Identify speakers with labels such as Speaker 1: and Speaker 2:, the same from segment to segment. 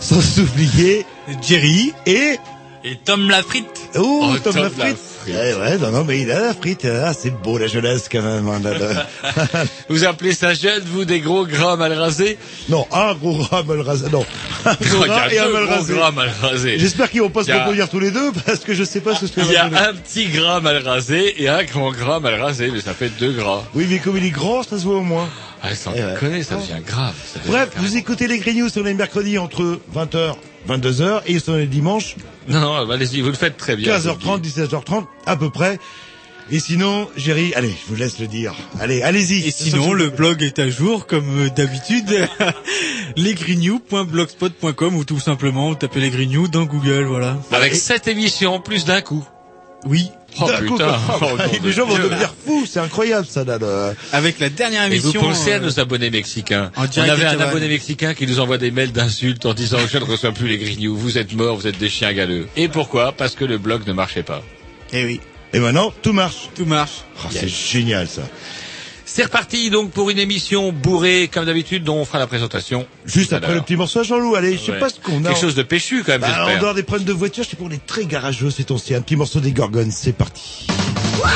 Speaker 1: Sans oublier Jerry et
Speaker 2: Et Tom Lafrite.
Speaker 1: oh,
Speaker 3: Oh,
Speaker 1: Tom
Speaker 3: Tom
Speaker 1: Lafrite.
Speaker 3: Lafrite.
Speaker 1: Eh ouais, non, non, mais il a la frite. Ah, c'est beau la jeunesse quand même. hein, là, là.
Speaker 3: Vous appelez ça jeune, vous, des gros gras mal rasés?
Speaker 1: Non, un gros rat mal rasé. Non, un gros rat et
Speaker 3: a
Speaker 1: un mal
Speaker 3: gros
Speaker 1: rasé.
Speaker 3: gras mal rasés.
Speaker 1: J'espère qu'ils vont pas se
Speaker 3: a-
Speaker 1: reproduire tous les deux parce que je sais pas ce que ça
Speaker 3: Il y a un petit gras mal rasé et un grand gras mal rasé, mais ça fait deux gras.
Speaker 1: Oui, mais comme il est grand, ça se voit au moins.
Speaker 3: Ah, sans
Speaker 1: Eh ouais.
Speaker 3: déconner, ça devient grave. ça devient
Speaker 1: Bref,
Speaker 3: carrément-
Speaker 1: vous écoutez les Grignoux sur les mercredis entre 20h, 22h et sur les dimanches
Speaker 3: Non, non, allez-y, vous le faites très bien.
Speaker 1: 15h30, 17h30 à peu près. Et sinon, Jerry, allez, je vous laisse le dire. Allez, allez-y.
Speaker 2: Et sinon, le blog est à jour, comme euh, d'habitude. lesgrignoux.blogspot.com ou tout simplement, vous tapez les Grignoux dans Google, voilà.
Speaker 3: Avec cette émission, plus d'un coup.
Speaker 2: Oui.
Speaker 3: Oh putain. Oh,
Speaker 1: les gens vont
Speaker 3: Dieu.
Speaker 1: devenir fous, c'est incroyable ça. Là, le-
Speaker 2: Avec la dernière
Speaker 3: Et vous
Speaker 2: émission.
Speaker 3: pensez à
Speaker 2: euh,
Speaker 3: nos abonnés mexicains. On avait un abonné mexicain qui nous envoie des mails d'insultes en disant je ne reçois plus les grignoux, vous êtes morts, vous êtes des chiens galeux. Et pourquoi? Parce que le blog ne marchait pas.
Speaker 2: Eh oui,
Speaker 1: Et maintenant, tout marche.
Speaker 2: tout marche.
Speaker 1: Oh, C'est génial ça.
Speaker 3: C'est reparti donc pour une émission bourrée comme d'habitude dont on fera la présentation.
Speaker 1: Juste après le petit morceau à Jean-Loup, allez, je sais
Speaker 3: Ouais.
Speaker 1: pas ce qu'on a.
Speaker 3: Quelque chose de péchu quand même,
Speaker 1: Bah, en
Speaker 3: j'espère.
Speaker 1: dehors des problèmes de voiture, je sais pas, on est très garageux, c'est ton Un petit morceau des Gorgones, c'est parti.
Speaker 4: When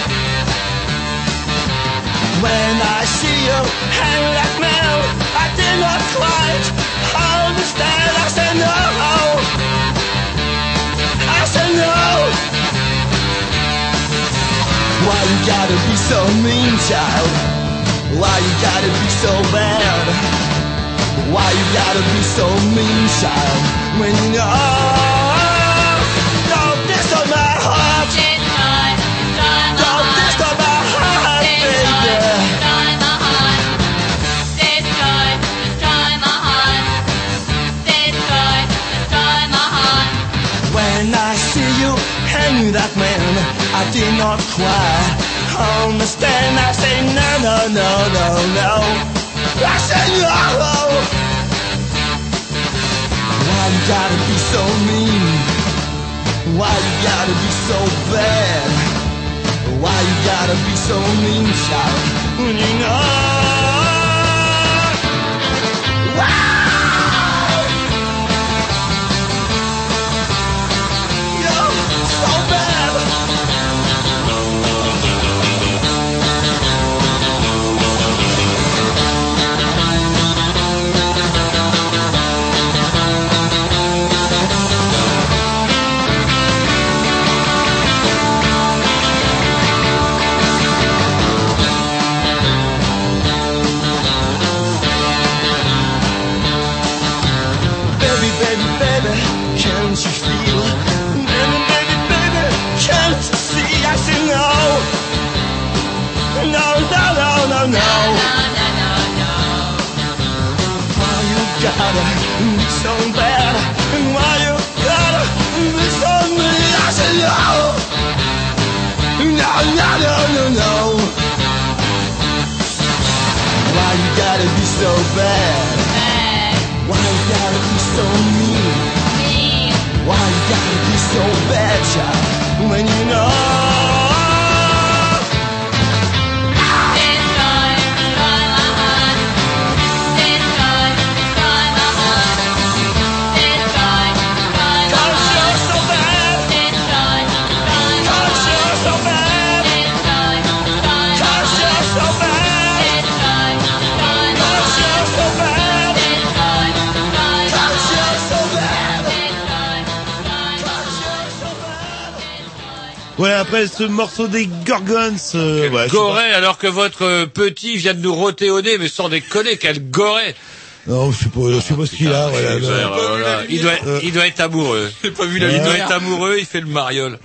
Speaker 4: I When I see you hang like man, I did not quite understand. I say no. I say no. Why you gotta be so mean, child? Why you gotta be so bad? Why you gotta be so mean, child? When you know, Did not quite understand. I say no, no, no, no, no. I say no. Why you gotta be so mean? Why you gotta be so bad? Why you gotta be so mean, child? When you know. Why?
Speaker 5: Be so bad? Why you gotta be so mean? Why you gotta be so bad, child? When you know.
Speaker 1: Voilà, après ce morceau des Gorgons, euh, ouais,
Speaker 3: Goré, alors que votre euh, petit vient de nous roter au nez, mais sans déconner, quel goré
Speaker 1: non, je sais pas, je sais pas ce qu'il a. voilà, là.
Speaker 3: là là. il, doit, il doit être amoureux.
Speaker 2: J'ai pas vu la
Speaker 3: Il doit être amoureux, il fait le mariole.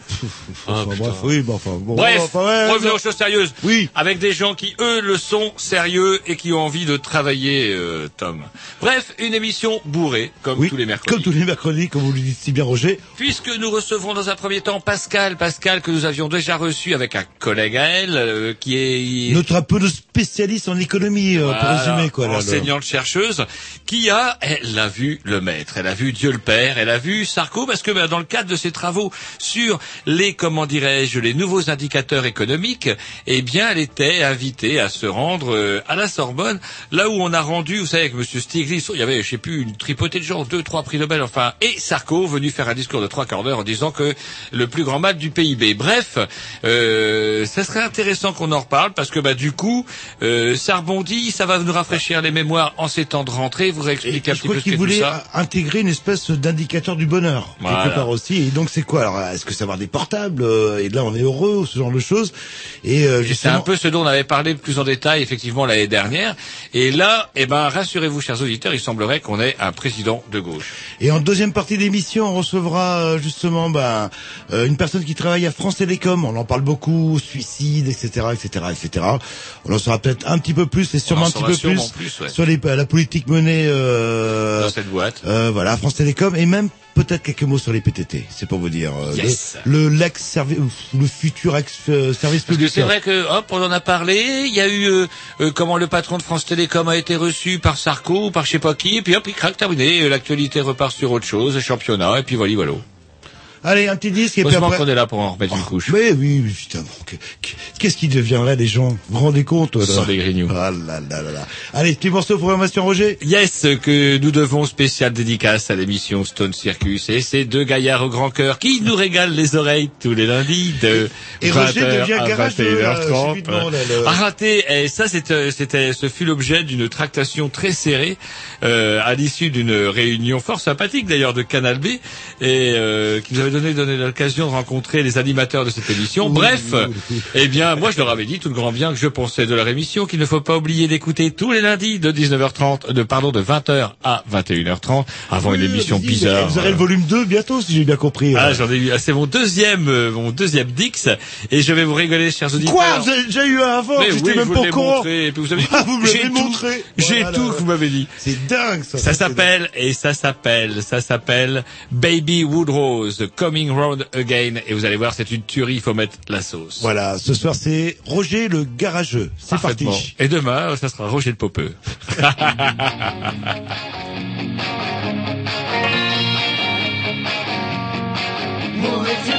Speaker 1: Enfin,
Speaker 3: putain.
Speaker 1: bref, oui, bon, enfin, bon,
Speaker 3: Bref,
Speaker 1: enfin, ouais,
Speaker 3: revenons
Speaker 1: non.
Speaker 3: aux choses sérieuses.
Speaker 1: Oui.
Speaker 3: Avec des gens qui, eux, le sont sérieux et qui ont envie de travailler, euh, Tom. Bref, une émission bourrée, comme
Speaker 1: Oui,
Speaker 3: tous les mercredis.
Speaker 1: Comme tous les mercredis, comme vous le dites si bien, Roger.
Speaker 3: Puisque nous recevrons dans un premier temps Pascal, Pascal que nous avions déjà reçu avec un collègue à elle, euh, qui est
Speaker 1: Notre un peu de spécialiste en économie, euh, pour résumer, quoi. là, là.
Speaker 3: enseignante chercheuse, qui a, elle a vu le maître, elle a vu Dieu le Père, elle a vu Sarko, parce que ben, dans le cadre de ses travaux sur les, comment dirais-je, les nouveaux indicateurs économiques, eh bien, elle était invitée à se rendre euh, à la Sorbonne, là où on a rendu, vous savez, avec Monsieur Stiglitz, il y avait, je sais plus, une tripotée de gens, deux, trois prix Nobel, enfin, et Sarko venu faire un discours de trois quarts d'heure en disant que le plus grand mal du PIB. Bref, euh, ça serait intéressant qu'on en reparle parce que bah du coup, euh, ça rebondit, ça va nous rafraîchir les mémoires en ces temps de rentrée, vous
Speaker 1: Et
Speaker 3: expliquer un petit peu ce tout
Speaker 1: voulait
Speaker 3: ça.
Speaker 1: intégrer une espèce d'indicateur du bonheur
Speaker 3: Voilà.
Speaker 1: quelque part aussi. Et donc c'est quoi Alors est-ce que ça va avoir des portables euh, Et là on est heureux ou ce genre de choses. Et euh,
Speaker 3: Et C'est
Speaker 1: justement,
Speaker 3: un peu ce dont on avait parlé plus en détail effectivement l'année dernière. Et là, eh ben rassurez-vous chers auditeurs, il semblerait qu'on ait un président de gauche.
Speaker 1: Et en deuxième partie d'émission, on recevra euh, justement ben, euh, une personne qui travaille à France Télécom. On en parle beaucoup, suicide, etc., etc., etc. On en saura peut-être un petit peu plus et sûrement
Speaker 3: en
Speaker 1: un petit peu plus,
Speaker 3: plus, ouais.
Speaker 1: sur les, la politique menée euh,
Speaker 3: dans cette boîte.
Speaker 1: euh, voilà, France Télécom et même peut-être quelques mots sur les PTT. C'est pour vous dire euh,
Speaker 3: Yes.
Speaker 1: le, le l'ex le futur ex euh, service
Speaker 3: Parce que
Speaker 1: public.
Speaker 3: c'est vrai que hop, on en a parlé. Il y a eu euh, euh, comment le patron de France Télécom a été reçu par Sarko ou par je sais pas qui, et puis hop, il craque terminé. L'actualité repart sur autre chose, le championnat, et puis voilà, voilà.
Speaker 1: Allez, un petit disque et puis
Speaker 3: Heureusement
Speaker 1: après.
Speaker 3: qu'on est là pour en remettre une couche.
Speaker 1: Mais oui, putain, que- que- qu'est-ce qui deviendrait les gens? Vous vous rendez compte? Là
Speaker 3: Sans des grignoux.
Speaker 1: Ah là là là là. Allez, petit morceau de programmation, Roger.
Speaker 3: Yes, que nous devons spécial dédicace à l'émission Stone Circus et ces deux gaillards au grand cœur qui nous régalent les oreilles tous les lundis de
Speaker 1: Et
Speaker 3: 20h
Speaker 1: Roger devient
Speaker 3: à
Speaker 1: garageux, là,
Speaker 3: 21h30.
Speaker 1: subitement, là, le-
Speaker 3: À rater, et ça c'était, c'était, ce fut l'objet d'une tractation très serrée euh, à l'issue d'une réunion fort sympathique d'ailleurs de Canal B et euh, qui nous avait donné, donné l'occasion de rencontrer les animateurs de cette émission. Bref, eh bien moi je leur avais dit tout le grand bien que je pensais de leur émission qu'il ne faut pas oublier d'écouter tous les lundis de 19h30, de pardon de 20h à 21h30 avant une émission bizarre.
Speaker 1: Vous aurez le volume 2 bientôt, si j'ai bien compris.
Speaker 3: Ah, j'en ai eu. ah, C'est mon deuxième, euh, mon deuxième Dix, et je vais vous rigoler, chers auditeurs.
Speaker 1: Quoi Vous avez déjà eu un avant J'étais même pas au
Speaker 3: montré, et puis vous avez
Speaker 1: Ah, vous me
Speaker 3: j'ai
Speaker 1: l'avez
Speaker 3: tout,
Speaker 1: montré.
Speaker 3: J'ai
Speaker 1: Voilà.
Speaker 3: tout que vous m'avez dit.
Speaker 1: C'est dingue ça.
Speaker 3: Ça s'appelle, et ça s'appelle, ça s'appelle Baby Woodrose, Coming Round Again, et vous allez voir, c'est une tuerie, il faut mettre la sauce.
Speaker 1: Voilà, ce soir c'est Roger le garageux. C'est parti.
Speaker 3: Parfaitement. Et demain, ça sera Roger le Popeux.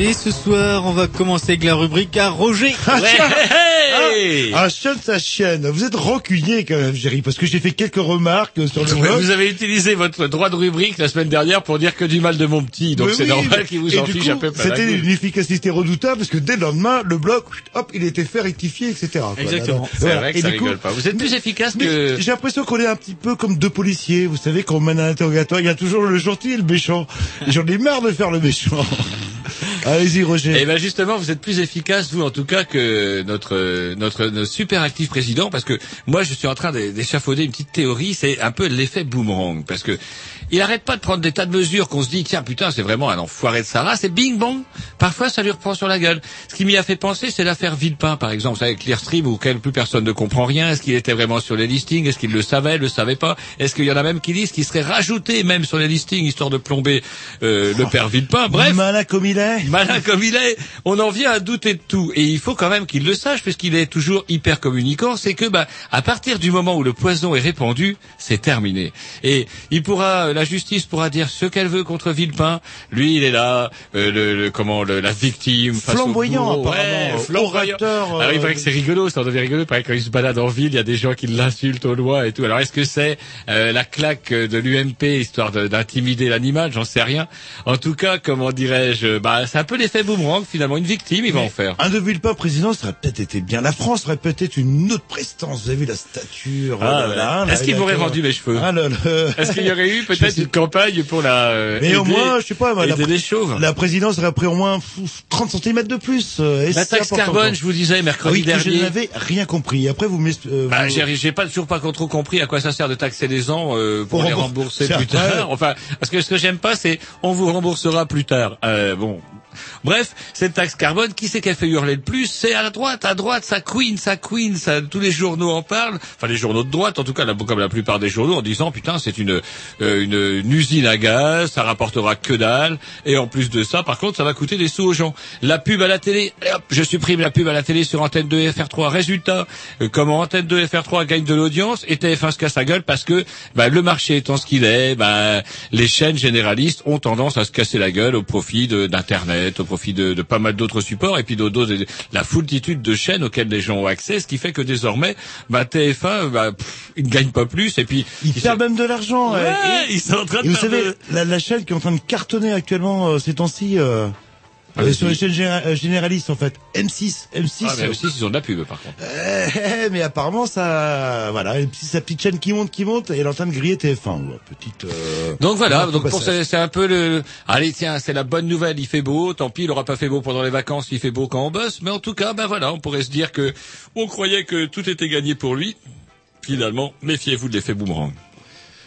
Speaker 2: Et ce soir, on va commencer avec la rubrique à Roger.
Speaker 1: Ah,
Speaker 3: Ouais,
Speaker 1: Ah, chaîne sa chienne. Vous êtes rancunier quand même, Jerry, parce que j'ai fait quelques remarques sur le blog.
Speaker 3: Vous avez utilisé votre droit de rubrique la semaine dernière pour dire que du mal de mon petit, donc c'est
Speaker 1: oui,
Speaker 3: normal qu'il vous
Speaker 1: et
Speaker 3: en fiche
Speaker 1: coup,
Speaker 3: un peu
Speaker 1: C'était une efficacité redoutable parce que dès le lendemain, le blog, hop, il était fait rectifier, etc. quoi.
Speaker 2: Exactement.
Speaker 3: C'est
Speaker 1: Voilà.
Speaker 3: vrai que
Speaker 1: Et
Speaker 3: ça
Speaker 1: du coup,
Speaker 3: rigole pas. Vous êtes plus efficace
Speaker 1: mais
Speaker 3: que...
Speaker 1: J'ai l'impression qu'on est un petit peu comme deux policiers. Vous savez, quand on mène un interrogatoire, il y a toujours le gentil et le méchant. J'en ai marre de faire le méchant. Allez-y, Roger.
Speaker 3: Eh ben justement, vous êtes plus efficace, vous en tout cas, que notre notre, notre super actif président, parce que moi, je suis en train d'é- d'échafauder une petite théorie, c'est un peu l'effet boomerang, parce que il arrête pas de prendre des tas de mesures qu'on se dit, tiens, putain, c'est vraiment un enfoiré de sa race, et bing bong, parfois ça lui reprend sur la gueule. Ce qui m'y a fait penser, c'est l'affaire Villepin, par exemple, avec Clearstream, où plus personne ne comprend rien, est-ce qu'il était vraiment sur les listings, est-ce qu'il le savait, le savait pas, est-ce qu'il y en a même qui disent qu'il serait rajouté même sur les listings, histoire de plomber euh, le père Villepin, bref.
Speaker 1: Malin comme il est.
Speaker 3: Malin comme il est, on en vient à douter de tout. Et il faut quand même qu'il le sache, puisqu'il est toujours hyper communicant, c'est que bah, à partir du moment où le poison est répandu, c'est terminé. Et il pourra, la justice pourra dire ce qu'elle veut contre Villepin. Lui, il est là, euh, le, le- comment, le- la victime. face
Speaker 1: Flamboyant,
Speaker 3: bourreau.
Speaker 1: apparemment.
Speaker 3: Ouais, flamboyant.
Speaker 1: Orateur, euh,
Speaker 3: Alors il paraît que c'est rigolo, ça en devient rigolo. Il paraît que quand il se balade en ville, il y a des gens qui l'insultent aux lois et tout. Alors est-ce que c'est euh, la claque de l'UMP histoire de- d'intimider l'animal? J'en sais rien. En tout cas, comment dirais-je Bah, c'est un peu l'effet boomerang finalement. Une victime, il va en faire.
Speaker 1: Un de Villepin président, ça aurait peut-être été bien. La France aurait peut-être une autre prestance. Vous avez vu la stature.
Speaker 3: Ah,
Speaker 1: oh là là,
Speaker 3: Est-ce qu'il m'aurait rendu mes cheveux?
Speaker 1: Ah.
Speaker 3: Est-ce qu'il y aurait eu peut-être
Speaker 1: sais-
Speaker 3: une campagne pour la euh,
Speaker 1: Mais au moins, je sais pas, la,
Speaker 3: les chauves
Speaker 1: la présidence aurait pris au moins pff, 30 cm de plus. euh, et
Speaker 3: La taxe carbone, je vous disais mercredi
Speaker 1: oui, je n'avais rien compris. Après, vous euh,
Speaker 3: Bah,
Speaker 1: vous-
Speaker 3: j'ai pas toujours pas trop compris à quoi ça sert de taxer les gens euh, pour
Speaker 1: Pour
Speaker 3: les
Speaker 1: rembourser
Speaker 3: plus tard. Enfin, parce que ce que j'aime pas, c'est on vous remboursera plus tard. Euh, bon. Bref, cette taxe carbone, qui c'est qu'elle fait hurler le plus C'est à la droite, à droite, ça queen, ça queen, ça, tous les journaux en parlent. Enfin, les journaux de droite, en tout cas, comme la plupart des journaux, en disant putain, c'est une, euh, une, une usine à gaz, ça rapportera que dalle, et en plus de ça, par contre, ça va coûter des sous aux gens. La pub à la télé, hop, je supprime la pub à la télé sur Antenne 2 et FR3. Résultat, euh, comment Antenne 2 et FR3 gagnent de l'audience, et TF1 se casse la gueule parce que bah, le marché étant ce qu'il est, bah, les chaînes généralistes ont tendance à se casser la gueule au profit de- au profit de, de pas mal d'autres supports, et puis d'autres, d'autres- la foultitude de chaînes auxquelles les gens ont accès, ce qui fait que désormais, bah, TF1, bah, pff, ils ne gagnent pas plus, et puis
Speaker 1: ils perdent même de l'argent.
Speaker 3: Ouais,
Speaker 1: et-
Speaker 3: ils sont en train de
Speaker 1: vous savez,
Speaker 3: de-
Speaker 1: la, la chaîne qui est en train de cartonner actuellement euh, ces temps-ci, euh, euh,
Speaker 3: Allez-y.
Speaker 1: sur les chaînes géné- euh, généralistes en fait, M6, M6.
Speaker 3: Ah, mais aussi, ils ont de la pub, par contre.
Speaker 1: Eh, mais apparemment ça, voilà, sa petite chaîne qui monte, qui monte, et elle est en train de griller TF1. ouais, Petite. euh,
Speaker 3: Donc voilà, donc pour c'est un peu le. Allez tiens, c'est la bonne nouvelle. Il fait beau. Tant pis, il aura pas fait beau pendant les vacances. Il fait beau quand on bosse. Mais en tout cas, ben voilà, on pourrait se dire que on croyait que tout était gagné pour lui. Finalement, méfiez-vous de l'effet boomerang.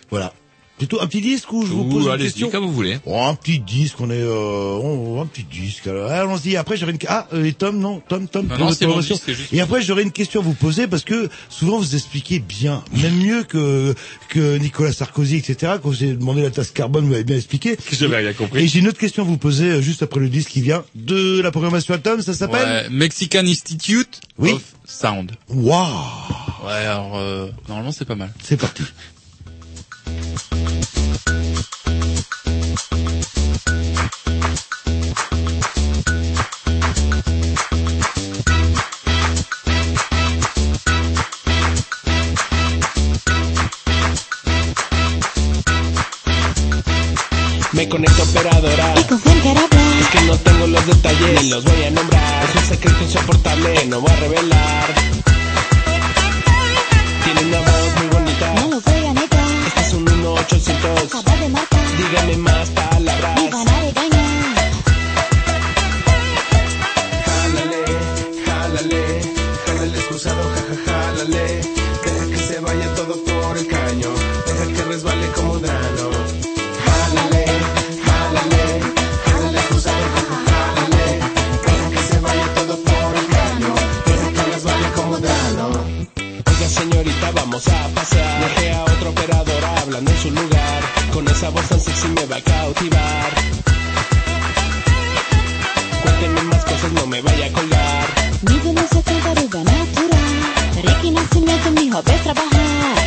Speaker 1: Voilà. Plutôt un petit disque ou je vous
Speaker 3: Ou
Speaker 1: pose une question
Speaker 3: comme vous voulez.
Speaker 1: Oh, un petit disque, on est, euh, oh, un petit disque. Alors, allons-y. Après, j'aurais une, ah, euh, et Tom, non, Tom, Tom.
Speaker 3: Non,
Speaker 1: promotion.
Speaker 3: disque, juste-
Speaker 1: Et après, j'aurais une question à vous poser parce que souvent vous expliquez bien, même mieux que que Nicolas Sarkozy, etc. Quand j'ai demandé la tasse carbone, vous avez bien expliqué.
Speaker 3: J'avais rien compris.
Speaker 1: Et j'ai une autre question à vous poser euh, juste après le disque qui vient de la programmation Atom. Ça s'appelle
Speaker 2: Ouais, Mexican Institute
Speaker 1: Oui.
Speaker 2: of Sound.
Speaker 1: Waouh.
Speaker 2: Ouais, alors euh, normalement c'est pas mal.
Speaker 1: C'est parti.
Speaker 6: Me conecto operadora.
Speaker 7: ¿Y con?
Speaker 6: Es que no tengo los detalles, ni los voy a nombrar. Es un secreto insoportable no voy a revelar. 800.
Speaker 7: Acaba de marcar.
Speaker 8: Esa voz tan sexy me va a
Speaker 9: cautivar. Cuénteme más
Speaker 8: cosas, no me
Speaker 9: vaya a
Speaker 8: colgar. Mi no se trata natural. Ricky no se mi hobby es trabajar.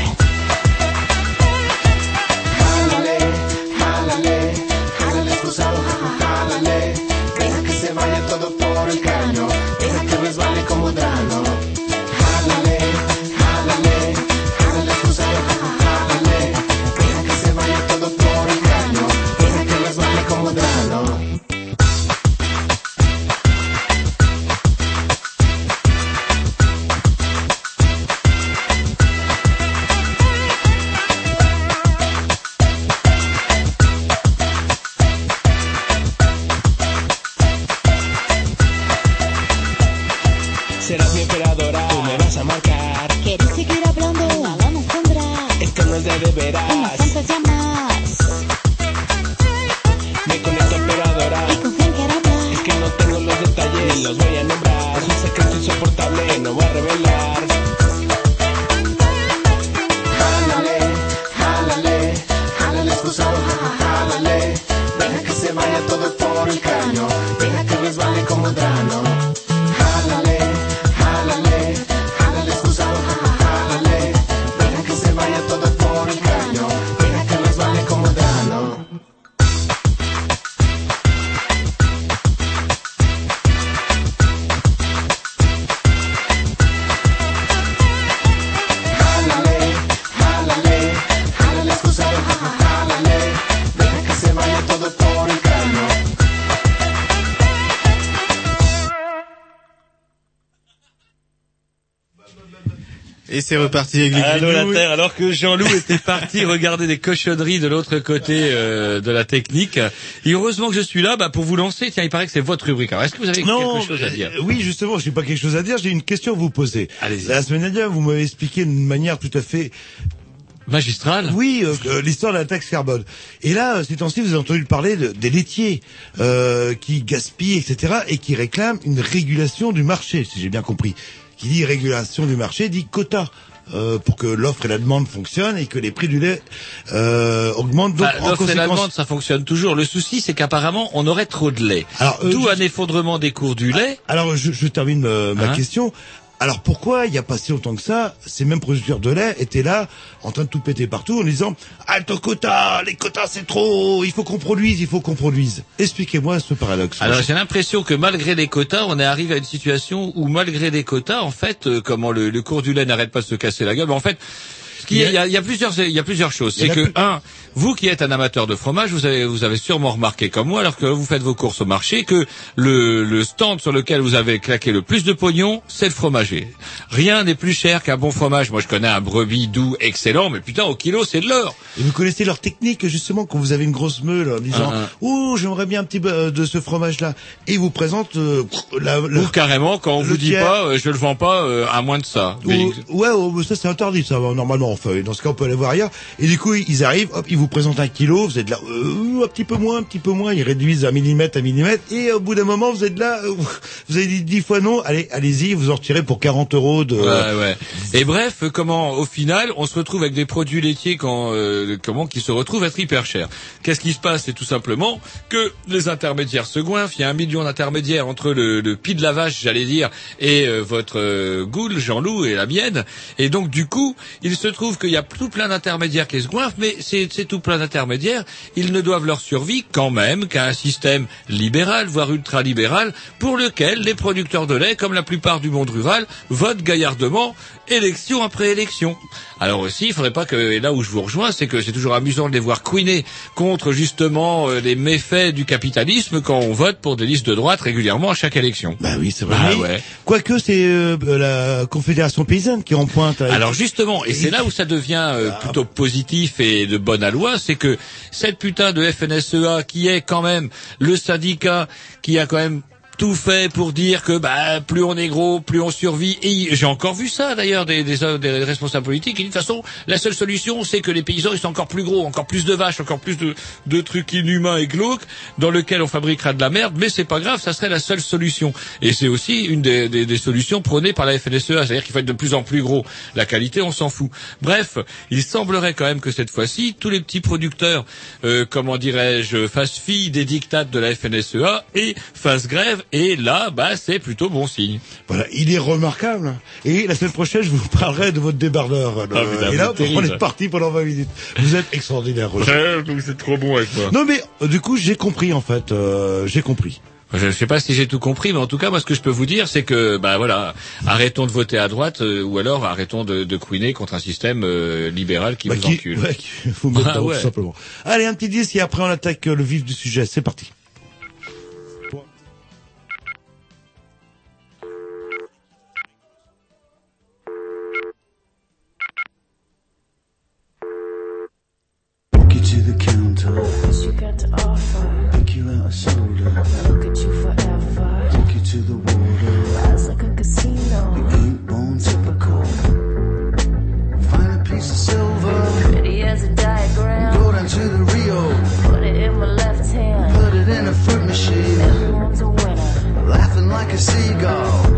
Speaker 8: No voy a.
Speaker 2: c'est reparti avec les
Speaker 3: Allô la. Terre, alors que Jean-Loup était parti regarder des cochonneries de l'autre côté euh, de la technique. Et heureusement que je suis là bah, pour vous lancer. Tiens, il paraît que c'est votre rubrique. Alors, est-ce que vous avez
Speaker 1: Non,
Speaker 3: quelque chose à dire
Speaker 1: euh, oui, justement, je n'ai pas quelque chose à dire, j'ai une question à vous poser.
Speaker 3: Allez-y.
Speaker 1: La semaine dernière, vous m'avez expliqué d'une manière tout à fait
Speaker 3: Magistral
Speaker 1: Oui, euh, euh, l'histoire de la taxe carbone. Et là, euh, ces temps-ci, vous avez entendu parler de- des laitiers euh, qui gaspillent, etc., et qui réclament une régulation du marché, si j'ai bien compris. Qui dit régulation du marché dit quota. euh, pour que l'offre et la demande fonctionnent et que les prix du lait euh, augmentent. Donc,
Speaker 3: Bah, et la
Speaker 1: conséquence,
Speaker 3: demande, ça fonctionne toujours. Le souci, c'est qu'apparemment, on aurait trop de lait.
Speaker 1: Alors, euh,
Speaker 3: D'où
Speaker 1: je-
Speaker 3: un effondrement des cours du lait.
Speaker 1: Alors, je, je termine euh, ma
Speaker 3: Hein
Speaker 1: question. Alors pourquoi il n'y a pas si longtemps que ça, ces mêmes producteurs de lait étaient là en train de tout péter partout en disant Alto quota, les quotas c'est trop, il faut qu'on produise, il faut qu'on produise. Expliquez-moi ce paradoxe.
Speaker 3: Alors j'ai l'impression que malgré les quotas, on est arrivé à une situation où malgré les quotas, en fait, euh, comment le, le cours du lait n'arrête pas de se casser la gueule. mais en fait, il y, a, il y a plusieurs, il y a plusieurs choses. C'est que
Speaker 1: plus.
Speaker 3: un, vous qui êtes un amateur de fromage, vous avez, vous avez sûrement remarqué comme moi, alors que vous faites vos courses au marché, que le, le stand sur lequel vous avez claqué le plus de pognon, c'est le fromager. Rien n'est plus cher qu'un bon fromage. Moi, je connais un brebis doux excellent, mais putain, au kilo, c'est de l'or.
Speaker 1: Et vous connaissez leur technique justement quand vous avez une grosse meule en disant
Speaker 3: Ah, ah.
Speaker 1: oh j'aimerais bien un petit peu de ce fromage là et ils vous présentent euh, la, la-
Speaker 3: Ou carrément, quand on vous dit
Speaker 1: tiers.
Speaker 3: pas, euh, je le vends pas euh, à moins de ça.
Speaker 1: Ou-
Speaker 3: Mais-
Speaker 1: ouais, oh, ça c'est interdit ça normalement enfin dans ce cas on peut aller voir ailleurs et du coup ils arrivent hop ils vous présentent un kilo vous êtes là euh, un petit peu moins un petit peu moins ils réduisent un millimètre un millimètre et au bout d'un moment vous êtes là euh, vous avez dit dix fois non allez allez-y vous en retirez pour 40 euros de
Speaker 3: Ouais, ouais. Et bref, comment au final, on se retrouve avec des produits laitiers quand, euh, comment qui se retrouvent être hyper chers. Qu'est-ce qui se passe? C'est tout simplement que les intermédiaires se goinfrent. Il y a un million d'intermédiaires entre le, le pied de la vache, j'allais dire, et euh, votre euh, goule, Jean-Loup, et la mienne. Et donc du coup, il se trouve qu'il y a tout plein d'intermédiaires qui se goinfrent, mais c'est c'est tout plein d'intermédiaires. Ils ne doivent leur survie quand même qu'à un système libéral, voire ultra-libéral, pour lequel les producteurs de lait, comme la plupart du monde rural, votent gaillardement élection après élection. Alors aussi, il faudrait pas que, et là où je vous rejoins, c'est que c'est toujours amusant de les voir couiner contre justement euh, les méfaits du capitalisme quand on vote pour des listes de droite régulièrement à chaque élection.
Speaker 1: bah oui c'est vrai Mais
Speaker 3: ouais.
Speaker 1: quoique c'est euh, la confédération paysanne qui en pointe avec-
Speaker 3: Alors justement, et c'est là où ça devient euh, plutôt positif et de bonne loi, c'est que cette putain de FNSEA qui est quand même le syndicat qui a quand même tout fait pour dire que bah plus on est gros, plus on survit. Et j'ai encore vu ça d'ailleurs des, des, des responsables politiques qui disent de toute façon la seule solution c'est que les paysans ils sont encore plus gros, encore plus de vaches, encore plus de, de trucs inhumains et glauques dans lequel on fabriquera de la merde, mais c'est pas grave, ça serait la seule solution. Et c'est aussi une des, des, des solutions prônées par la FNSEA, c'est-à-dire qu'il faut être de plus en plus gros. La qualité on s'en fout. Bref, il semblerait quand même que cette fois-ci tous les petits producteurs, euh, comment dirais-je, fassent fi des dictates de la FNSEA et fassent grève et là, bah, c'est plutôt bon signe.
Speaker 1: Voilà, il est remarquable. Et la semaine prochaine, je vous parlerai de votre débardeur.
Speaker 3: Ah,
Speaker 1: et là, on est parti pendant 20 minutes. Vous êtes extraordinaire, Roger.
Speaker 3: vous êtes trop bon avec moi.
Speaker 1: Non mais euh, du coup j'ai compris en fait, euh, j'ai compris.
Speaker 3: Je ne sais pas si j'ai tout compris, mais en tout cas, moi, ce que je peux vous dire, c'est que, bah voilà, arrêtons de voter à droite, euh, ou alors arrêtons de, de couiner contre un système euh, libéral qui
Speaker 1: Bah,
Speaker 3: vous
Speaker 1: qui,
Speaker 3: encule.
Speaker 1: ouais, qui vous met
Speaker 3: Ah ouais.
Speaker 1: tout simplement. Allez un petit disque et après on attaque euh, le vif du sujet. C'est parti.
Speaker 10: A seagull.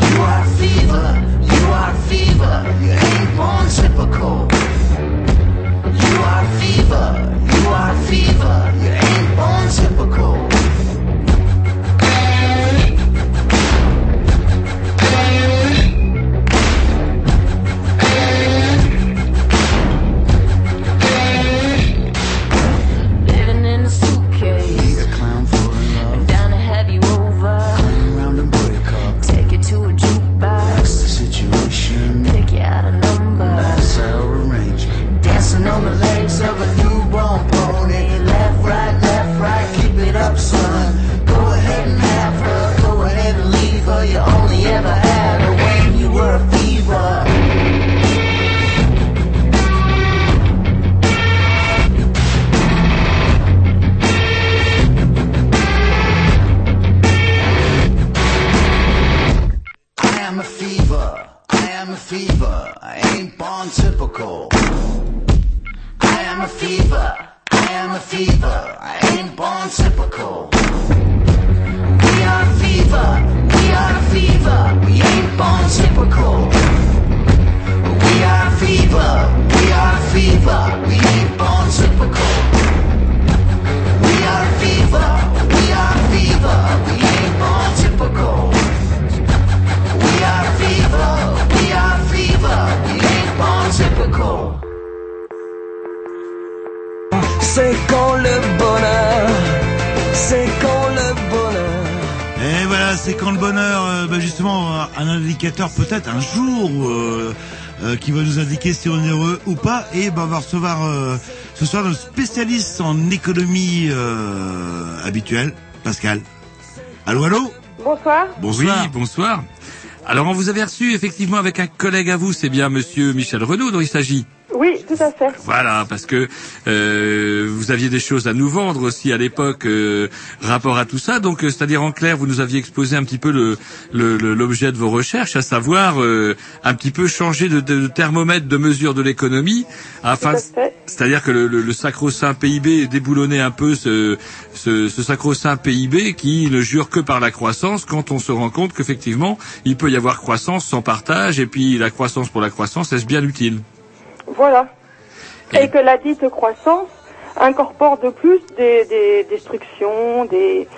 Speaker 10: You are fever. You are fever. You ain't born typical. You are fever, you are fever, you ain't born typical. Fever. I ain't born typical. We are fever. We are fever. We ain't born typical. We are fever. We are fever. We ain't born typical. We are fever. We are fever. We ain't born typical. We are fever, we are fever, we ain't born typical. C'est quand le bonheur, c'est quand le bonheur.
Speaker 1: Et voilà, c'est quand le bonheur, euh, bah, justement, un indicateur peut-être un jour euh, euh, qui va nous indiquer si on est heureux ou pas. Et bah, on va recevoir euh, ce soir notre spécialiste en économie euh, habituelle, Pascal. Allô, allô?
Speaker 11: Bonsoir.
Speaker 3: Oui, bonsoir. Alors, on vous avait reçu effectivement avec un collègue à vous, c'est bien Monsieur Michel Renaud dont il s'agit.
Speaker 11: Oui, tout à fait.
Speaker 3: Voilà, parce que euh, vous aviez des choses à nous vendre aussi à l'époque euh, rapport à tout ça. Donc, euh, c'est-à-dire en clair, vous nous aviez exposé un petit peu le le- le- l'objet de vos recherches, à savoir euh, un petit peu changer de, de thermomètre de mesure de l'économie, afin, c'est-à-dire que le, le, le sacro-saint PIB déboulonner un peu ce, ce, ce sacro-saint PIB qui ne jure que par la croissance, quand on se rend compte qu'effectivement, il peut y avoir croissance sans partage, et puis la croissance pour la croissance, est-ce bien utile?
Speaker 11: Voilà. Et que la dite croissance incorpore de plus des, des destructions, des,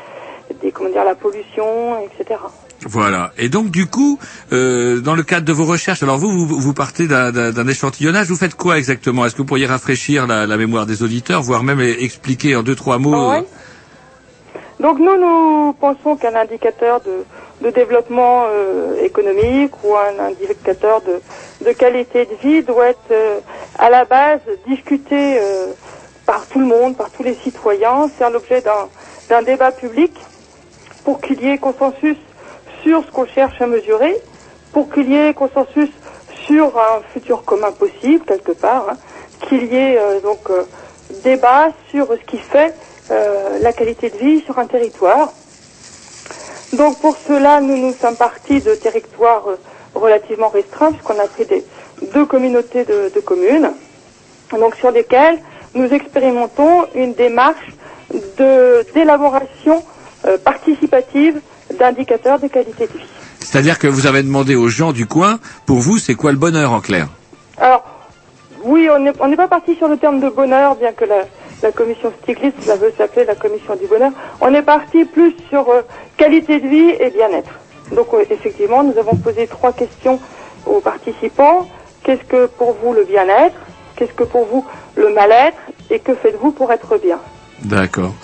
Speaker 11: des comment dire la pollution, etc.
Speaker 3: Voilà. Et donc du coup, euh, dans le cadre de vos recherches, alors vous, vous, vous partez d'un- échantillonnage. Vous faites quoi exactement? Est-ce que vous pourriez rafraîchir la, la mémoire des auditeurs, voire même expliquer en deux trois mots euh,
Speaker 11: Donc nous, nous pensons qu'un indicateur de, développement euh, économique ou un indicateur de, qualité de vie doit être euh, à la base discuté euh, par tout le monde, par tous les citoyens, faire l'objet d'un débat public pour qu'il y ait consensus sur ce qu'on cherche à mesurer, pour qu'il y ait consensus sur un futur commun possible quelque part, hein, qu'il y ait donc débat sur ce qui fait euh, la qualité de vie sur un territoire. Donc pour cela, nous nous sommes partis de territoires euh, relativement restreints, puisqu'on a pris des, deux communautés de, de communes, donc sur lesquelles nous expérimentons une démarche de d'élaboration euh, participative d'indicateurs de qualité de vie.
Speaker 3: C'est-à-dire que vous avez demandé aux gens du coin, pour vous, c'est quoi le bonheur en clair?
Speaker 11: Alors, oui, on n'est on n'est pas parti sur le terme de bonheur, bien que la, la commission Stiglitz, ça veut s'appeler la commission du bonheur. On est parti plus sur euh, qualité de vie et bien-être. Donc euh, effectivement, nous avons posé trois questions aux participants. Qu'est-ce que pour vous le bien-être? Qu'est-ce que pour vous le mal-être? Et que faites-vous pour être bien?
Speaker 3: D'accord.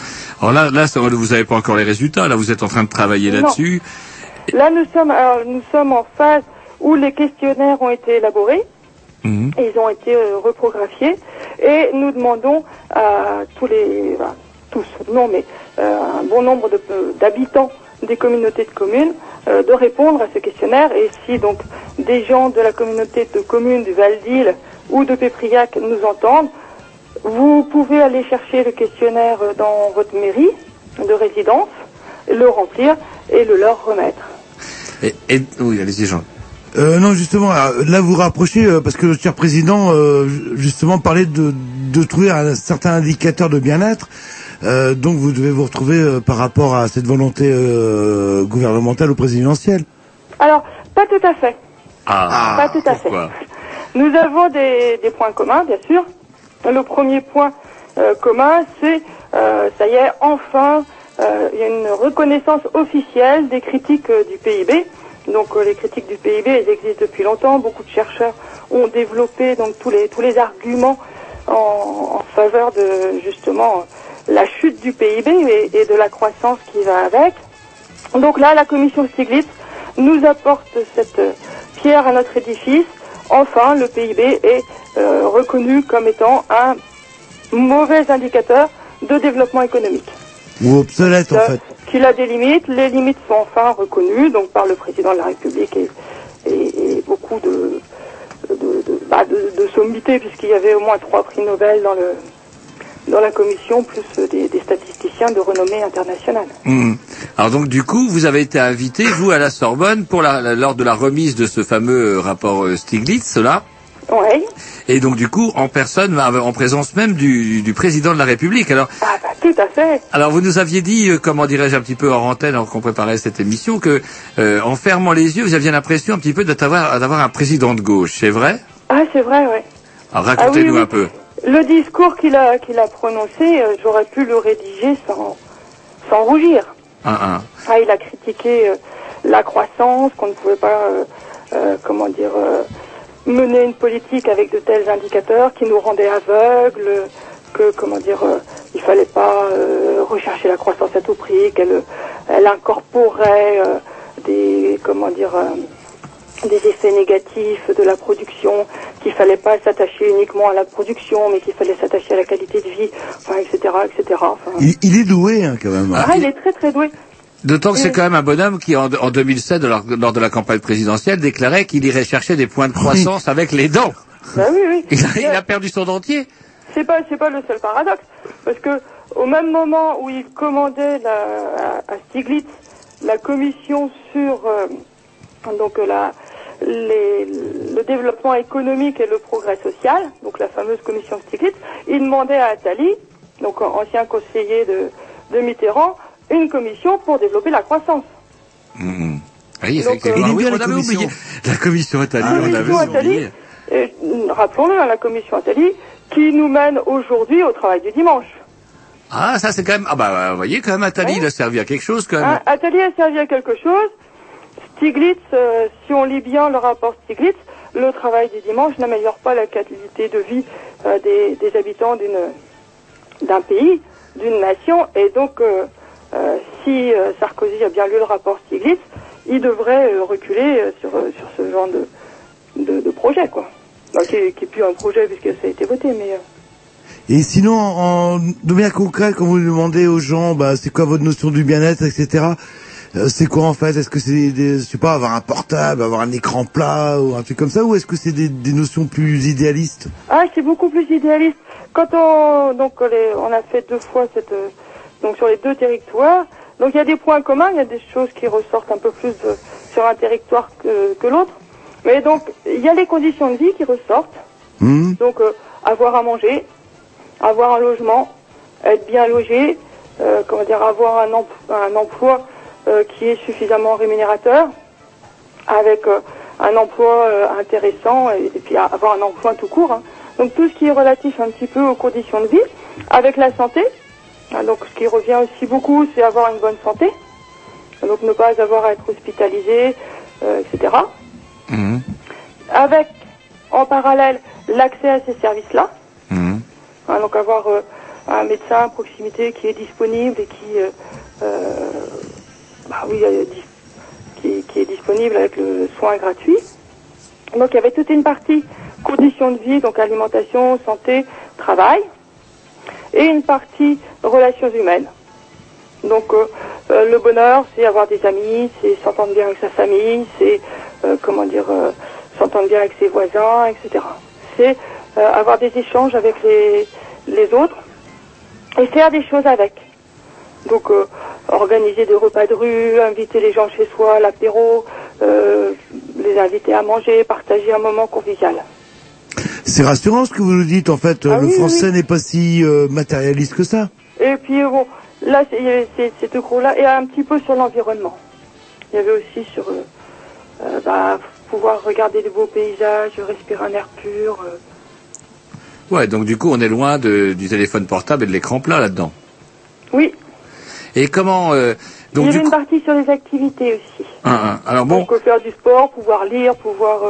Speaker 3: Alors là, là, ça, vous n'avez pas encore les résultats. Là, vous êtes en train de travailler là-dessus.
Speaker 11: Là, nous sommes, alors, nous sommes en phase où les questionnaires ont été élaborés.
Speaker 3: Mhm.
Speaker 11: Ils ont été euh, reprographiés. Et nous demandons à tous les, enfin, tous, non, mais euh, un bon nombre de- euh, d'habitants des communautés de communes euh, de répondre à ce questionnaire. Et si donc des gens de la communauté de communes du Val d'Île ou de Pépriac nous entendent, vous pouvez aller chercher le questionnaire dans votre mairie de résidence, le remplir et le leur remettre.
Speaker 3: Et, et- oui, allez-y, Jean.
Speaker 1: Euh, non, justement, euh, là vous rapprochez euh, parce que le cher président euh, ju- justement parlait de, de trouver un certain indicateur de bien-être. Euh, donc vous devez vous retrouver par rapport à cette volonté euh, gouvernementale ou présidentielle.
Speaker 11: Alors, pas tout à fait.
Speaker 3: Ah,
Speaker 11: pas tout à fait. Nous avons des, des points communs, bien sûr. Le premier point euh, commun, c'est, euh, ça y est, enfin, euh, il y a une reconnaissance officielle des critiques euh, du PIB. Donc euh, les critiques du PIB, elles existent depuis longtemps. Beaucoup de chercheurs ont développé tous les arguments en, faveur de justement la chute du PIB et, de la croissance qui va avec. Donc là, la commission Stiglitz nous apporte cette pierre à notre édifice. Enfin, le PIB est euh, reconnu comme étant un mauvais indicateur de développement économique.
Speaker 1: Ou obsolète en fait.
Speaker 11: Qu'il a des limites. Les limites sont enfin reconnues donc par le président de la République et, et- et beaucoup de, de, de, bah, de- de sommités puisqu'il y avait au moins trois prix Nobel dans le dans la commission, plus des, des statisticiens de renommée internationale.
Speaker 3: Mhm. Alors donc du coup, vous avez été invité, vous, à la Sorbonne, pour la, la- lors de la remise de ce fameux euh, rapport euh, Stiglitz, là.
Speaker 11: Oui.
Speaker 3: Et donc du coup, en personne, en en présence même du, du président de la République. Alors,
Speaker 11: Ah bah tout à fait.
Speaker 3: alors vous nous aviez dit, euh, comment dirais-je, un petit peu hors antenne, alors qu'on préparait cette émission, que euh, en fermant les yeux, vous aviez l'impression un petit peu d'avoir d'avoir un président de gauche. C'est vrai?
Speaker 11: Ah c'est vrai, oui.
Speaker 3: Alors racontez-nous
Speaker 11: Ah oui, oui.
Speaker 3: un peu.
Speaker 11: Le discours qu'il a, qu'il a prononcé, euh, j'aurais pu le rédiger sans, sans rougir.
Speaker 3: Un, un.
Speaker 11: Ah, il a critiqué la croissance, qu'on ne pouvait pas, comment dire, mener une politique avec de tels indicateurs qui nous rendaient aveugles, que, comment dire, euh, il fallait pas euh, rechercher la croissance à tout prix, qu'elle elle incorporait euh, des, comment dire, des effets négatifs de la production, qu'il fallait pas s'attacher uniquement à la production, mais qu'il fallait s'attacher à la qualité de vie, enfin, etc., etc. Enfin,
Speaker 1: Il, il est doué hein, quand même.
Speaker 11: ah, il est très très doué.
Speaker 3: D'autant que c'est quand même un bonhomme qui, en, en 2007, lors, lors de la campagne présidentielle, déclarait qu'il irait chercher des points de croissance avec les dents.
Speaker 11: Bah oui, oui.
Speaker 3: Il a, il a perdu son dentier.
Speaker 11: C'est pas, c'est pas le seul paradoxe, parce que au même moment où il commandait la, à, à Stiglitz la commission sur euh, donc euh, la, les, le développement économique et le progrès social, donc la fameuse commission Stiglitz, il demandait à Attali, donc an- ancien conseiller de, de Mitterrand, une commission pour développer la croissance.
Speaker 3: Mhm. Oui,
Speaker 11: Donc,
Speaker 3: effectivement.
Speaker 11: euh,
Speaker 3: Oui,
Speaker 1: bien,
Speaker 3: on
Speaker 1: la
Speaker 3: avait
Speaker 1: commission.
Speaker 3: oublié. La commission Attali,
Speaker 11: La
Speaker 3: on
Speaker 11: Attali,
Speaker 3: oublié.
Speaker 11: euh, rappelons-le, hein, la commission Attali, qui nous mène aujourd'hui au travail du dimanche.
Speaker 3: Ah, ça c'est quand même... Ah bah, vous voyez, quand même, Attali, il a servi à quelque chose, quand même.
Speaker 11: Hein, Atelier a servi à quelque chose. Stiglitz, euh, si on lit bien le rapport Stiglitz, le travail du dimanche n'améliore pas la qualité de vie euh, des, des habitants d'une d'un pays, d'une nation. Et donc, si euh, Sarkozy a bien lu le rapport Stiglitz, il devrait euh, reculer euh, sur, euh, sur ce genre de, de, de projet, quoi. Bah, qui, est- qui est plus un projet puisque ça a été voté, mais... euh,
Speaker 1: Et sinon, en de bien concret, quand vous demandez aux gens, bah, c'est quoi votre notion du bien-être, etc. euh, c'est quoi en fait? Est-ce que c'est, des, je sais pas, avoir un portable, avoir un écran plat ou un truc comme ça, ou est-ce que c'est des, des notions plus idéalistes?
Speaker 11: Ah, c'est beaucoup plus idéaliste. Quand on donc on a fait deux fois cette euh, donc sur les deux territoires, donc il y a des points communs, il y a des choses qui ressortent un peu plus de- sur un territoire que, que l'autre, mais donc il y a les conditions de vie qui ressortent.
Speaker 1: Hmm
Speaker 11: Donc euh, avoir à manger, avoir un logement, être bien logé, euh, comment dire, avoir un, empl- un emploi euh, qui est suffisamment rémunérateur, avec euh, un emploi euh, intéressant et, et puis avoir un emploi tout court. hein. Donc tout ce qui est relatif un petit peu aux conditions de vie. avec la santé. Ah, Donc, ce qui revient aussi beaucoup, c'est avoir une bonne santé. Donc, ne pas avoir à être hospitalisé, euh, etc.
Speaker 3: Mhm.
Speaker 11: Avec, en parallèle, l'accès à ces services-là.
Speaker 3: Mhm.
Speaker 11: Hein, donc avoir euh, un médecin à proximité qui est disponible et qui, euh, euh, bah oui, euh, qui, qui est disponible avec le soin gratuit. Donc il y avait toute une partie conditions de vie, donc alimentation, santé, travail, et une partie relations humaines. Donc euh, euh, le bonheur, c'est avoir des amis, c'est s'entendre bien avec sa famille, c'est euh, comment dire, s'entendre bien avec ses voisins, etc. C'est avoir des échanges avec les, les autres et faire des choses avec. Donc organiser des repas de rue, inviter les gens chez soi, à l'apéro, les inviter à manger, partager un moment convivial.
Speaker 12: C'est rassurant ce que vous nous dites, en fait.
Speaker 11: Ah
Speaker 12: le
Speaker 11: oui,
Speaker 12: français
Speaker 11: oui.
Speaker 12: n'est pas si euh, matérialiste que ça.
Speaker 11: Et puis bon, là, c'est- il y avait ces, ces deux gros-là, et un petit peu sur l'environnement. Il y avait aussi sur euh, euh, bah, pouvoir regarder de beaux paysages, respirer un air pur. euh.
Speaker 3: Ouais, donc du coup, on est loin de, du téléphone portable et de l'écran plat là-dedans.
Speaker 11: Oui,
Speaker 3: Et comment euh,
Speaker 11: il
Speaker 3: donc
Speaker 11: y avait une
Speaker 3: coup,
Speaker 11: partie sur les activités aussi.
Speaker 3: alors bon,
Speaker 11: Donc faire du sport, pouvoir lire, pouvoir...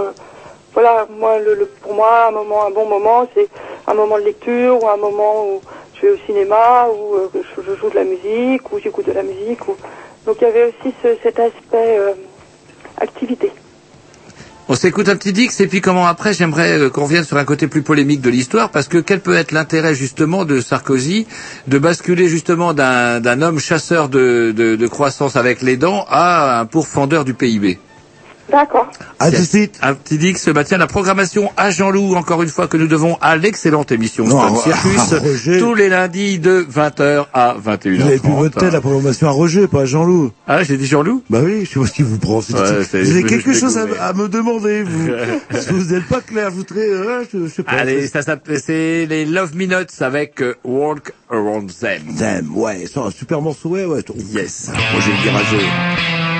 Speaker 11: voilà, moi, le, pour moi, un moment, un bon moment, c'est un moment de lecture ou un moment où je vais au cinéma ou euh, je, joue de la musique ou j'écoute de la musique. Ou... Donc il y avait aussi ce- cet aspect euh, activité.
Speaker 3: on s'écoute un petit Dix et puis comment après, j'aimerais euh, qu'on revienne sur un côté plus polémique de l'histoire parce que quel peut être l'intérêt justement de Sarkozy de basculer justement d'un homme chasseur de croissance avec les dents à un pourfendeur du PIB.
Speaker 11: D'accord.
Speaker 12: À tout de suite.
Speaker 3: Un petit Dix, bah tiens, la programmation à Jean-Loup, encore une fois, que nous devons à l'excellente émission
Speaker 12: Non,
Speaker 3: Stone
Speaker 12: à-
Speaker 3: Circus,
Speaker 12: à Roger.
Speaker 3: tous les lundis de 20h à 21h30.
Speaker 12: Vous avez pu voter la programmation à Roger, pas à Jean-Loup.
Speaker 3: Ah, j'ai dit Jean-Loup?
Speaker 12: Bah oui, je sais pas ce qui vous prend.
Speaker 3: Ouais,
Speaker 12: vous avez quelque chose à, me demander, vous. si vous n'êtes pas clair, je voudrais, euh, je, je sais pas.
Speaker 3: Allez, ça s'appelle, c'est les Love Minutes avec euh, Walk Around Them.
Speaker 12: Damn, ouais, c'est un super morceau, ouais, ouais.
Speaker 3: Yes.
Speaker 12: Roger Guiragé.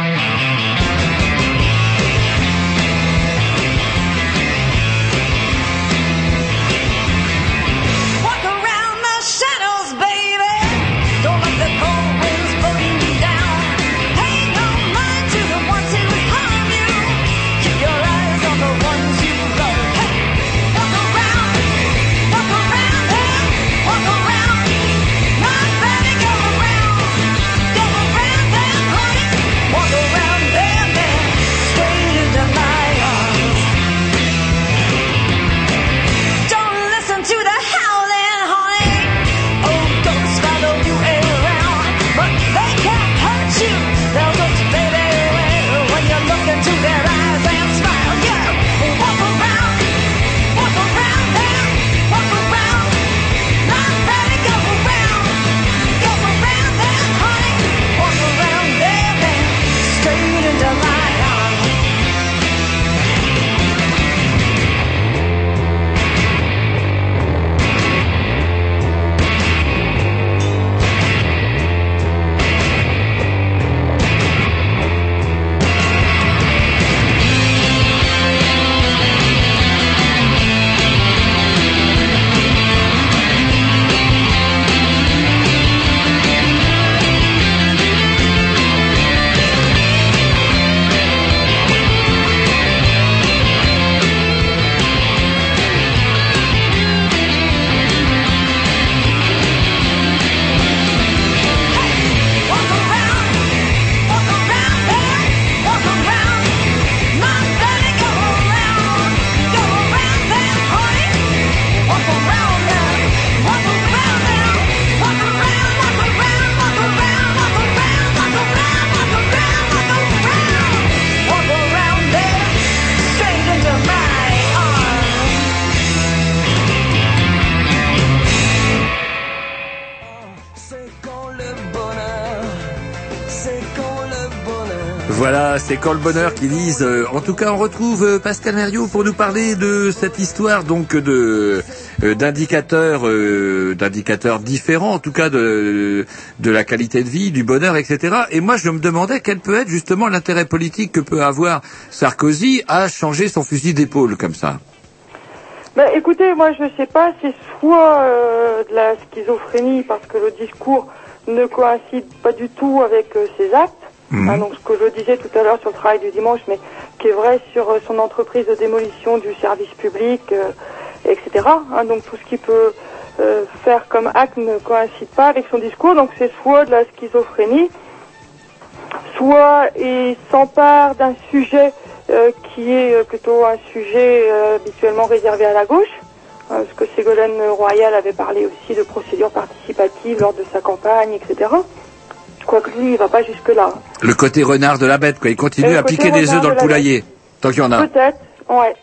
Speaker 3: Voilà, c'est quand le bonheur qui disent. euh, en tout cas, on retrouve euh, Pascal Mériot pour nous parler de cette histoire donc de euh, d'indicateurs, d'indicateurs différents, en tout cas de de la qualité de vie, du bonheur, etc. Et moi, je me demandais quel peut être justement l'intérêt politique que peut avoir Sarkozy à changer son fusil d'épaule comme ça.
Speaker 11: Bah, écoutez, moi je sais pas, c'est soit de la schizophrénie parce que le discours ne coïncide pas du tout avec ses actes.
Speaker 12: Mhm.
Speaker 11: Hein, donc ce que je disais tout à l'heure sur le travail du dimanche, mais qui est vrai sur euh, son entreprise de démolition du service public, euh, etc. Hein, donc tout ce qu'il peut euh, faire comme acte ne coïncide pas avec son discours. Donc c'est soit de la schizophrénie, soit il s'empare d'un sujet qui est plutôt un sujet habituellement réservé à la gauche, hein, parce que Ségolène Royal avait parlé aussi de procédures participatives lors de sa campagne, etc. Quoique lui, il va pas jusque-là.
Speaker 3: Le côté renard de la bête, quoi. Il continue à piquer des œufs dans
Speaker 11: de
Speaker 3: le
Speaker 11: la
Speaker 3: poulailler. Tant qu'il y en a.
Speaker 11: Peut-être, ouais.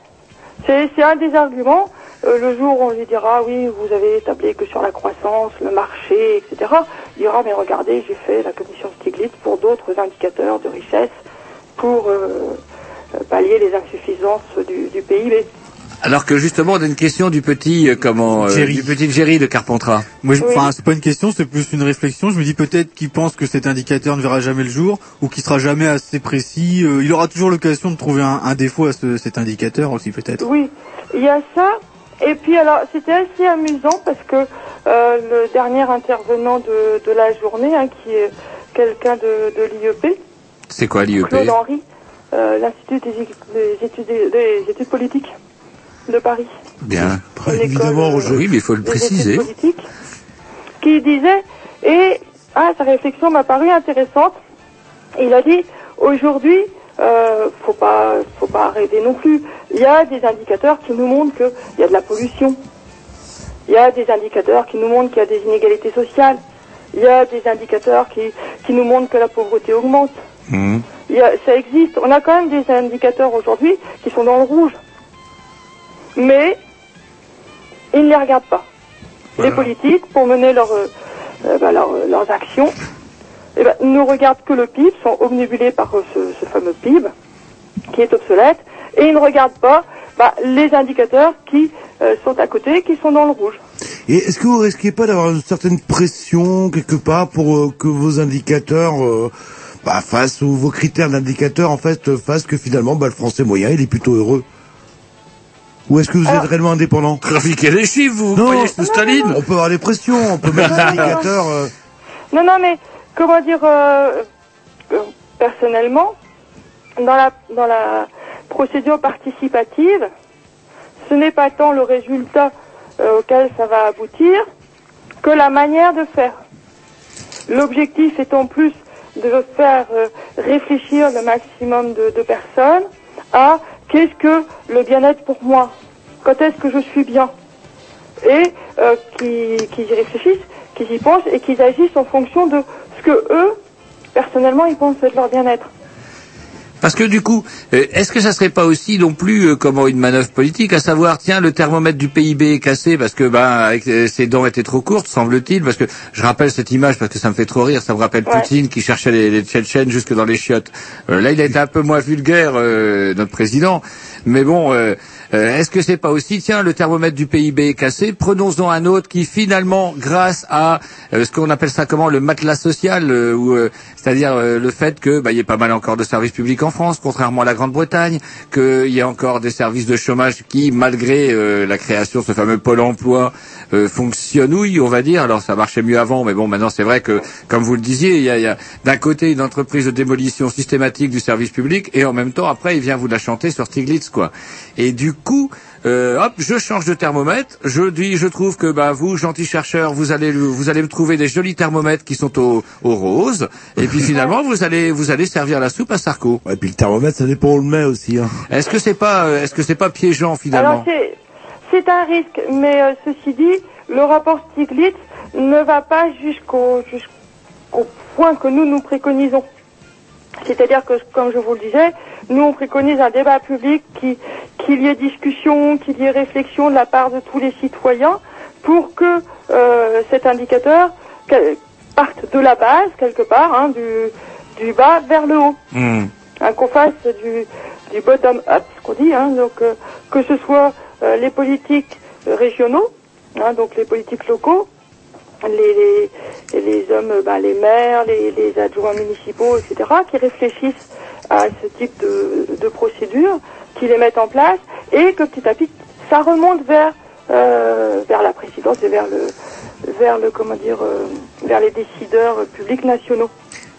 Speaker 11: C'est, un des arguments. Euh, le jour où on lui dira, oui, vous avez tablé que sur la croissance, le marché, etc., il dira, mais regardez, j'ai fait la commission Stiglitz pour d'autres indicateurs de richesse pour euh, euh, pallier les insuffisances du, du PIB.
Speaker 3: Alors que justement, on a une question du petit, euh, comment, euh,
Speaker 2: Jerry.
Speaker 3: du petit Jerry de Carpentras.
Speaker 2: Moi, je-
Speaker 11: Oui.
Speaker 2: enfin, c'est pas une question, c'est plus une réflexion. Je me dis peut-être qu'il pense que cet indicateur ne verra jamais le jour ou qu'il sera jamais assez précis. Euh, il aura toujours l'occasion de trouver un, un défaut à ce- cet indicateur aussi, peut-être.
Speaker 11: Oui, il y a ça. Et puis alors, c'était assez amusant parce que euh, le dernier intervenant de, de la journée, hein, qui est quelqu'un de, de l'IEP,
Speaker 3: C'est quoi l'IEP
Speaker 11: Claude Henry, euh, l'Institut des, des études, des études politiques de Paris.
Speaker 3: Bien.
Speaker 11: Une
Speaker 1: évidemment,
Speaker 11: école,
Speaker 1: Roger.
Speaker 3: Oui, mais il faut le préciser.
Speaker 11: qui disait, et ah, sa réflexion m'a paru intéressante. Il a dit, aujourd'hui, euh, faut pas, faut pas rêver non plus. Il y a des indicateurs qui nous montrent qu'il y a de la pollution. Il y a des indicateurs qui nous montrent qu'il y a des inégalités sociales. Il y a des indicateurs qui, qui nous montrent que la pauvreté augmente.
Speaker 3: Mmh.
Speaker 11: Il y a- ça existe. On a quand même des indicateurs aujourd'hui qui sont dans le rouge. Mais ils ne les regardent pas. Les politiques, pour mener leur, euh, euh, bah, leur- euh, leurs actions, eh ben, ne regardent que le PIB, sont omnibulés par ce, ce fameux PIB, qui est obsolète, et ils ne regardent pas bah, les indicateurs qui euh, sont à côté, qui sont dans le rouge.
Speaker 1: Et est-ce que vous risquez pas d'avoir une certaine pression quelque part pour euh, que vos indicateurs bah, fassent ou vos critères d'indicateurs en fait fassent que finalement bah, le français moyen il est plutôt heureux? Ou est-ce que vous êtes réellement indépendant
Speaker 3: Trafiquez les chiffres, vous
Speaker 1: Non,
Speaker 3: sous Staline
Speaker 1: on peut avoir des pressions, on peut mettre des indicateurs. euh,
Speaker 11: Non, non, mais comment dire, euh, euh, personnellement, dans la, dans la procédure participative, ce n'est pas tant le résultat euh, auquel ça va aboutir que la manière de faire. L'objectif étant plus de faire euh, réfléchir le maximum de, de personnes à qu'est-ce que le bien-être pour moi, quand est-ce que je suis bien, et euh, qui- qu'ils y réfléchissent, qu'ils y pensent et qu'ils agissent en fonction de ce que eux, personnellement, ils pensent être leur bien-être.
Speaker 3: Parce que du coup, euh, est-ce que ça serait pas aussi non plus euh, comment une manœuvre politique, à savoir tiens le thermomètre du PIB est cassé parce que ben avec, euh, ses dents étaient trop courtes, semble-t-il, parce que je rappelle cette image parce que ça me fait trop rire, ça me rappelle Poutine qui cherchait les, les Tchétchènes jusque dans les chiottes. Euh, là, il a été un peu moins vulgaire euh, notre président, mais bon. euh, euh, Est-ce que c'est pas aussi, tiens, le thermomètre du PIB est cassé, prenons-en un autre qui finalement, grâce à euh, ce qu'on appelle ça comment, le matelas social, euh, ou euh, c'est-à-dire le fait que bah, il y ait pas mal encore de services publics en France, contrairement à la Grande-Bretagne, qu'il y a encore des services de chômage qui, malgré la création de ce fameux pôle emploi, euh, fonctionnouille, on va dire. Alors ça marchait mieux avant, mais bon, maintenant c'est vrai que, comme vous le disiez, il y a, il y a d'un côté une entreprise de démolition systématique du service public, et en même temps, après, il vient vous la chanter sur Stiglitz, quoi. Et du coup, euh, hop, je change de thermomètre. Je dis, je trouve que bah vous, gentils chercheurs, vous allez vous allez me trouver des jolis thermomètres qui sont au, au rose. Et puis finalement, vous allez vous allez servir la soupe à Sarko.
Speaker 1: Et puis le thermomètre, ça dépend où on le met aussi. Hein.
Speaker 3: Est-ce que c'est pas euh, est-ce que c'est pas piégeant finalement?
Speaker 11: Alors c'est un risque, mais euh, ceci dit, le rapport Stiglitz ne va pas jusqu'au jusqu'au point que nous nous préconisons. C'est-à-dire que, comme je vous le disais, nous on préconise un débat public qui qu'il y ait discussion, qu'il y ait réflexion de la part de tous les citoyens pour que euh, cet indicateur parte de la base quelque part, hein, du du bas vers le haut hein, qu'on fasse du, du bottom up, ce qu'on dit, hein, donc euh, que ce soit les politiques euh, régionaux, hein, donc les politiques locaux, les, les, les hommes, euh, bah, les maires, les, les adjoints municipaux, etc., qui réfléchissent à ce type de, de procédures, qui les mettent en place et que petit à petit ça remonte vers euh, vers la présidence et vers le vers le comment dire euh, vers les décideurs euh, publics nationaux.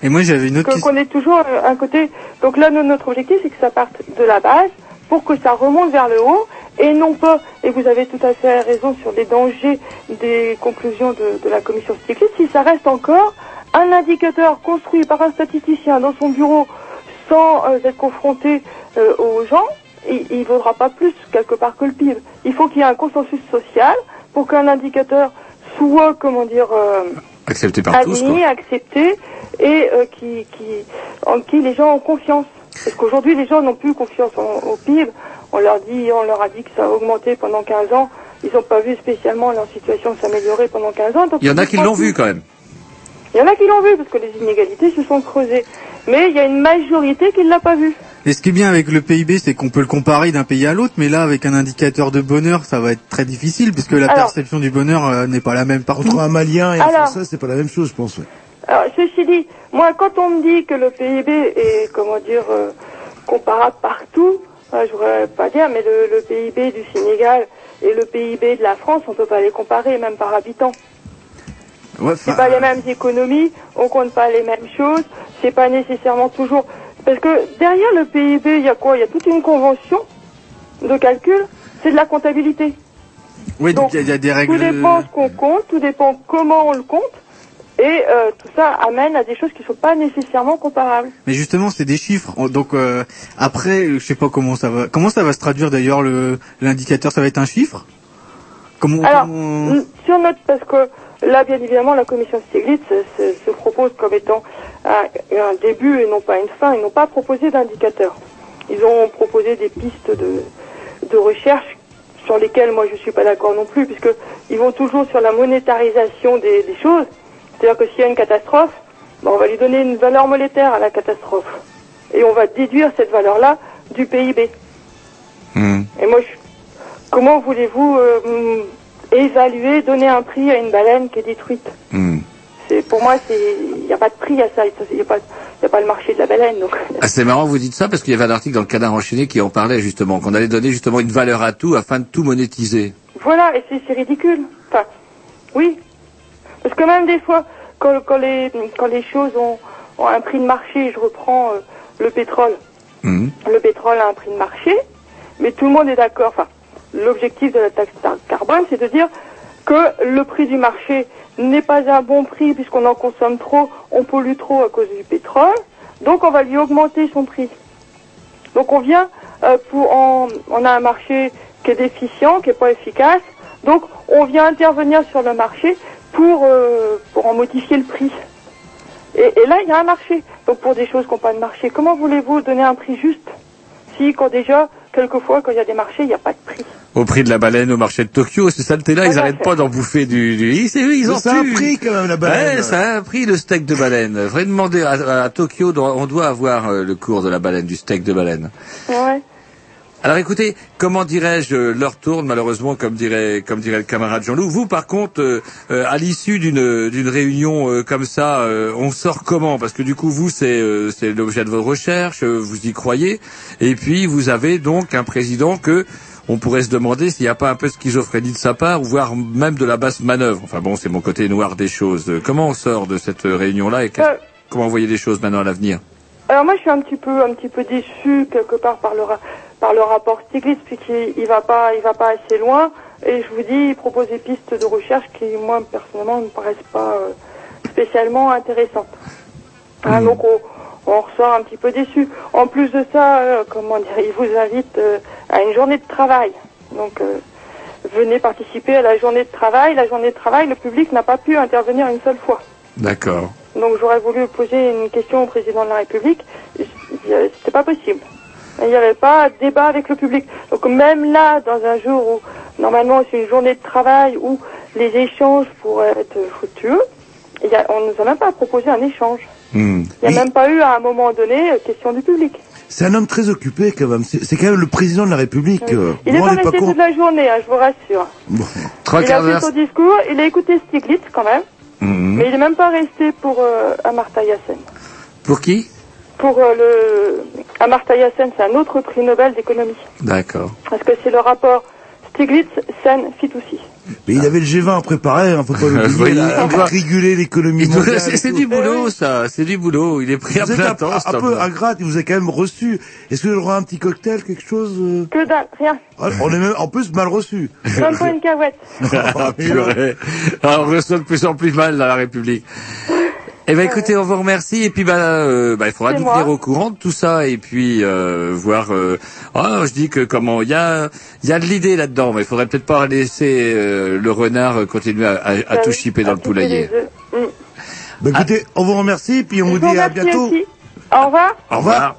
Speaker 2: Et moi j'avais une autre
Speaker 11: Que-
Speaker 2: question.
Speaker 11: Qu'on ait toujours euh, un côté. Donc là, no- notre objectif, c'est que ça parte de la base pour que ça remonte vers le haut et non pas. Et vous avez tout à fait raison sur les dangers des conclusions de, de la commission Stiglitz. Si ça reste encore un indicateur construit par un statisticien dans son bureau sans euh, être confronté euh, aux gens, il, il vaudra pas plus quelque part que le PIB. Il faut qu'il y ait un consensus social pour qu'un indicateur soit, comment dire, euh,
Speaker 3: Accepté par tous, quoi.
Speaker 11: admis, accepté et qui, qui, en qui les gens ont confiance. Parce qu'aujourd'hui, les gens n'ont plus confiance en- au PIB. On leur dit, on leur a dit que ça a augmenté pendant 15 ans. Ils n'ont pas vu spécialement leur situation s'améliorer pendant 15 ans. donc
Speaker 3: Il y en a qui l'ont vu quand même.
Speaker 11: Il y en a qui l'ont vu parce que les inégalités se sont creusées. Mais il y a une majorité qui ne l'a pas vu.
Speaker 2: Et ce qui est bien avec le PIB, c'est qu'on peut le comparer d'un pays à l'autre, mais là, avec un indicateur de bonheur, ça va être très difficile, puisque la
Speaker 11: Alors-
Speaker 2: perception du bonheur euh, n'est pas la même partout.
Speaker 1: Entre un Malien et un
Speaker 11: Alors-
Speaker 1: Français, c'est pas la même chose, je pense. ouais.
Speaker 11: Alors, ceci dit, moi, quand on me dit que le PIB est, comment dire, euh, comparable partout, euh, je voudrais pas dire, mais le, le PIB du Sénégal et le PIB de la France, on peut pas les comparer, même par habitant.
Speaker 2: Ouais,
Speaker 11: C'est pas les mêmes économies, on compte pas les mêmes choses, c'est pas nécessairement toujours. Parce que derrière le PIB, il y a quoi? Il y a toute une convention de calcul, c'est de la comptabilité.
Speaker 2: Oui, donc il y, y a des
Speaker 11: Tout
Speaker 2: règles.
Speaker 11: dépend ce qu'on compte, tout dépend comment on le compte, et euh, tout ça amène à des choses qui ne sont pas nécessairement comparables.
Speaker 2: Mais justement, c'est des chiffres. On- Donc euh, après, je sais pas comment ça va. Comment ça va se traduire d'ailleurs le l'indicateur Ça va être un chiffre? Comment,
Speaker 11: Alors,
Speaker 2: comment-
Speaker 11: sur notre, parce que là, bien évidemment, la commission Stiglitz se, se- se propose comme étant un, un début et non pas une fin. Ils n'ont pas proposé d'indicateur. Ils ont proposé des pistes de, de recherche sur lesquelles moi je suis pas d'accord non plus, puisque ils vont toujours sur la monétarisation des, des choses. C'est-à-dire que s'il y a une catastrophe, ben, on va lui donner une valeur monétaire à la catastrophe. Et on va déduire cette valeur-là du PIB. Et moi, je- comment voulez-vous euh, évaluer, donner un prix à une baleine qui est détruite? C'est pour moi, il n'y a pas de prix à ça. Il n'y a a pas le marché de la baleine. Donc,
Speaker 3: Ah, c'est marrant, vous dites ça, parce qu'il y avait un article dans le Canard enchaîné qui en parlait justement, qu'on allait donner justement une valeur à tout afin de tout monétiser.
Speaker 11: voilà, et c'est c'est ridicule. Enfin, oui, parce que même des fois, quand, quand les quand les choses ont, ont un prix de marché, je reprends euh, le pétrole. Le pétrole a un prix de marché, mais tout le monde est d'accord. Enfin, l'objectif de la taxe carbone, c'est de dire que le prix du marché n'est pas un bon prix puisqu'on en consomme trop, on pollue trop à cause du pétrole, donc on va lui augmenter son prix. Donc on vient euh, pour, en- on a un marché qui est déficient, qui est pas efficace, donc on vient intervenir sur le marché pour euh, pour en modifier le prix. Et, et là, il y a un marché. Donc pour des choses qui n'ont pas de marché, comment voulez-vous donner un prix juste si, quand déjà, quelquefois, quand il y a des marchés, il n'y a pas de prix?
Speaker 3: Au prix de la baleine au marché de Tokyo, ces saletés-là, ils
Speaker 11: Voilà,
Speaker 3: arrêtent
Speaker 11: c'est-
Speaker 3: pas d'en bouffer du... du... Ils, c'est eux, ils en
Speaker 1: ça a un prix, quand même, la baleine.
Speaker 3: Ouais, ça a un prix, le steak de baleine. Faudrait demander à, à Tokyo, on doit avoir euh, le cours de la baleine, du steak de baleine.
Speaker 11: Ouais.
Speaker 3: Alors écoutez, comment dirais-je, euh, l'heure tourne malheureusement, comme dirait, comme dirait le camarade Jean-Loup. Vous, par contre, euh, euh, à l'issue d'une d'une réunion euh, comme ça, euh, on sort comment? Parce que du coup, vous, c'est euh, c'est l'objet de votre recherche, euh, vous y croyez, et puis vous avez donc un président que on pourrait se demander s'il n'y a pas un peu de schizophrénie de sa part, ou voire même de la basse manœuvre. Enfin bon, c'est mon côté noir des choses. Euh, Comment on sort de cette euh, réunion-là et
Speaker 11: Euh.
Speaker 3: comment vous voyez les choses maintenant à l'avenir?
Speaker 11: Alors moi, je suis un petit peu, un petit peu déçu quelque part par le par le rapport Stiglitz, puisqu'il il va pas, il va pas assez loin. Et je vous dis, il propose des pistes de recherche qui, moi, personnellement, ne me paraissent pas euh, spécialement intéressantes. Hein, donc on, on ressort un petit peu déçu. En plus de ça, euh, comment dire, il vous invite euh, à une journée de travail. Donc euh, venez participer à la journée de travail. La journée de travail, le public n'a pas pu intervenir une seule fois.
Speaker 3: D'accord.
Speaker 11: Donc j'aurais voulu poser une question au président de la République. C'était pas possible. Il n'y avait pas de débat avec le public. Donc même là, dans un jour où normalement c'est une journée de travail où les échanges pourraient être fructueux, il y a, on nous a même pas proposé un échange. Il n'y a même pas eu à un moment donné euh, question du public.
Speaker 1: C'est un homme très occupé, quand même. C'est quand même le président de la République. euh,
Speaker 11: Il n'est
Speaker 1: vous
Speaker 11: pas resté toute la journée, hein, je vous rassure.
Speaker 1: Bon.
Speaker 3: Trois
Speaker 11: il a fait son discours, il a écouté Stiglitz quand même,
Speaker 3: Mhm.
Speaker 11: mais il n'est même pas resté pour euh, Amartya Sen.
Speaker 3: Pour qui?
Speaker 11: Pour euh, le Amartya Sen, c'est un autre prix Nobel d'économie.
Speaker 3: D'accord.
Speaker 11: Parce que c'est le rapport Stiglitz, Sen, Fitoussi.
Speaker 13: Mais il avait le G20 préparé, hein, faut pas
Speaker 3: Vous
Speaker 13: l'oublier, réguler l'économie mondiale.
Speaker 3: C'est du boulot, ça. C'est du boulot. Il est pris à
Speaker 13: Vous êtes
Speaker 3: plein
Speaker 13: un,
Speaker 3: temps.
Speaker 13: un
Speaker 3: cet
Speaker 13: peu ingrate, il vous a quand même reçu. Est-ce que j'aurai un petit cocktail, quelque chose euh
Speaker 11: Que dalle, rien.
Speaker 13: Ah, On est même en plus mal reçu.
Speaker 11: Même pas une cahouette.
Speaker 3: Ah, purée. Ah, on reçoit de plus en plus mal dans la République. Eh ben écoutez, on vous remercie et puis bah, euh, bah, il faudra nous tenir au courant de tout ça et puis euh, voir. euh, ah, je dis que comment il y a il y a de l'idée là-dedans, mais il faudrait peut-être pas laisser euh, le renard continuer à, à- à tout chipper dans le poulailler.
Speaker 13: Bah, écoutez, on vous remercie, puis on vous
Speaker 11: Je vous
Speaker 13: dit à bientôt.
Speaker 11: aussi. Au revoir.
Speaker 13: Au revoir.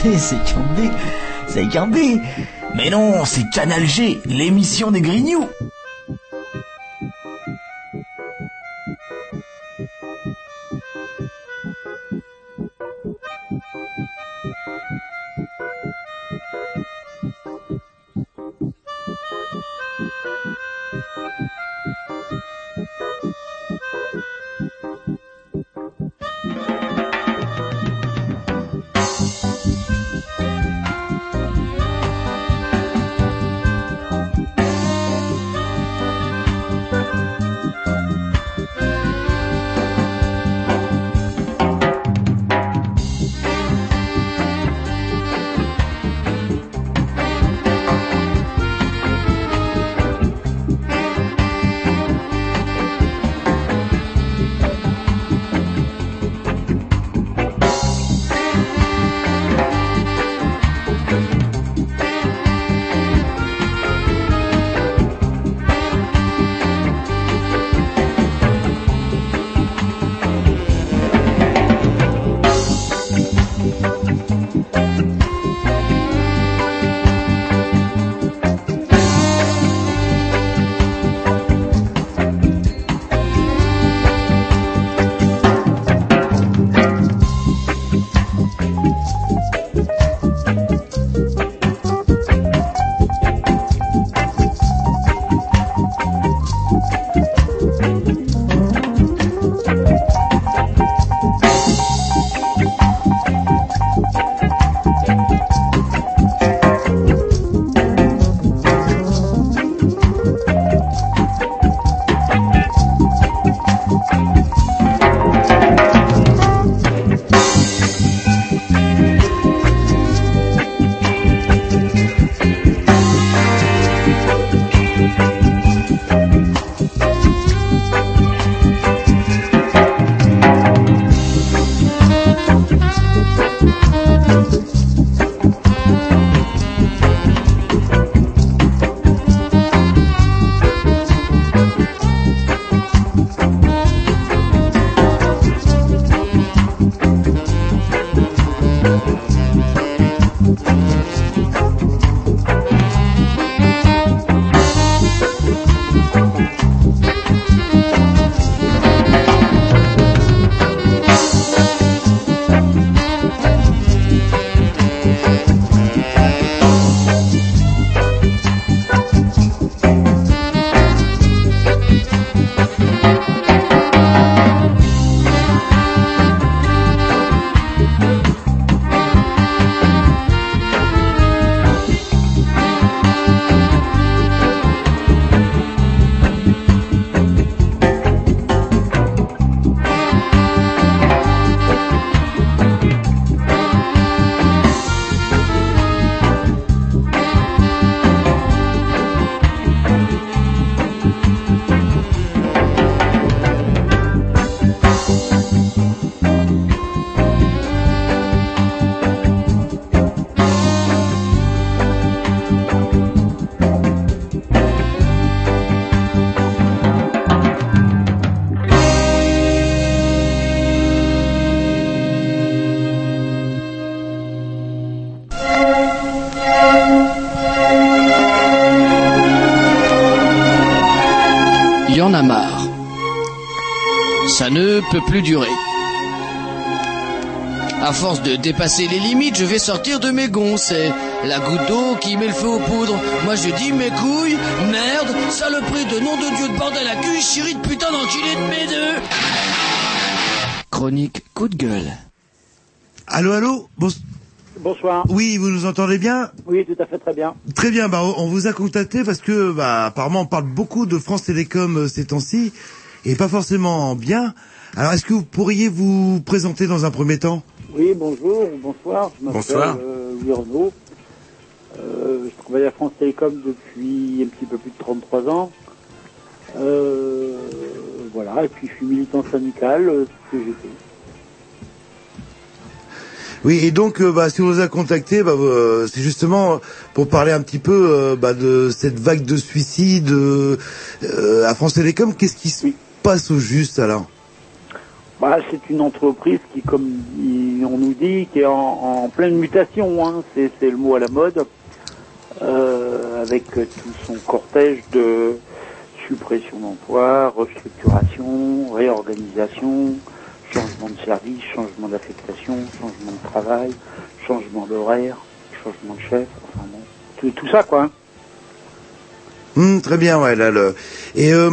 Speaker 12: c'est c'est Cambé. C'est Cambé. Mais non, c'est Canal G, l'émission des Grignoux.
Speaker 8: Peut plus durer. À force de dépasser les limites, je vais sortir de mes gonds. C'est la goutte d'eau qui met le feu aux poudres. Moi je dis mes couilles, merde, saloperie de nom de Dieu de bordel à cul, chérie de putain d'enculé de mes deux. Chronique coup de gueule.
Speaker 1: Allô, allô Bon-
Speaker 14: Bonsoir.
Speaker 1: Oui, vous nous entendez bien
Speaker 14: Oui, tout à fait, très bien.
Speaker 1: Très bien, bah, on vous a contacté parce que bah, apparemment on parle beaucoup de France Télécom euh, ces temps-ci et pas forcément bien. Alors est-ce que vous pourriez vous présenter dans un premier temps?
Speaker 14: Oui, bonjour, bonsoir. Je m'appelle
Speaker 1: Bonsoir.
Speaker 14: euh, Louis Renaud. Euh, je travaille à France Télécom depuis un petit peu plus de 33 ans. Euh, voilà, et puis je suis militant syndical, euh, ce que j'ai fait.
Speaker 1: Oui, et donc euh, bah, si on vous a contacté, bah, euh, c'est justement pour parler un petit peu euh, bah, de cette vague de suicides à France Télécom. Qu'est-ce qui se passe au juste alors
Speaker 14: Bah, c'est une entreprise qui, comme on nous dit, qui est en, pleine mutation, hein, c'est, le mot à la mode, euh, avec tout son cortège de suppression d'emplois, restructuration, réorganisation, changement de service, changement d'affectation, changement de travail, changement d'horaire, changement de chef, enfin bon, tout, tout ça quoi. hein.
Speaker 1: Hum, Très bien, ouais. Là, le... Et euh,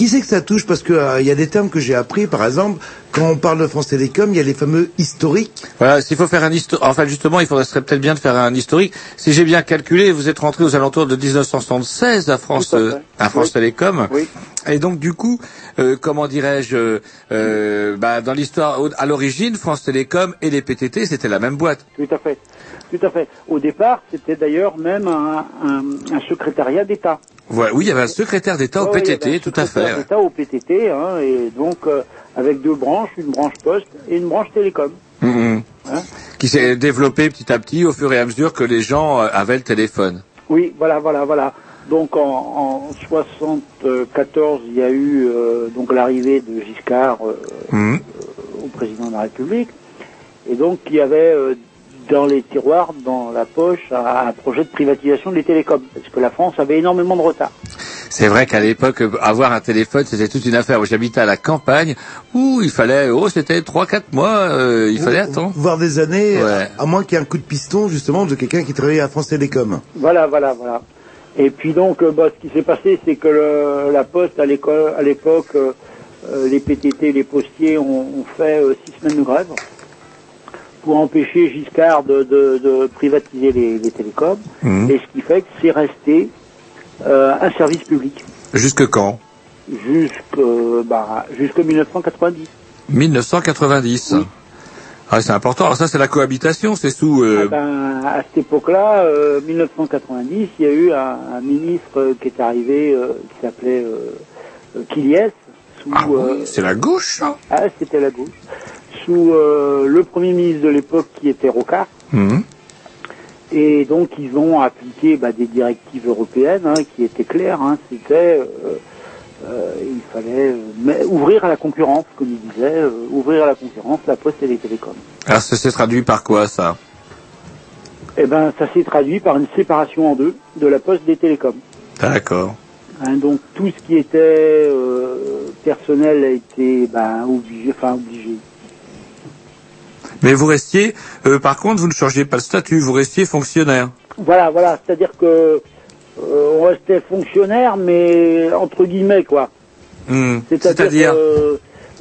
Speaker 1: qui c'est que ça touche Parce que euh, il y a des termes que j'ai appris, par exemple, quand on parle de France Télécom, il y a les fameux historiques.
Speaker 3: Voilà, s'il faut faire un historique, enfin justement, il faudrait peut-être bien de faire un historique. Si j'ai bien calculé, vous êtes rentré aux alentours de 1976 à France, euh, à France
Speaker 14: Oui.
Speaker 3: Télécom.
Speaker 14: Oui.
Speaker 3: Et donc du coup, euh, comment dirais-je, euh, euh, bah, dans l'histoire, à l'origine, France Télécom et les PTT, c'était la même boîte.
Speaker 14: Tout à fait. Tout à fait. Au départ, c'était d'ailleurs même un, un, un secrétariat d'État.
Speaker 3: Ouais, oui, il y avait un secrétaire d'État au
Speaker 14: Ouais,
Speaker 3: PTT,
Speaker 14: un
Speaker 3: tout à fait.
Speaker 14: secrétaire d'État au PTT, hein, et donc euh, avec deux branches, une branche poste et une branche télécom.
Speaker 3: Mhm.
Speaker 14: Hein
Speaker 3: Qui s'est développé petit à petit au fur et à mesure que les gens euh, avaient le téléphone.
Speaker 14: Oui, voilà, voilà, voilà. Donc en, en 74, il y a eu euh, donc l'arrivée de Giscard euh,
Speaker 3: Mhm.
Speaker 14: au président de la République, et donc il y avait dans les tiroirs, dans la poche, un, un projet de privatisation des télécoms, parce que la France avait énormément de retard.
Speaker 3: C'est vrai qu'à l'époque, avoir un téléphone, c'était toute une affaire. Moi, J'habitais à la campagne où il fallait, oh, c'était trois, quatre mois, euh, il fallait attendre.
Speaker 1: Voire des années,
Speaker 3: Ouais.
Speaker 1: à moins qu'il y ait un coup de piston, justement, de quelqu'un qui travaillait à France Télécom.
Speaker 14: Voilà, voilà, voilà. Et puis donc, euh, bah, ce qui s'est passé, c'est que le- la Poste, à l'école- à l'époque, euh, euh, les PTT, les postiers ont, ont fait euh, six semaines de grève pour empêcher Giscard de, de- de privatiser les, les télécoms.
Speaker 3: Mhm.
Speaker 14: Et ce qui fait que c'est resté euh, un service public
Speaker 3: Jusque quand?
Speaker 14: Jusqu'à bah, jusqu'en 1990.
Speaker 3: 1990. Ah, c'est important. Alors ça, c'est la cohabitation, c'est sous... euh,
Speaker 14: Ah ben, à cette époque-là, euh, 1990, il y a eu un, un ministre euh, qui est arrivé, euh, qui s'appelait euh, euh, Kiliès, sous,
Speaker 3: Ah
Speaker 14: euh,
Speaker 3: oui, c'est la gauche, ça
Speaker 14: ah, c'était la gauche, sous euh, le premier ministre de l'époque qui était Rocard.
Speaker 3: Mhm.
Speaker 14: Et donc ils ont appliqué bah, des directives européennes hein, qui étaient claires. Hein, C'était euh, euh, il fallait mais- ouvrir à la concurrence, comme il disait, ouvrir à la concurrence la poste et les télécoms.
Speaker 3: Alors ça s'est traduit par quoi, ça?
Speaker 14: Eh ben, ça s'est traduit par une séparation en deux de la poste des télécoms.
Speaker 3: D'accord.
Speaker 14: Hein, donc tout ce qui était personnel a été ben, obligé, enfin obligé.
Speaker 3: Mais vous restiez, euh, par contre, vous ne changez pas le statut, vous restiez fonctionnaire.
Speaker 14: Voilà, voilà, c'est-à-dire que euh, on restait fonctionnaire, mais entre guillemets quoi.
Speaker 3: Hmm.
Speaker 14: C'est-à-dire, euh,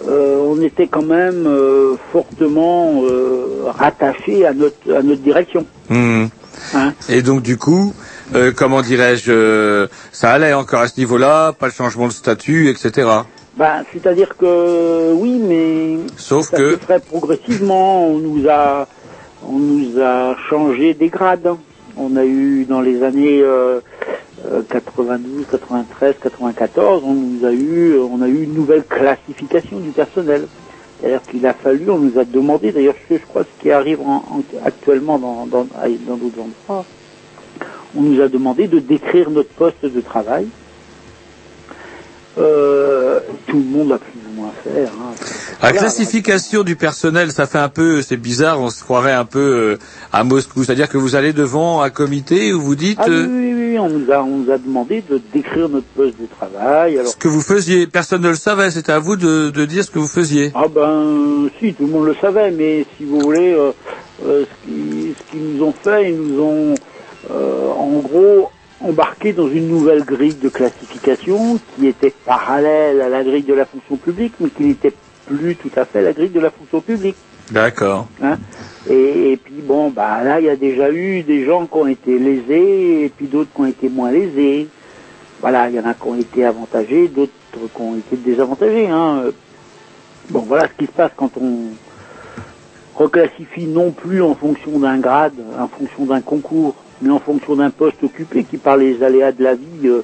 Speaker 14: euh, on était quand même euh, fortement euh, rattaché à notre à notre direction.
Speaker 3: Hmm.
Speaker 14: Hein
Speaker 3: Et donc, du coup, euh, comment dirais-je, euh, ça allait encore à ce niveau-là, pas de changement de statut, etc.
Speaker 14: Ben, c'est-à-dire que oui, mais
Speaker 3: Sauf
Speaker 14: ça
Speaker 3: que-
Speaker 14: se ferait progressivement. On nous a, on nous a changé des grades. On a eu dans les années euh, euh, 92, 93, 94, on nous a eu, on a eu une nouvelle classification du personnel. C'est-à-dire qu'il a fallu, on nous a demandé, d'ailleurs je, crois ce qui arrive en- en- actuellement dans dans dans d'autres endroits, on nous a demandé de décrire notre poste de travail. Euh, tout le monde a plus ou moins fait. Hein.
Speaker 3: La classification du personnel, ça fait un peu, c'est bizarre, on se croirait un peu euh, à Moscou. C'est-à-dire que vous allez devant un comité où vous dites
Speaker 14: Ah oui,
Speaker 3: euh,
Speaker 14: oui, oui, oui, on nous a, on nous a demandé de décrire notre poste de travail. Alors,
Speaker 3: ce que vous faisiez. Personne ne le savait, c'était à vous de, de dire ce que vous faisiez.
Speaker 14: ah ben, si, tout le monde le savait, mais si vous voulez, euh, euh, ce qu'ils nous ont fait, ils nous ont, euh, en gros, embarqué dans une nouvelle grille de classification qui était parallèle à la grille de la fonction publique, mais qui n'était plus tout à fait la grille de la fonction publique.
Speaker 3: D'accord.
Speaker 14: Hein et, et puis bon, bah là, il y a déjà eu des gens qui ont été lésés, et puis d'autres qui ont été moins lésés. Voilà, il y en a qui ont été avantagés, d'autres qui ont été désavantagés. Hein. Bon, voilà ce qui se passe quand on reclassifie non plus en fonction d'un grade, en fonction d'un concours, mais en fonction d'un poste occupé qui, par les aléas de la vie, euh,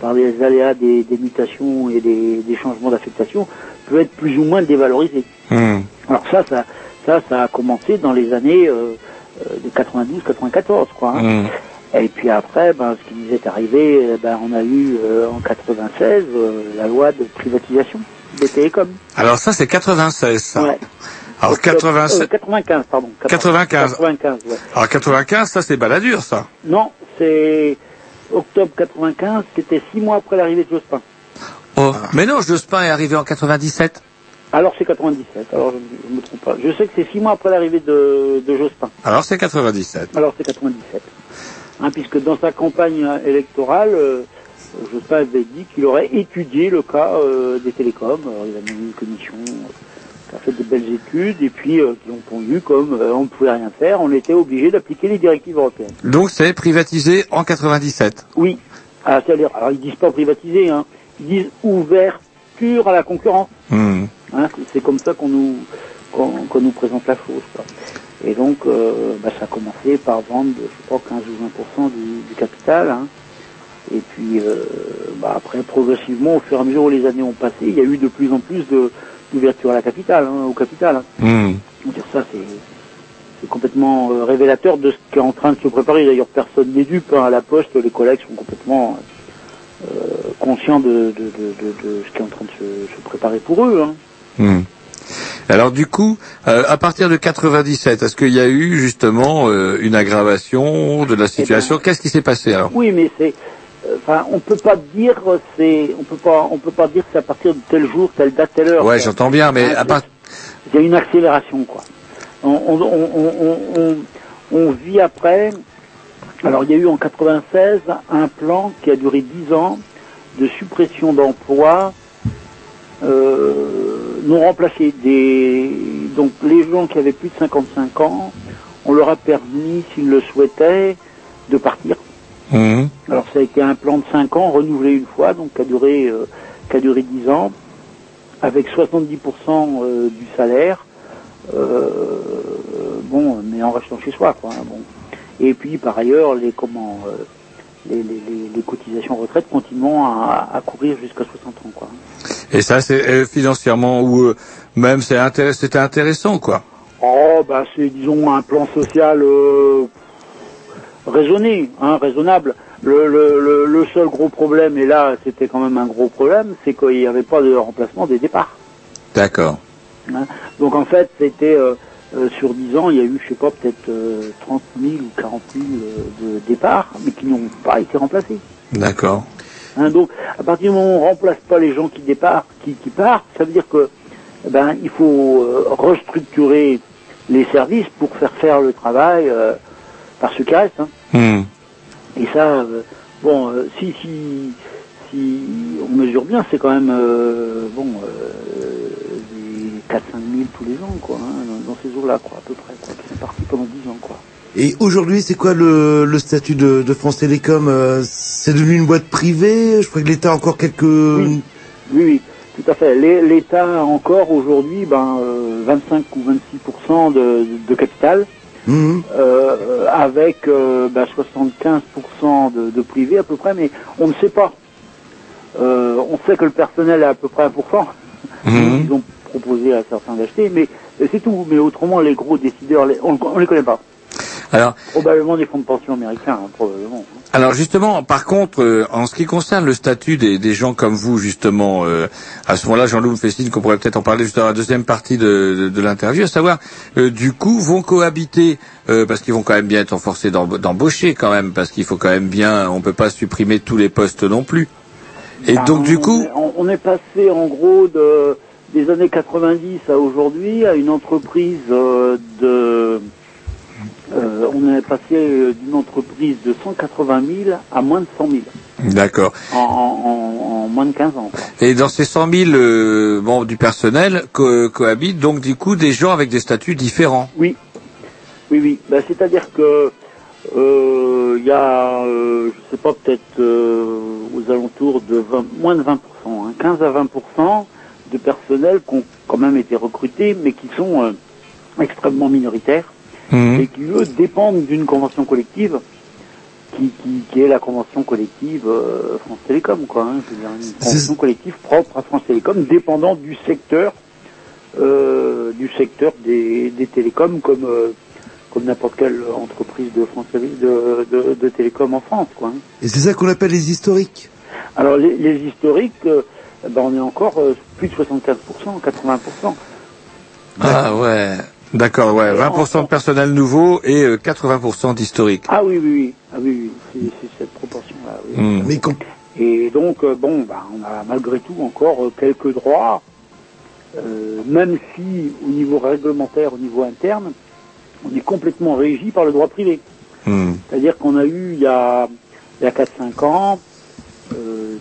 Speaker 14: par les aléas des, des mutations et des, des changements d'affectation, peut être plus ou moins dévalorisé.
Speaker 3: Hmm.
Speaker 14: Alors ça, ça, ça, ça a commencé dans les années euh, euh, de 92-94, quoi. hein.
Speaker 3: Hmm.
Speaker 14: Et puis après, ben, ce qui nous est arrivé, euh, ben, on a eu euh, en 96 euh, la loi de privatisation des télécoms.
Speaker 3: Alors ça, c'est 96, ça.
Speaker 14: Ouais.
Speaker 3: Alors
Speaker 14: Octobre-
Speaker 3: 87.
Speaker 14: euh, 95, pardon.
Speaker 3: 95.
Speaker 14: 95, ouais.
Speaker 3: Alors 95, ça c'est baladure, ça.
Speaker 14: Non, c'est octobre 95, c'était six mois après l'arrivée de Jospin.
Speaker 3: Oh. Mais non, Jospin est arrivé en 97.
Speaker 14: Alors c'est 97, alors je ne me trompe pas. Je sais que c'est six mois après l'arrivée de, de Jospin.
Speaker 3: Alors c'est 97.
Speaker 14: Alors c'est 97. Hein, puisque dans sa campagne euh, électorale, euh, Jospin avait dit qu'il aurait étudié le cas euh, des télécoms. Alors, il a mis une commission euh, qui a fait de belles études et puis euh, qui ont pondu comme euh, on ne pouvait rien faire, on était obligé d'appliquer les directives européennes.
Speaker 3: Donc c'est privatisé en 97.
Speaker 14: Oui. Ah, c'est-à-dire, alors ils disent pas privatiser, hein, ils disent ouverture à la concurrence.
Speaker 3: Hmm.
Speaker 14: Hein, c'est- c'est comme ça qu'on nous qu'on qu'on nous présente la chose. Quoi. Et donc, euh, bah, ça a commencé par vendre, je pas, 15 ou 20% du, du capital. hein. Et puis, euh, bah, après, progressivement, au fur et à mesure où les années ont passé, il y a eu de plus en plus de- d'ouverture à la capitale, hein, au capital. hein. Veux dire, ça, c'est complètement euh, révélateur de ce qui est en train de se préparer. D'ailleurs, personne n'est dupe. hein. À la poste, les collègues sont complètement euh, conscients de, de, de, de- de ce qui est en train de se, se préparer pour eux. Hein.
Speaker 3: Hmm. Alors du coup, euh, à partir de 97, est-ce qu'il y a eu justement euh, une aggravation de la situation? Qu'est-ce qui s'est passé alors?
Speaker 14: Oui, mais c'est, enfin, on peut pas dire, euh, c'est, on peut pas, on peut pas dire que c'est à partir de tel jour, telle date, telle heure.
Speaker 3: Ouais, j'entends bien, mais
Speaker 14: Hein,
Speaker 3: à part...
Speaker 14: Il y a une accélération, quoi. On, on, on, on vit après. Alors, il y a eu en 96 un plan qui a duré 10 ans de suppression d'emplois euh, non remplacés. Des, donc, les gens qui avaient plus de 55 ans, on leur a permis, s'ils le souhaitaient, de partir.
Speaker 3: Hmm.
Speaker 14: Alors ça a été un plan de 5 ans renouvelé une fois, donc qui a duré, euh, qui a duré 10 ans, avec 70% euh, du salaire, euh, bon, mais en restant chez soi, quoi. hein, bon. Et puis par ailleurs, les comment, les, les, les, les cotisations retraite continuant à, à courir jusqu'à 60 ans, quoi.
Speaker 3: Et ça, c'est financièrement ou même c'était intéressant, quoi.
Speaker 14: Oh, bah c'est disons un plan social raisonné, hein, raisonnable. Le, le, le, le seul gros problème, et là c'était quand même un gros problème, c'est qu'il n'y avait pas de remplacement des départs.
Speaker 3: D'accord.
Speaker 14: hein. Donc en fait, c'était euh, euh, sur 10 ans, il y a eu, je sais pas, peut-être euh, 30 000 ou 40 000 euh, de départs, mais qui n'ont pas été remplacés.
Speaker 3: D'accord.
Speaker 14: Hein, donc, à partir du moment où on remplace pas les gens qui départent, qui, qui partent, ça veut dire que, eh ben, il faut euh, restructurer les services pour faire faire le travail euh, par ceux qui restent. hein. Et ça, euh, bon, euh, si, si, si on mesure bien, c'est quand même, euh, bon, euh, des 4-5 000 tous les ans, quoi, hein, dans, dans ces eaux-là, quoi, à peu près, quoi, qui sont partis pendant 10 ans, quoi.
Speaker 1: Et aujourd'hui, c'est quoi le, le statut de, de France Télécom euh, C'est devenu une boîte privée? Je crois que l'État a encore quelques...
Speaker 14: Oui, oui, tout à fait. L'É- L'État a encore aujourd'hui ben, euh, 25 ou 26 de, de capital,
Speaker 1: Mhm.
Speaker 14: euh, avec euh, ben, 75 de, de privé à peu près, mais on ne sait pas. Euh, on sait que le personnel est à peu près 1
Speaker 3: Mhm.
Speaker 14: Ils ont proposé à certains d'acheter, mais c'est tout. Mais autrement, les gros décideurs, on ne les connaît pas.
Speaker 3: Alors,
Speaker 14: Probablement des fonds de pension américains, hein, probablement.
Speaker 3: Alors justement, par contre, euh, en ce qui concerne le statut des, des gens comme vous, justement, euh, à ce moment-là, Jean-Loup me fait signe qu'on pourrait peut-être en parler juste dans la deuxième partie de, de, de l'interview, à savoir, euh, du coup, vont cohabiter, euh, parce qu'ils vont quand même bien être forcés d'emb- d'embaucher quand même, parce qu'il faut quand même bien, on peut pas supprimer tous les postes non plus. Et
Speaker 14: Ben,
Speaker 3: donc du coup,
Speaker 14: on est passé en gros de, des années 90 à aujourd'hui à une entreprise euh, de... euh, on est passé euh, d'une entreprise de 180 000 à moins de 100 000
Speaker 3: d'accord.
Speaker 14: en, en- en- en moins de 15 ans.
Speaker 3: Et dans ces 100 000 euh, membres du personnel co- cohabitent donc du coup des gens avec des statuts différents.
Speaker 14: Oui, oui, oui. Ben, C'est-à-dire que euh, il y a, je sais pas, peut-être aux alentours de 20, moins de 20%, hein, 15 à 20% de personnel qui ont quand même été recrutés, mais qui sont extrêmement minoritaires et qui eux dépendent d'une convention collective. Qui, qui, qui est la convention collective euh, France Télécom, quoi. Hein, je veux dire, une convention collective propre à France Télécom, dépendant du secteur, euh, du secteur des, des télécoms, comme euh, comme n'importe quelle entreprise de France de, de, de télécom en France, quoi. hein.
Speaker 1: Et c'est ça qu'on appelle les historiques.
Speaker 14: Alors les, les historiques, ben, on est encore plus de 75%, 80%.
Speaker 3: Ah ouais. D'accord, ouais. 20% de personnel nouveau et euh, 80% d'historique.
Speaker 14: Ah oui, oui, oui, ah, oui, oui. C'est, cette proportion-là. Oui.
Speaker 3: Hmm.
Speaker 1: Mais
Speaker 14: Et donc, euh, bon, bah, on a malgré tout encore euh, quelques droits, euh, même si au niveau réglementaire, au niveau interne, on est complètement régi par le droit privé.
Speaker 3: Hmm.
Speaker 14: C'est-à-dire qu'on a eu il y a, il y a 4-5 ans, euh,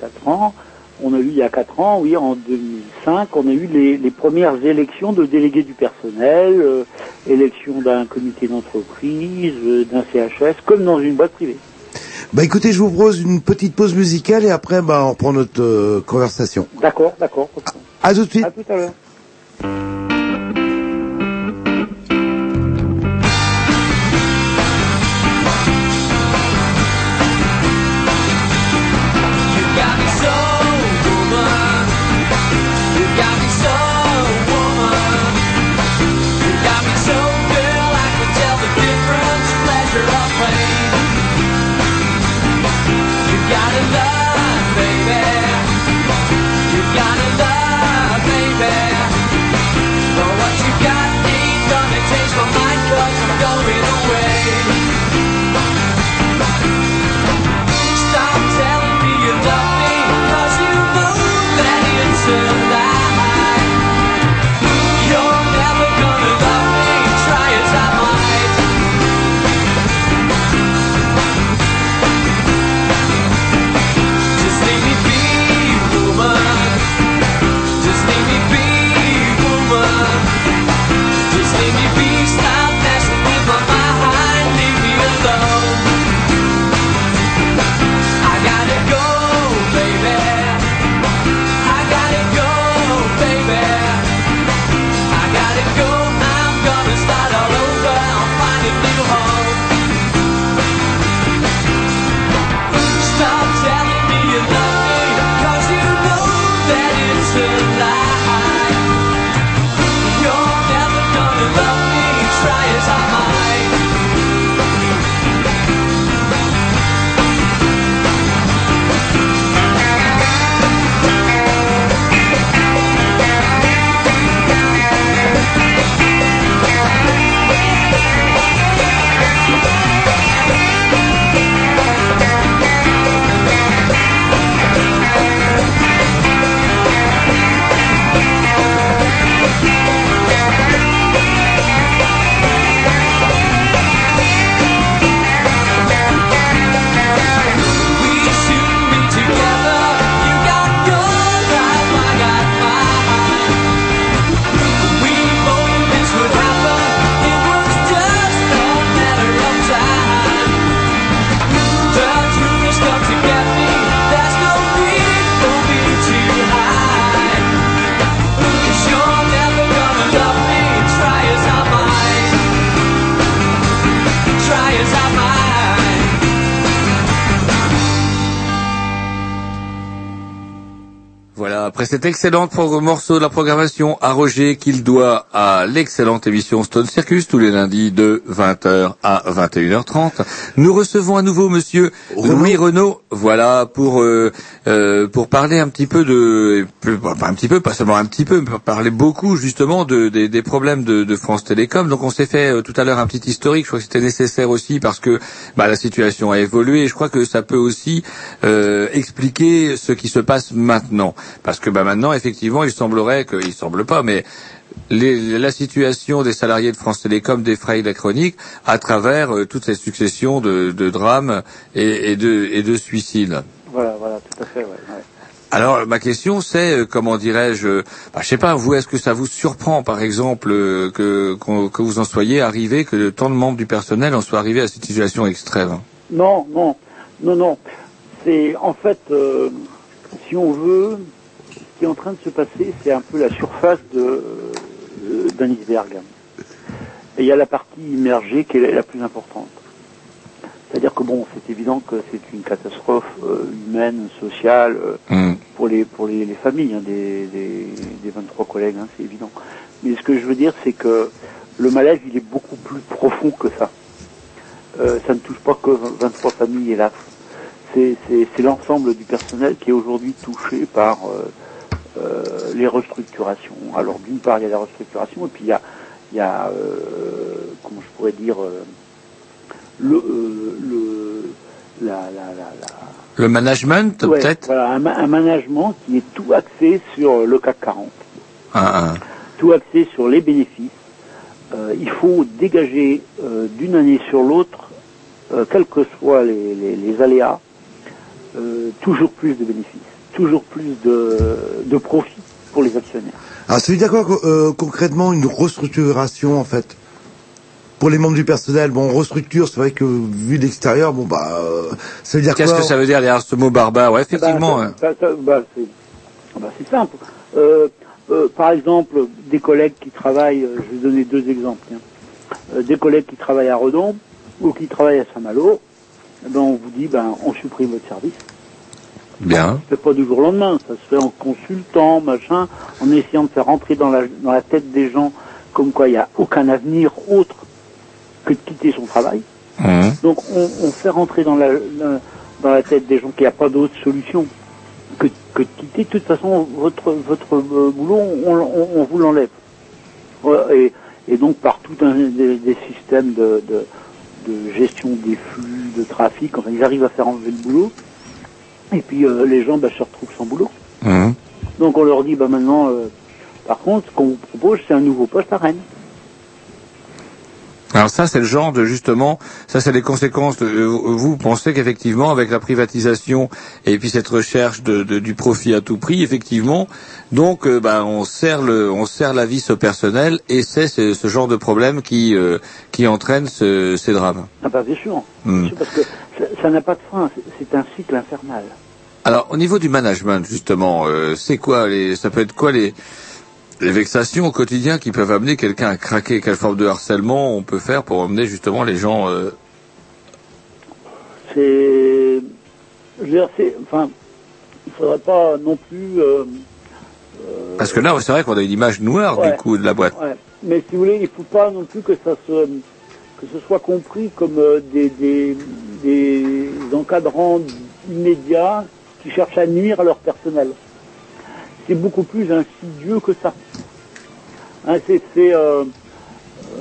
Speaker 14: 4 ans, on a eu il y a 4 ans, oui, en 2005, on a eu les, les premières élections de délégués du personnel, euh, élection d'un comité d'entreprise, euh, d'un CHS, comme dans une boîte privée.
Speaker 1: Bah écoutez, je vous propose une petite pause musicale et après, bah, on reprend notre euh, conversation.
Speaker 14: D'accord, d'accord.
Speaker 1: À tout de suite.
Speaker 14: À tout à l'heure.
Speaker 3: Après cet excellent morceau de la programmation à Roger qu'il doit à l'excellente émission Stone Circus tous les lundis de 20h à 21h30, nous recevons à nouveau monsieur Louis Renaud, voilà, pour euh, euh, pour parler un petit peu de un petit peu, pas seulement un petit peu, mais pour parler beaucoup justement de, des, des problèmes de, de France Télécom. Donc on s'est fait euh, tout à l'heure un petit historique, je crois que c'était nécessaire aussi parce que bah, la situation a évolué. Et je crois que ça peut aussi euh, expliquer ce qui se passe maintenant. Parce que bah, maintenant, effectivement, il semblerait que, il semble pas, mais les- la situation des salariés de France Télécom défraye la chronique à travers euh, toute cette succession de, de drames et, et de, et de suicides.
Speaker 14: Voilà, voilà, tout à fait, ouais. ouais.
Speaker 3: Alors ma question c'est euh, comment dirais-je euh, bah, je sais pas vous est-ce que ça vous surprend par exemple euh, que que vous en soyez arrivé que tant de membres du personnel en soient arrivés à cette situation extrême?
Speaker 14: Non, non, non, non. C'est en fait, si on veut, qui est en train de se passer, c'est un peu la surface de d'un iceberg. Et il y a la partie immergée qui est la plus importante. C'est-à-dire que bon, c'est évident que c'est une catastrophe euh, humaine, sociale, euh, pour les pour les, les familles hein, des, des, des 23 collègues, hein, c'est évident. Mais ce que je veux dire, c'est que le malaise, il est beaucoup plus profond que ça. Euh, ça ne touche pas que 23 familles, hélas. C'est, c'est, c'est l'ensemble du personnel qui est aujourd'hui touché par euh, les restructurations. Alors d'une part, il y a la restructuration, et puis il y a, il y a euh, comment je pourrais dire, euh, le, le, la, la, la,
Speaker 3: le management
Speaker 14: Ouais,
Speaker 3: peut-être
Speaker 14: voilà, un, ma- un management qui est tout axé sur le CAC 40
Speaker 3: Ah, ah.
Speaker 14: tout axé sur les bénéfices. Il faut dégager d'une année sur l'autre, quels que soient les, les- les aléas, toujours plus de bénéfices, toujours plus de, de profits pour les actionnaires.
Speaker 1: Alors, ça veut dire quoi euh, concrètement une restructuration en fait? Pour les membres du personnel Bon, on restructure, c'est vrai que vu d'extérieur, bon bah, euh, ça veut dire
Speaker 3: qu'est-ce
Speaker 1: quoi
Speaker 3: que ça veut dire derrière ce mot barbare ouais effectivement hein.
Speaker 14: ça- ça- ça- bah, c'est bah, c'est simple. Euh, euh, par exemple, des collègues qui travaillent, je vais donner deux exemples. Euh, des collègues qui travaillent à Redon ou qui travaillent à Saint-Malo, eh ben, on vous dit, ben, on supprime votre service.
Speaker 3: Bien
Speaker 14: Ça se fait pas du jour au lendemain, ça se fait en consultant, machin, en essayant de faire rentrer dans la, dans la tête des gens comme quoi il n'y a aucun avenir autre que de quitter son travail.
Speaker 3: Mhm.
Speaker 14: Donc on, on fait rentrer dans la, la- dans la tête des gens qu'il n'y a pas d'autre solution que, que de quitter. De toute façon, votre, votre euh, boulot, on, on- on vous l'enlève. Et, et donc par tout un des, des systèmes de, de, de gestion des flux, de trafic, enfin ils arrivent à faire enlever le boulot. Et puis euh, les gens bah, se retrouvent sans boulot.
Speaker 3: Mhm.
Speaker 14: Donc on leur dit bah maintenant, euh, par contre, ce qu'on vous propose, c'est un nouveau poste à Rennes.
Speaker 3: Alors ça, c'est le genre de justement, ça c'est les conséquences. De, euh, vous pensez qu'effectivement, avec la privatisation et puis cette recherche de, de- du profit à tout prix, effectivement, donc euh, ben, on sert le, on sert la vis au personnel et c'est ce, genre de problème qui euh, qui entraîne ce- ces drames.
Speaker 14: Ah bah bien sûr,
Speaker 3: Hmm.
Speaker 14: Parce que ça- n'a pas de fin, c'est- c'est un cycle infernal.
Speaker 3: Alors au niveau du management, justement, euh, c'est quoi les, ça peut être quoi les les vexations au quotidien qui peuvent amener quelqu'un à craquer Quelle forme de harcèlement on peut faire pour emmener justement les gens euh,
Speaker 14: C'est, je veux dire, c'est, enfin, il faudrait pas non plus. euh,
Speaker 3: Parce que là, c'est vrai qu'on a une image noire
Speaker 14: Ouais.
Speaker 3: du coup de la boîte.
Speaker 14: Ouais. Mais si vous voulez, il faut pas non plus que ça se que ce soit compris comme euh, des, des, des encadrants immédiats qui cherchent à nuire à leur personnel. C'est beaucoup plus insidieux que ça. Hein, c'est euh,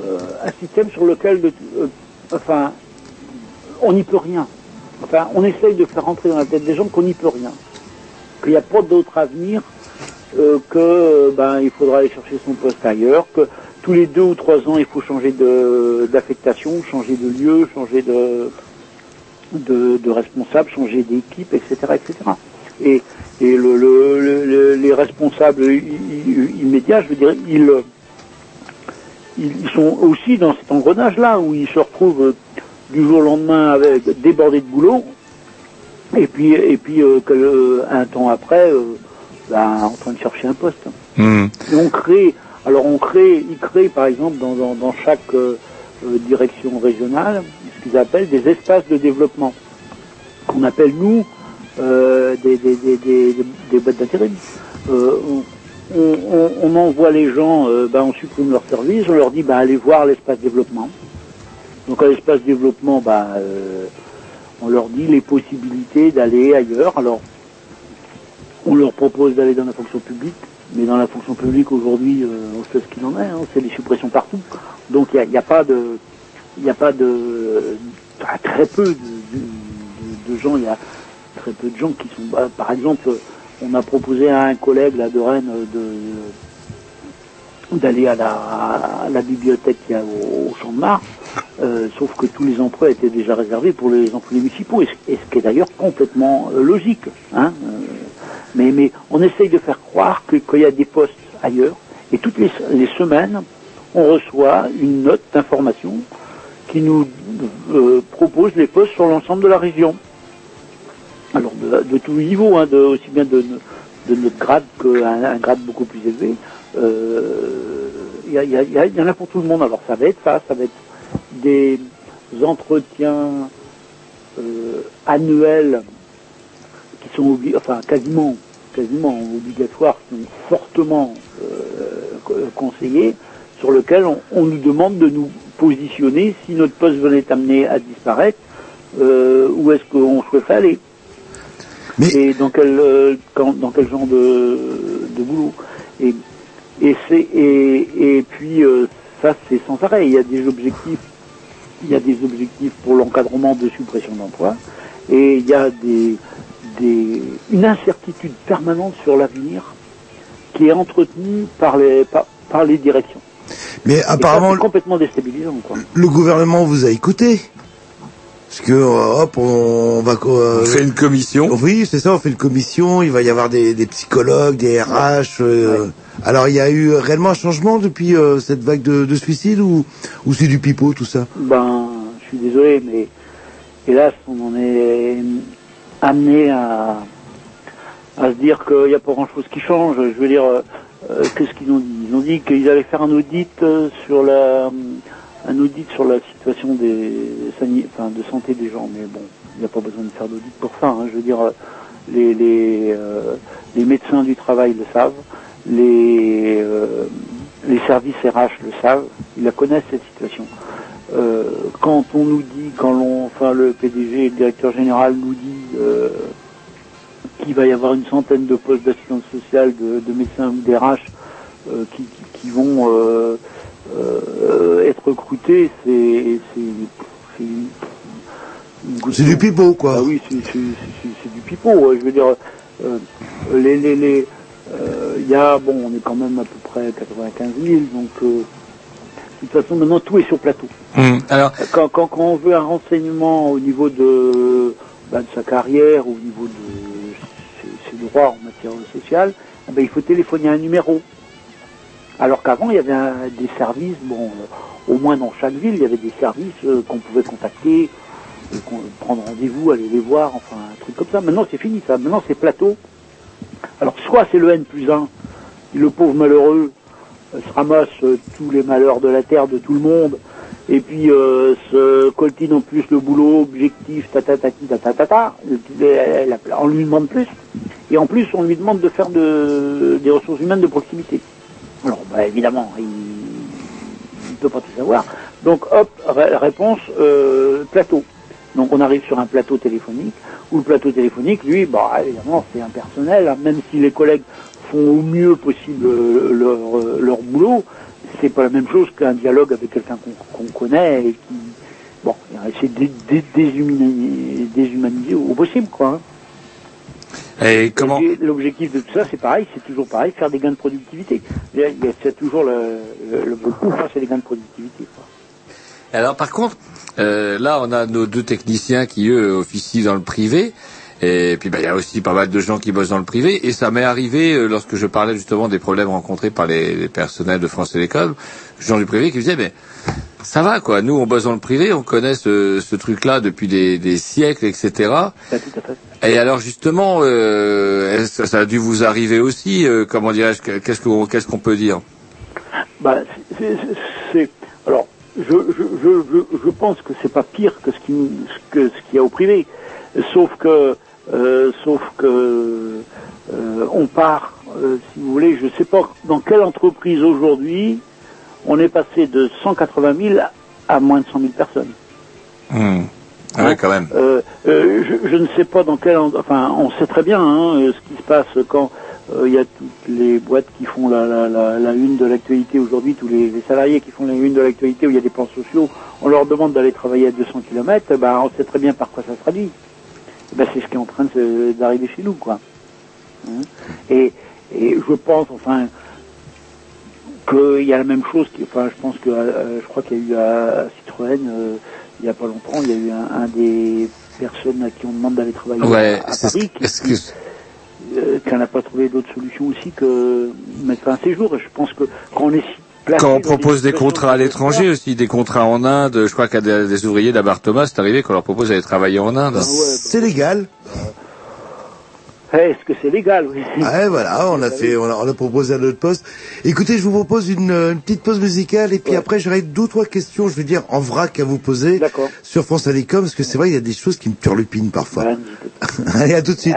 Speaker 14: euh, un système sur lequel, de- euh, enfin, on n'y peut rien. Enfin, on essaye de faire rentrer dans la tête des gens qu'on n'y peut rien, qu'il n'y a pas d'autre avenir que ben il faudra aller chercher son poste ailleurs, que tous les deux ou trois ans il faut changer d'affectation, changer de lieu, changer de de, de responsable, changer d'équipe, etc., etc. Et et le, le- le- le- les responsables immédiats, je veux dire, ils sont aussi dans cet engrenage-là où ils se retrouvent euh, du jour au lendemain avec débordés de boulot, et puis et puis euh, que, euh, un temps après, euh, ben, en train de chercher un poste. Et on crée, alors on crée, ils créent par exemple dans, dans, dans chaque direction régionale ce qu'ils appellent des espaces de développement, qu'on appelle nous euh, des, des, des, des, des d'intérim. euh, on, on- envoie les gens, euh, ben, on supprime leur service, on leur dit ben, allez voir l'espace développement. Donc à l'espace développement, ben, on leur dit les possibilités d'aller ailleurs. Alors on leur propose d'aller dans la fonction publique, mais dans la fonction publique aujourd'hui, on sait ce qu'il en est, hein, c'est les suppressions partout. Donc il n'y a, pas de, très peu de, de- de gens, il y a très peu de gens qui sont, bah, par exemple, on a proposé à un collègue là de Rennes de d'aller à la, bibliothèque au, Champ de Mars, euh, sauf que tous les emplois étaient déjà réservés pour les emplois municipaux, et ce, qui est d'ailleurs complètement euh, logique. Hein, euh, mais, on essaye de faire croire qu'il y a des postes ailleurs, et toutes les, semaines, on reçoit une note d'information qui nous euh, propose les postes sur l'ensemble de la région. Alors de, de tous les niveaux, hein, de, aussi bien de, de notre grade qu'un un grade beaucoup plus élevé. Euh, Il il y en a pour tout le monde. Alors ça va être ça, ça va être des entretiens euh, annuels qui sont enfin quasiment quasiment obligatoires, qui sont fortement euh, co- conseillés, sur lesquels on, nous demande de nous positionner si notre poste venait amené à disparaître, euh, où est-ce qu'on souhaiterait aller. Et dans quel, euh, quand- dans quel genre de, de boulot. Et, et, c'est, et, et puis euh, ça c'est sans arrêt. Il y a des objectifs, il y a des objectifs pour l'encadrement de suppression d'emplois, et il y a des, des, une incertitude permanente sur l'avenir qui est entretenue par les, par, par les directions.
Speaker 1: Mais
Speaker 14: ça,
Speaker 1: apparemment,
Speaker 14: c'est complètement déstabilisant. Quoi.
Speaker 1: le gouvernement vous a écouté. Parce que euh, hop, on va euh,
Speaker 3: On fait une commission.
Speaker 1: Oui, c'est ça, on fait une commission. Il va y avoir des, des psychologues, des RH. euh, Alors, il y a eu réellement un changement depuis euh, cette vague de, de suicides ou, ou c'est du pipeau tout ça?
Speaker 14: Ben, je suis désolé, mais hélas, on en est amené à, à se dire qu'il n'y a pas grand-chose qui change. Je veux dire, euh, qu'est-ce qu'ils ont dit? Ils ont dit qu'ils allaient faire un audit sur la, un audit sur la situation des de santé des gens. Mais bon, il n'y a pas besoin de faire d'audit pour ça. hein. Je veux dire, euh, euh, les médecins du travail le savent, les, euh, services RH le savent, ils la connaissent cette situation. Quand on nous dit, quand l'on, enfin le PDG le directeur général nous dit qu'il va y avoir une centaine de postes d'assistance sociale, de, de médecins ou d'RH qui, vont être recrutés, c'est
Speaker 1: du pipeau, quoi.
Speaker 14: Ah oui, c'est du pipeau. ouais. Je veux dire, euh, les les les, euh, il y a bon, on est quand même à peu près 95 000, donc euh, de toute façon maintenant tout est sur plateau.
Speaker 3: Alors,
Speaker 14: Quand, quand, quand on veut un renseignement au niveau de, bah, de sa carrière, au niveau de ses, ses droits en matière sociale, eh ben, il faut téléphoner à un numéro. Alors qu'avant, il y avait des services, bon, euh, au moins dans chaque ville, il y avait des services euh, qu'on pouvait contacter, euh, prendre rendez-vous, aller les voir, enfin, un truc comme ça. Maintenant, c'est fini, ça. Maintenant, c'est plateau. Alors, soit c'est le N plus 1, le pauvre malheureux se ramasse tous les malheurs de la terre de tout le monde, et puis se coltine en plus le boulot, objectif, tatatati, tatatata, ta, on lui demande plus, et en plus on lui demande de faire de, des ressources humaines de proximité. Alors bah, évidemment, il ne peut pas tout savoir. Donc hop, ré- réponse, euh, plateau. Donc on arrive sur un plateau téléphonique, où le plateau téléphonique, lui, bah évidemment c'est impersonnel, hein, même si les collègues font au mieux possible euh, leur, euh, leur boulot, c'est pas la même chose qu'un dialogue avec quelqu'un qu'on connaît et qui, bon, c'est dé- dé- déshumaniser, déshumaniser au possible, quoi. hein.
Speaker 3: Et comment
Speaker 14: L'objectif de tout ça, c'est pareil, c'est toujours pareil, faire des gains de productivité. C'est toujours le, le, le hein, c'est les gains de productivité.
Speaker 3: Alors par contre, euh, là on a nos deux techniciens qui eux officient dans le privé. Et puis bah, il y a aussi pas mal de gens qui bossent dans le privé. Et ça m'est arrivé euh, lorsque je parlais justement des problèmes rencontrés par les, les personnels de France Télécom, gens du privé qui me disaient mais ça va quoi, nous on bosse dans le privé, on connaît ce, ce truc-là depuis des, des siècles, etc.
Speaker 14: Bah, tout à fait.
Speaker 3: Et alors justement, euh, ça a dû vous arriver aussi euh, Comment dirais-je que- Qu'est-ce qu'on qu'est-ce qu'on peut dire?
Speaker 14: Bah, c'est- alors je, je, je, je, pense que c'est pas pire que ce qui que ce qu'il y a au privé, sauf que euh, sauf que euh, on part euh, si vous voulez, je ne sais pas dans quelle entreprise aujourd'hui on est passé de 180 000 à moins de 100 000 personnes.
Speaker 3: Ah ouais, quand même.
Speaker 14: Euh, euh, je, je ne sais pas dans quel, en- enfin, on sait très bien hein, euh, ce qui se passe quand euh, il y a toutes les boîtes qui font la, la, la, la une de l'actualité aujourd'hui, tous les, les salariés qui font la une de l'actualité où il y a des plans sociaux, on leur demande d'aller travailler à 200 km, ben, on sait très bien par quoi ça se traduit. Ben, c'est ce qui est en train d'arriver chez nous, quoi. Hein. et, et je pense, enfin, qu'il y a la même chose. Qui, enfin, je pense que, euh, je crois qu'il y a eu à, Citroën, euh, il y a pas longtemps, il y a eu un, un des personnes à qui on demande d'aller travailler
Speaker 3: Ouais,
Speaker 14: à, à Paris, qui, euh, qui n'a pas trouvé d'autre solution aussi que mettre fin à ses jours. Et je pense que quand on est
Speaker 3: Quand on propose des contrats à l'étranger aussi, des contrats en Inde, je crois qu'à des, des ouvriers d'Abar Thomas, c'est arrivé qu'on leur propose d'aller travailler en Inde.
Speaker 1: C'est légal.
Speaker 14: Eh, Est-ce que c'est légal oui.
Speaker 1: Ouais, voilà, on a fait, on a, on a proposé à notre poste. Écoutez, je vous propose une, euh, une petite pause musicale et puis après j'aurai deux ou trois questions, je vais dire en vrac à vous poser sur France Télécom parce que c'est vrai il y a des choses qui me turlupinent parfois. Allez, à tout de suite.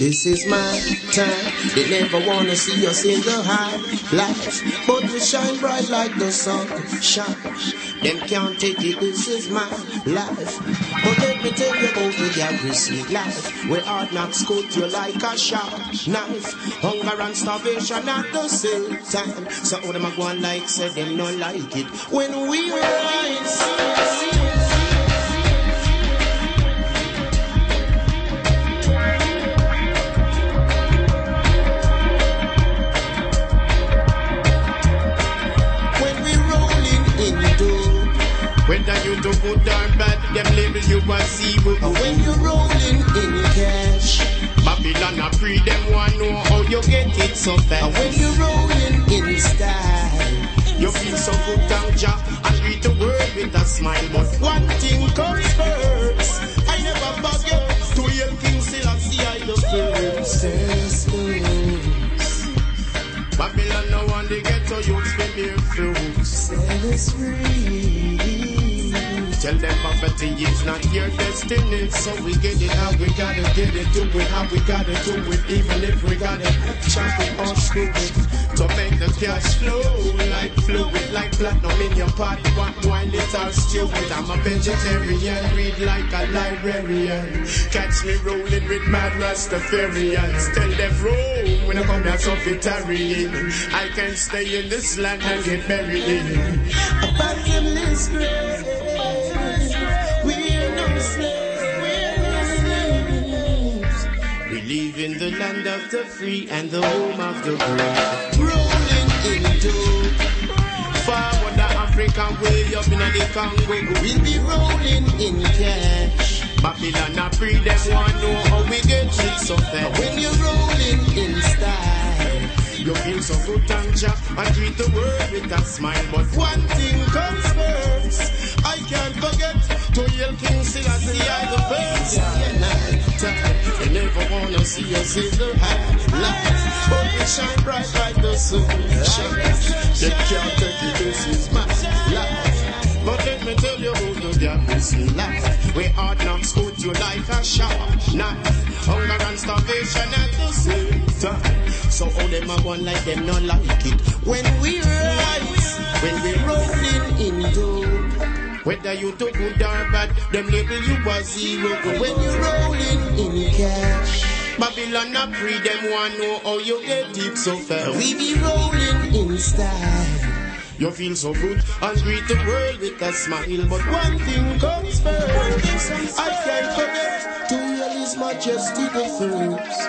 Speaker 6: This is my time. They never wanna see us in the high life, but we shine bright like the sun. Shine. Them can't take it. This is my life. But let me tell you about the garrison life, where hard knocks cut you like a sharp knife. Hunger and starvation at the same time. So all them a go on like say them not like it when we rise. Whether you do good or bad, them label you as zero. And when you're rolling in cash, Babylon a free them want know how you get it so fast. And when you're rolling in style, you feel so good and ja and greet the world with a smile. But one thing comes first. I never forget to hear King Selassie I the first. Yes, first. Babylon no one they get to you spend their fruits. Set us free. Tell them poverty is not your destiny. So we get it how we gotta get it, do it how we gotta do it. Even if we gotta chop it or screw it. To make the cash flow like fluid, like platinum in your pot. What wine it or stew it. I'm a vegetarian, read like a librarian. Catch me rolling with mad Rastafarians. Tell them roll when I come down so. I can stay in this land and get buried in. But them this live in the land of the free and the home of the brave. Rolling into forward the African way up in the Congo. We'll be rolling in cash. Babylon a free them want know how we get it so fast. When you're rolling in style, you feel so good and jack and greet the world with a smile. But one thing comes first. I can't forget to hail King Selassie I the first. Yeah, night You never wanna see us in the high life, but we shine bright like the sun. They can't take it. This is my life. But let me tell you who the gap is in life. Where hard knocks put you like a sharp knife. Hunger and starvation at the same time. So all them are one like them not like it. When we rise, when we rolling in dough. Whether you do good or bad, them label you as zero. When you rolling in cash. Babylon a free them want know how you get it so fast. We be rolling in style. You feel so good and greet the world with a smile. But one thing comes first. I can't forget to hear His Majesty the first.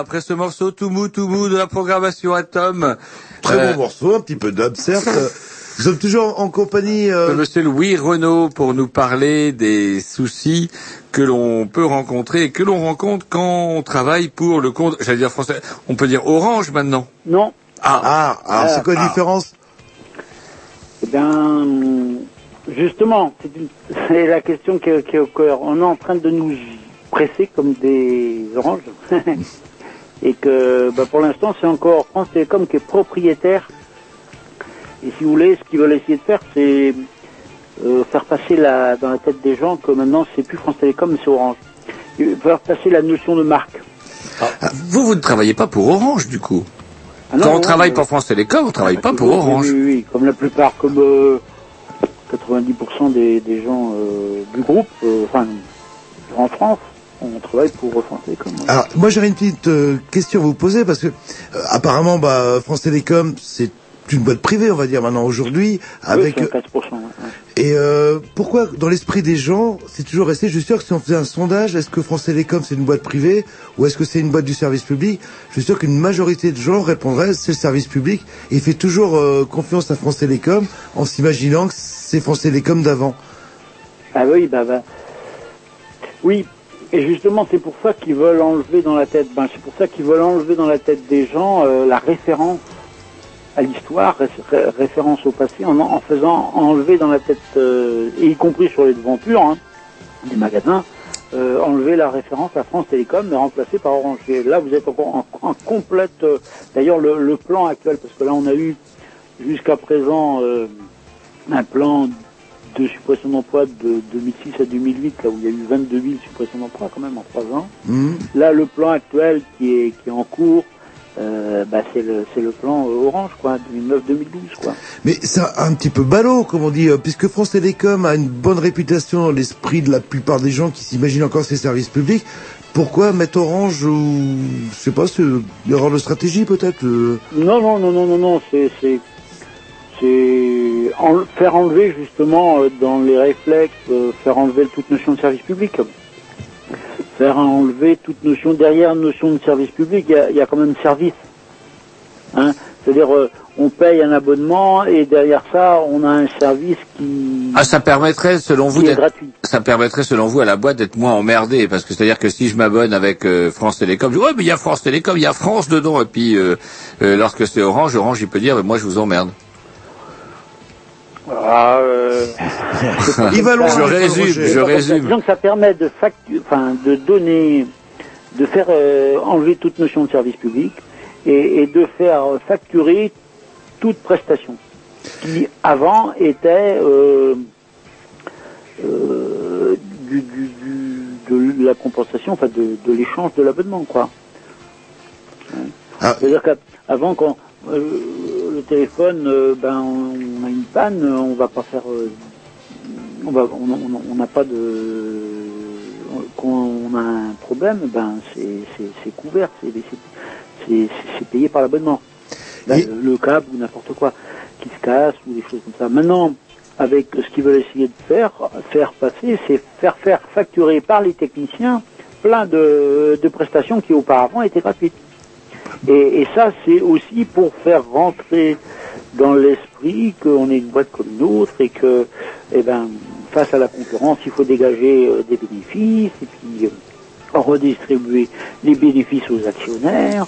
Speaker 3: Après ce morceau tout mou, tout mou de la programmation Atom.
Speaker 1: Très
Speaker 3: euh,
Speaker 1: bon morceau, un petit peu d'ub, certes. Nous sommes toujours en compagnie... euh,
Speaker 3: de Monsieur Louis Renault pour nous parler des soucis que l'on peut rencontrer et que l'on rencontre quand on travaille pour le compte, j'allais dire français, on peut dire Orange maintenant.
Speaker 14: Non.
Speaker 3: Ah,
Speaker 1: Ah, alors c'est quoi la
Speaker 14: Ah.
Speaker 1: différence?
Speaker 14: Eh bien, justement, c'est une- c'est la question qui est, qui est au cœur. On est en train de nous presser comme des oranges. Et que bah, pour l'instant, c'est encore France Télécom qui est propriétaire. Et si vous voulez, ce qu'ils veulent essayer de faire, c'est euh, faire passer la, dans la tête des gens que maintenant, c'est plus France Télécom, mais c'est Orange. Et Faire passer la notion de marque.
Speaker 3: Vous, vous ne travaillez pas pour Orange du coup.
Speaker 14: Ah non,
Speaker 3: quand on
Speaker 14: non,
Speaker 3: travaille pour France Télécom, on ne travaille pas pour Orange.
Speaker 14: Oui, oui, oui, comme la plupart, comme euh, 90% des, des gens euh, du groupe, euh, enfin, en France, on travaille pour France Télécom. ouais.
Speaker 1: Alors, moi j'aurais une petite euh, question à vous poser parce que euh, apparemment, bah, France Télécom, c'est une boîte privée, on va dire maintenant aujourd'hui, avec
Speaker 14: Oui, c'est à 4%. ouais, ouais.
Speaker 1: et euh, pourquoi dans l'esprit des gens, c'est toujours resté. Je suis sûr que si on faisait un sondage, est-ce que France Télécom c'est une boîte privée ou est-ce que c'est une boîte du service public Je suis sûr qu'une majorité de gens répondraient c'est le service public et fait toujours euh, confiance à France Télécom en s'imaginant que c'est France Télécom d'avant.
Speaker 14: Ah oui, bah, bah. Oui, et justement, c'est pour ça qu'ils veulent enlever dans la tête, ben, c'est pour ça qu'ils veulent enlever dans la tête des gens euh, la référence à l'histoire, ré- ré- référence au passé, en, faisant enlever dans la tête, euh, et y compris sur les devantures hein, des magasins, euh, enlever la référence à France Télécom et remplacer par Orange. Là, vous êtes encore en, complète. D'ailleurs, le, le plan actuel, parce que là, on a eu jusqu'à présent un plan de suppression d'emploi de 2006 à 2008, là où il y a eu 22 000 suppressions d'emplois quand même en trois ans.
Speaker 1: Mhm.
Speaker 14: Là, le plan actuel qui est, qui est en cours, euh, bah, c'est le, c'est le plan Orange, quoi, 2009-2012, quoi.
Speaker 1: Mais c'est un petit peu ballot, comme on dit, euh, puisque France Télécom a une bonne réputation dans l'esprit de la plupart des gens qui s'imaginent encore ces services publics. Pourquoi mettre Orange ou je sais pas, c'est une erreur de stratégie peut-être euh,
Speaker 14: Non, non, non, non, non, non, c'est, c'est, en- faire enlever justement euh, dans les réflexes, euh, faire enlever toute notion de service public. Faire enlever toute notion, derrière notion de service public, il y a, il y a quand même service. Hein? C'est-à-dire, euh, on paye un abonnement et derrière ça, on a un service qui,
Speaker 3: Ah, ça permettrait, selon vous, d'être,
Speaker 14: gratuit.
Speaker 3: ça permettrait, selon vous, à la boîte d'être moins emmerdée, parce que c'est-à-dire que si je m'abonne avec euh, France Télécom, je dis, ouais, mais il y a France Télécom, il y a France dedans, et puis euh, euh, lorsque c'est Orange, Orange, il peut dire, mais moi, je vous emmerde.
Speaker 14: Ah, euh,
Speaker 1: Il va loin,
Speaker 3: Je résume, je résume.
Speaker 14: Donc ça permet de factu- enfin de donner, de faire euh, enlever toute notion de service public et, et de faire facturer toute prestation qui avant était euh, euh, du, du- du- de la compensation, enfin de, de l'échange de l'abonnement quoi.
Speaker 1: Ah.
Speaker 14: C'est-à-dire qu'avant quand euh, le téléphone, euh, ben on panne, on va pas faire euh, on va, on on- on n'a pas de, quand on a un problème, ben c'est couvert, c'est payé par l'abonnement. Ben,
Speaker 1: Et-
Speaker 14: le câble ou n'importe quoi qui se casse ou des choses comme ça. Maintenant, avec ce qu'ils veulent essayer de faire, faire passer, c'est faire faire facturer par les techniciens plein de, de prestations qui auparavant étaient gratuites. Et, et ça, c'est aussi pour faire rentrer dans l'esprit qu'on est une boîte comme une autre et que, eh ben, face à la concurrence, il faut dégager euh, des bénéfices et puis euh, redistribuer les bénéfices aux actionnaires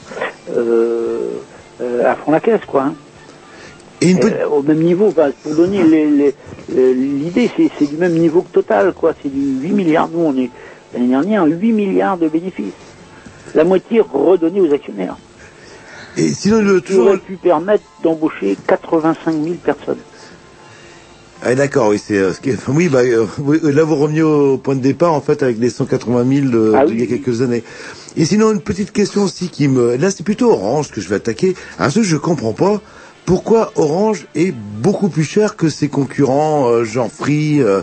Speaker 14: euh, à fond la caisse, quoi. hein.
Speaker 1: Et une petite-
Speaker 14: Euh, au même niveau, bah, pour donner l'idée, c'est c'est du même niveau que Total, quoi. C'est du 8 milliards. Nous, on est l'année dernière 8 milliards de bénéfices. La moitié redonnée aux actionnaires.
Speaker 1: Et sinon, le, toujours...
Speaker 14: aurait pu permettre d'embaucher 85 000 personnes.
Speaker 1: Ah, d'accord, oui, c'est euh, ce qui est- oui, bah, euh, oui, là vous reveniez au point de départ en fait avec les 180 000 de,
Speaker 14: Ah
Speaker 1: d'il y a
Speaker 14: oui,
Speaker 1: quelques années. Et sinon une petite question aussi qui me, là c'est plutôt Orange que je vais attaquer. Un truc que je comprends pas. Pourquoi Orange est beaucoup plus cher que ses concurrents, euh, genre Free, euh,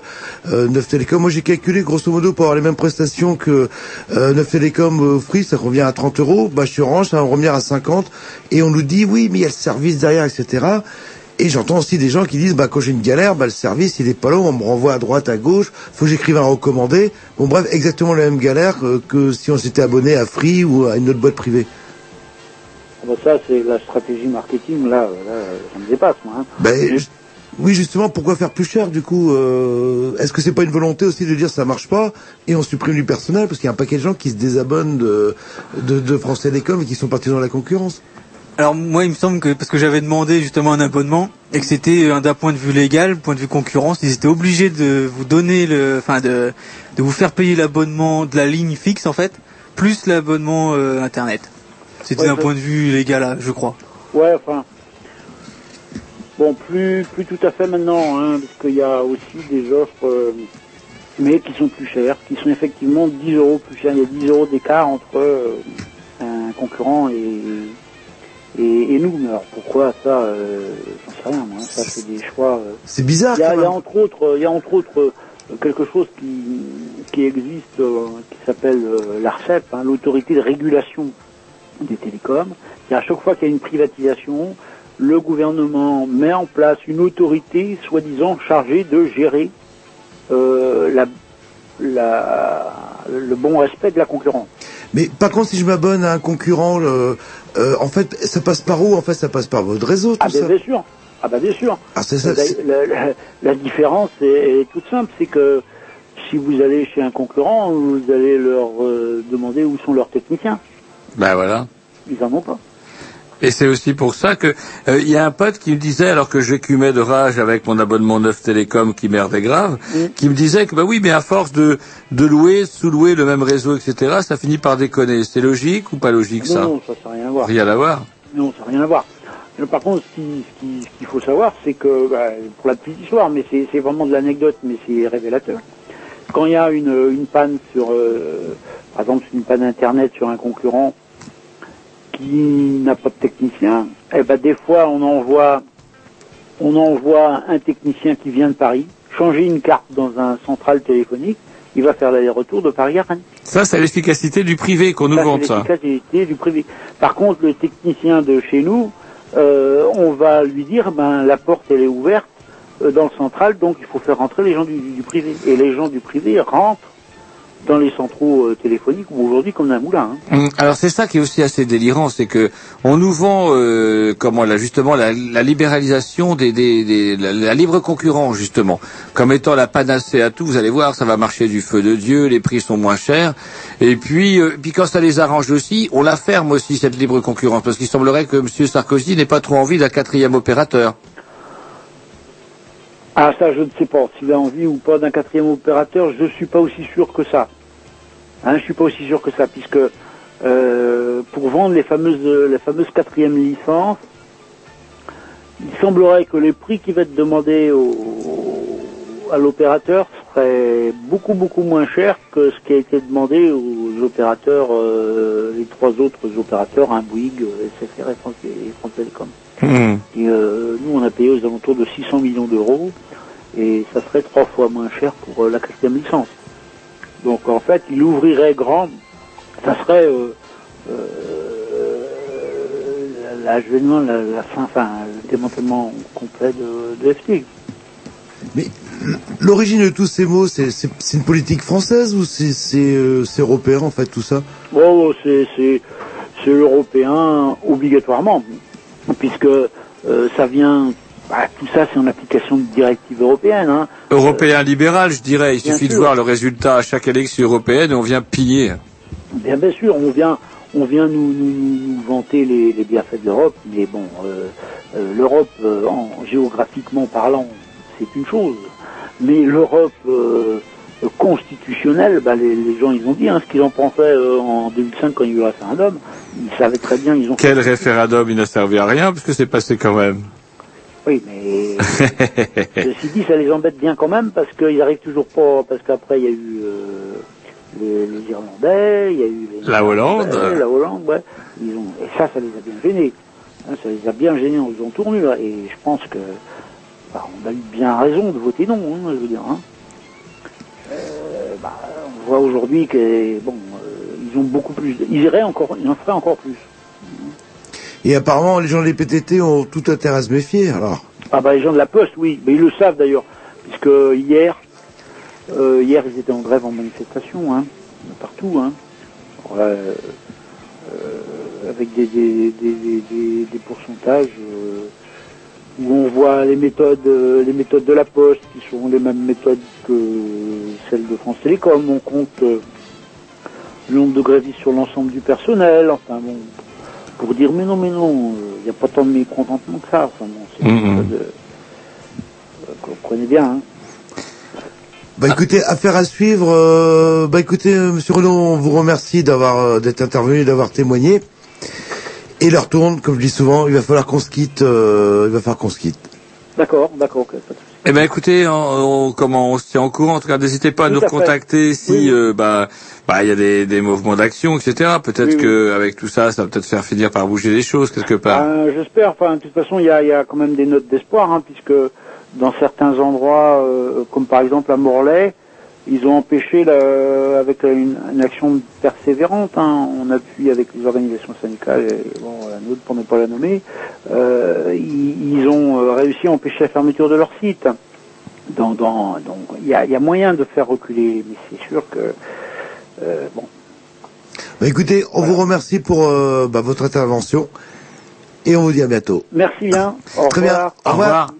Speaker 1: euh, Neuf Télécom? Moi j'ai calculé grosso modo pour avoir les mêmes prestations que euh, Neuf Télécom euh, Free, ça revient à 30 euros. Bah chez Orange ça revenir à 50. Et on nous dit oui mais il y a le service derrière, etc. Et j'entends aussi des gens qui disent, bah, quand j'ai une galère, bah, le service, il est pas long, on me renvoie à droite, à gauche, faut que j'écrive un recommandé. Bon, bref, exactement la même galère euh, que si on s'était abonné à Free ou à une autre boîte privée.
Speaker 14: Ah bah ça, c'est la stratégie marketing, là, là, ça me dépasse, moi. Hein.
Speaker 1: Ben, oui, justement, pourquoi faire plus cher, du coup euh, Est-ce que c'est pas une volonté aussi de dire ça marche pas et on supprime du personnel Parce qu'il y a un paquet de gens qui se désabonnent de, de, de France Télécom et qui sont partis dans la concurrence?
Speaker 2: Alors moi, il me semble que parce que j'avais demandé justement un abonnement et que c'était euh, d'un point de vue légal, point de vue concurrence, ils étaient obligés de vous donner le, enfin de, de vous faire payer l'abonnement de la ligne fixe en fait, plus l'abonnement euh, internet. C'était
Speaker 14: Ouais,
Speaker 2: d'un point de vue légal, là, je crois.
Speaker 14: Ouais, enfin. Bon, plus, plus tout à fait maintenant, hein, parce qu'il y a aussi des offres, euh, mais qui sont plus chères, qui sont effectivement 10 euros plus chères. Il y a 10 euros d'écart entre euh, un concurrent et, et, et nous. Mais alors pourquoi ça euh, J'en sais rien, moi. hein. Ça, c'est des choix. euh.
Speaker 1: C'est bizarre,
Speaker 14: Il y a,
Speaker 1: quand
Speaker 14: il y a entre autres, il y a entre autres quelque chose qui, qui existe, qui s'appelle l'ARCEP, hein, l'autorité de régulation des télécoms. Et à chaque fois qu'il y a une privatisation, le gouvernement met en place une autorité soi-disant chargée de gérer euh, la, la, le bon respect de la concurrence.
Speaker 1: Mais par contre, si je m'abonne à un concurrent, le- euh, en fait, ça passe par où En fait, ça passe par votre réseau, tout
Speaker 14: Ah ben
Speaker 1: ça.
Speaker 14: bien sûr. Ah ben bien sûr.
Speaker 1: Ah, c'est ça,
Speaker 14: La,
Speaker 1: c'est-
Speaker 14: la- la- la différence est, est toute simple, c'est que si vous allez chez un concurrent, vous allez leur euh, demander où sont leurs techniciens.
Speaker 3: Ben voilà.
Speaker 14: Ils en ont pas.
Speaker 3: Et c'est aussi pour ça que euh, il y a un pote qui me disait, alors que j'écumais de rage avec mon abonnement Neuf Télécom qui merdait grave, qui me disait que bah oui, mais à force de de louer, sous-louer le même réseau, etc., ça finit par déconner. C'est logique ou pas logique
Speaker 14: non,
Speaker 3: ça?
Speaker 14: Non, ça n'a rien à voir.
Speaker 3: Rien à voir.
Speaker 14: Non, ça n'a rien à voir. Mais par contre, ce qui- ce qui- qu'il faut savoir, c'est que, bah, pour la petite histoire, mais c'est vraiment de l'anecdote, mais c'est révélateur. Quand il y a une, une panne sur, euh, par exemple, une panne internet sur un concurrent qui n'a pas de technicien, eh ben des fois on envoie, on envoie un technicien qui vient de Paris changer une carte dans un central téléphonique. Il va faire l'aller-retour de Paris à Rennes.
Speaker 3: Ça, c'est l'efficacité du privé qu'on nous
Speaker 14: Ça,
Speaker 3: vante
Speaker 14: c'est
Speaker 3: ça.
Speaker 14: l'efficacité du privé. Par contre, le technicien de chez nous, euh, on va lui dire, ben la porte elle est ouverte dans le central, donc il faut faire rentrer les gens du, du privé. Et les gens du privé rentrent dans les centraux euh, téléphoniques où aujourd'hui comme dans un moulin. hein.
Speaker 3: Hum, Alors c'est ça qui est aussi assez délirant, c'est que on nous vend euh, comment là justement la, la libéralisation des, des, des- la, la libre concurrence justement comme étant la panacée à tout. Vous allez voir, ça va marcher du feu de dieu, les prix sont moins chers. Et puis euh, puis quand ça les arrange aussi, on la ferme aussi cette libre concurrence parce qu'il semblerait que M. Sarkozy n'ait pas trop envie d'un quatrième opérateur.
Speaker 14: Ah ça je ne sais pas s'il a envie ou pas d'un quatrième opérateur, je suis pas aussi sûr que ça. Hein, je suis pas aussi sûr que ça, puisque euh, pour vendre les fameuses les fameuses quatrièmes licences, il semblerait que les prix qui va être demandé à l'opérateur serait beaucoup beaucoup moins cher que ce qui a été demandé aux opérateurs, euh, les trois autres opérateurs, un Bouygues, SFR et France, et France Télécom. Et, euh, nous, on a payé aux alentours de 600 millions d'euros et ça serait trois fois moins cher pour euh, la quatrième licence. Donc en fait, il ouvrirait grand, ça serait euh, euh, la, la fin, enfin, le démantèlement complet de, de FT.
Speaker 1: Mais l'origine de tous ces mots, c'est une politique française ou c'est euh, c'est européen en fait tout ça?
Speaker 14: C'est c'est européen obligatoirement, puisque euh, ça vient, bah, tout ça c'est en application de directives européennes. Hein.
Speaker 3: Européen libéral, je dirais. Il
Speaker 14: Bien
Speaker 3: suffit de voir le résultat à chaque élection européenne et on vient piller.
Speaker 14: Bien, bien sûr, on vient, on vient nous, nous, nous- nous vanter les, les bienfaits de l'Europe, mais bon, euh, euh, l'Europe, euh, en, géographiquement parlant, c'est une chose, mais l'Europe constitutionnelle, bah, les, les gens, ils ont dit hein, ce qu'ils en pensaient euh, en 2005 quand il y a eu le référendum, ils savaient très bien, ils ont
Speaker 3: Quel référendum, il n'a servi à rien parce que c'est passé quand même.
Speaker 14: Oui, mais ceci dit, ça les embête bien quand même parce qu'ils arrivent toujours pas, parce qu'après il y a eu euh, les, les Irlandais, il y a eu les
Speaker 3: La Hollande.
Speaker 14: La Hollande, ouais. Ils ont, et ça, ça les a bien gênés. Hein, ça les a bien gênés aux entournures et je pense que bah, on a eu bien raison de voter non, hein, je veux dire. Hein. Euh, bah, on voit aujourd'hui que bon, euh, ils ont beaucoup plus, ils iraient encore, ils en feraient encore plus.
Speaker 1: Et apparemment les gens des PTT ont tout intérêt à se méfier alors.
Speaker 14: Ah bah les gens de la Poste, oui, mais ils le savent d'ailleurs, puisque hier, euh, hier ils étaient en grève en manifestation, hein, partout, hein, Alors, avec des, des, des, des, des- des pourcentages où on voit les méthodes, euh, les méthodes de la Poste qui sont les mêmes méthodes que celles de France Télécom. On compte euh, le nombre de grévistes sur l'ensemble du personnel. Enfin bon, pour dire mais non, mais non, il n'y a pas tant de mécontentement que ça. Enfin bon, c'est de- euh, vous comprenez bien. Hein.
Speaker 1: Bah écoutez, affaire à suivre. euh, bah écoutez, euh, Monsieur Renaud, on vous remercie d'avoir euh, d'être intervenu, d'avoir témoigné. Et l'heure tourne, comme je dis souvent, il va falloir qu'on se quitte. euh, il va falloir qu'on se quitte.
Speaker 14: D'accord, d'accord. ok, pas de souci.
Speaker 3: Eh ben écoutez, on, on- comment on se tient au courant. En tout cas, n'hésitez pas à
Speaker 14: Tout
Speaker 3: nous
Speaker 14: à fait.
Speaker 3: recontacter si euh, bah bah il y a des, des mouvements d'action, etc. Peut-être
Speaker 14: Oui, oui.
Speaker 3: que avec tout ça, ça va peut-être faire finir par bouger les choses quelque part.
Speaker 14: Euh, J'espère. Enfin, de toute façon, il y a, il y a quand même des notes d'espoir, hein, puisque dans certains endroits, euh, comme par exemple à Morlaix, ils ont empêché, la- avec une, une action persévérante, hein, on appuie avec les organisations syndicales, et bon, la nôtre pour ne pas la nommer, euh, ils, ils ont euh, réussi à empêcher la fermeture de leur site. Donc, dans- donc, il y a, il y a moyen de faire reculer, mais c'est sûr que euh, bon.
Speaker 1: Bah écoutez, on vous remercie pour euh, bah, votre intervention. Et on vous dit à bientôt.
Speaker 14: Merci bien. Au
Speaker 1: Très bien. Au revoir.
Speaker 14: Au revoir.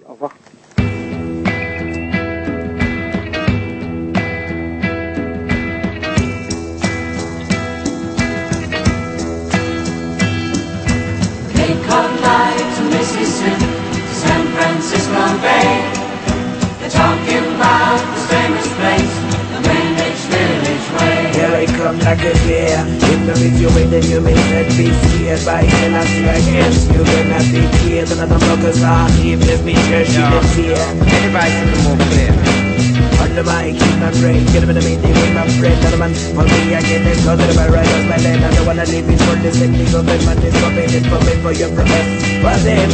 Speaker 15: like a bear If the video with the human head be scared by hell I smack him You cannot be killed Another mother's heart even if me sure she didn't see it. Everybody see the more clear my keep my brain, get the with my friend. Man for me, I get this cause of my land. I don't wanna leave for of it, man. It's coming, it's coming for your progress. For them,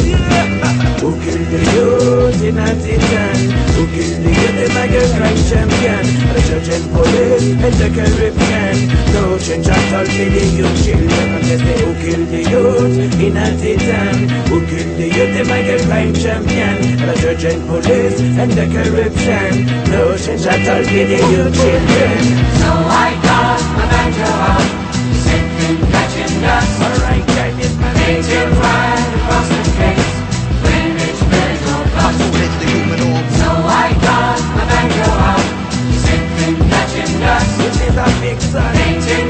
Speaker 15: who killed the youth in Antitan? Who killed the youth in like crime champion? The church and police and the Caribbean. No change at all, me the youth children. Who killed the youth in Antitan? Who killed the youth in like a crime champion? The church and police and the Caribbean. No change kids at the you children.
Speaker 5: So I got my banjo out, sitting catching dust.
Speaker 15: All right, I did my
Speaker 5: Things get right across the case, when it's very old. So I got my banjo out, sitting catching dust.
Speaker 15: Which is a big
Speaker 5: sun.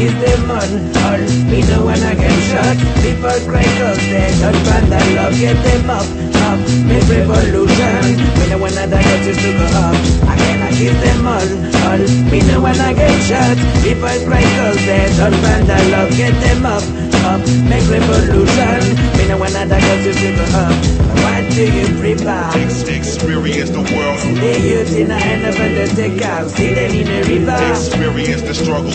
Speaker 15: Is the man all me know when I get shot People cry cause they don't find that love. Get them up, up, make revolution. We know when got just to go up. I kiss them all, all Me know when I get shot People cry cause they don't find that love. Get them up, up, make revolution Me know when I die got just to go up What do you prepare?
Speaker 16: Experience the world.
Speaker 15: See the youth in the end of the take See them in the river
Speaker 16: Experience the struggle.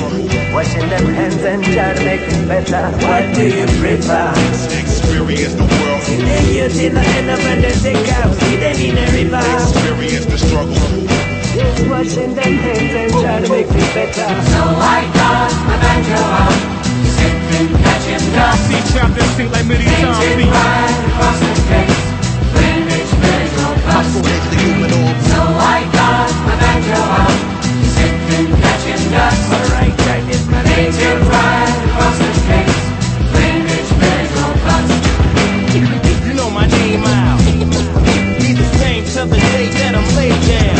Speaker 15: Washing them hands and trying to make it better. What do you prefer?
Speaker 16: Experience the world.
Speaker 15: See the youth in the end of the take. See them in the river.
Speaker 16: Experience the struggle.
Speaker 15: Washing them hands and trying to make it better.
Speaker 5: So I got my banjo out, sipping, catching dust. Sipping, catching dust. Across the.
Speaker 17: You know my name. Be the same till the day that I'm laid down.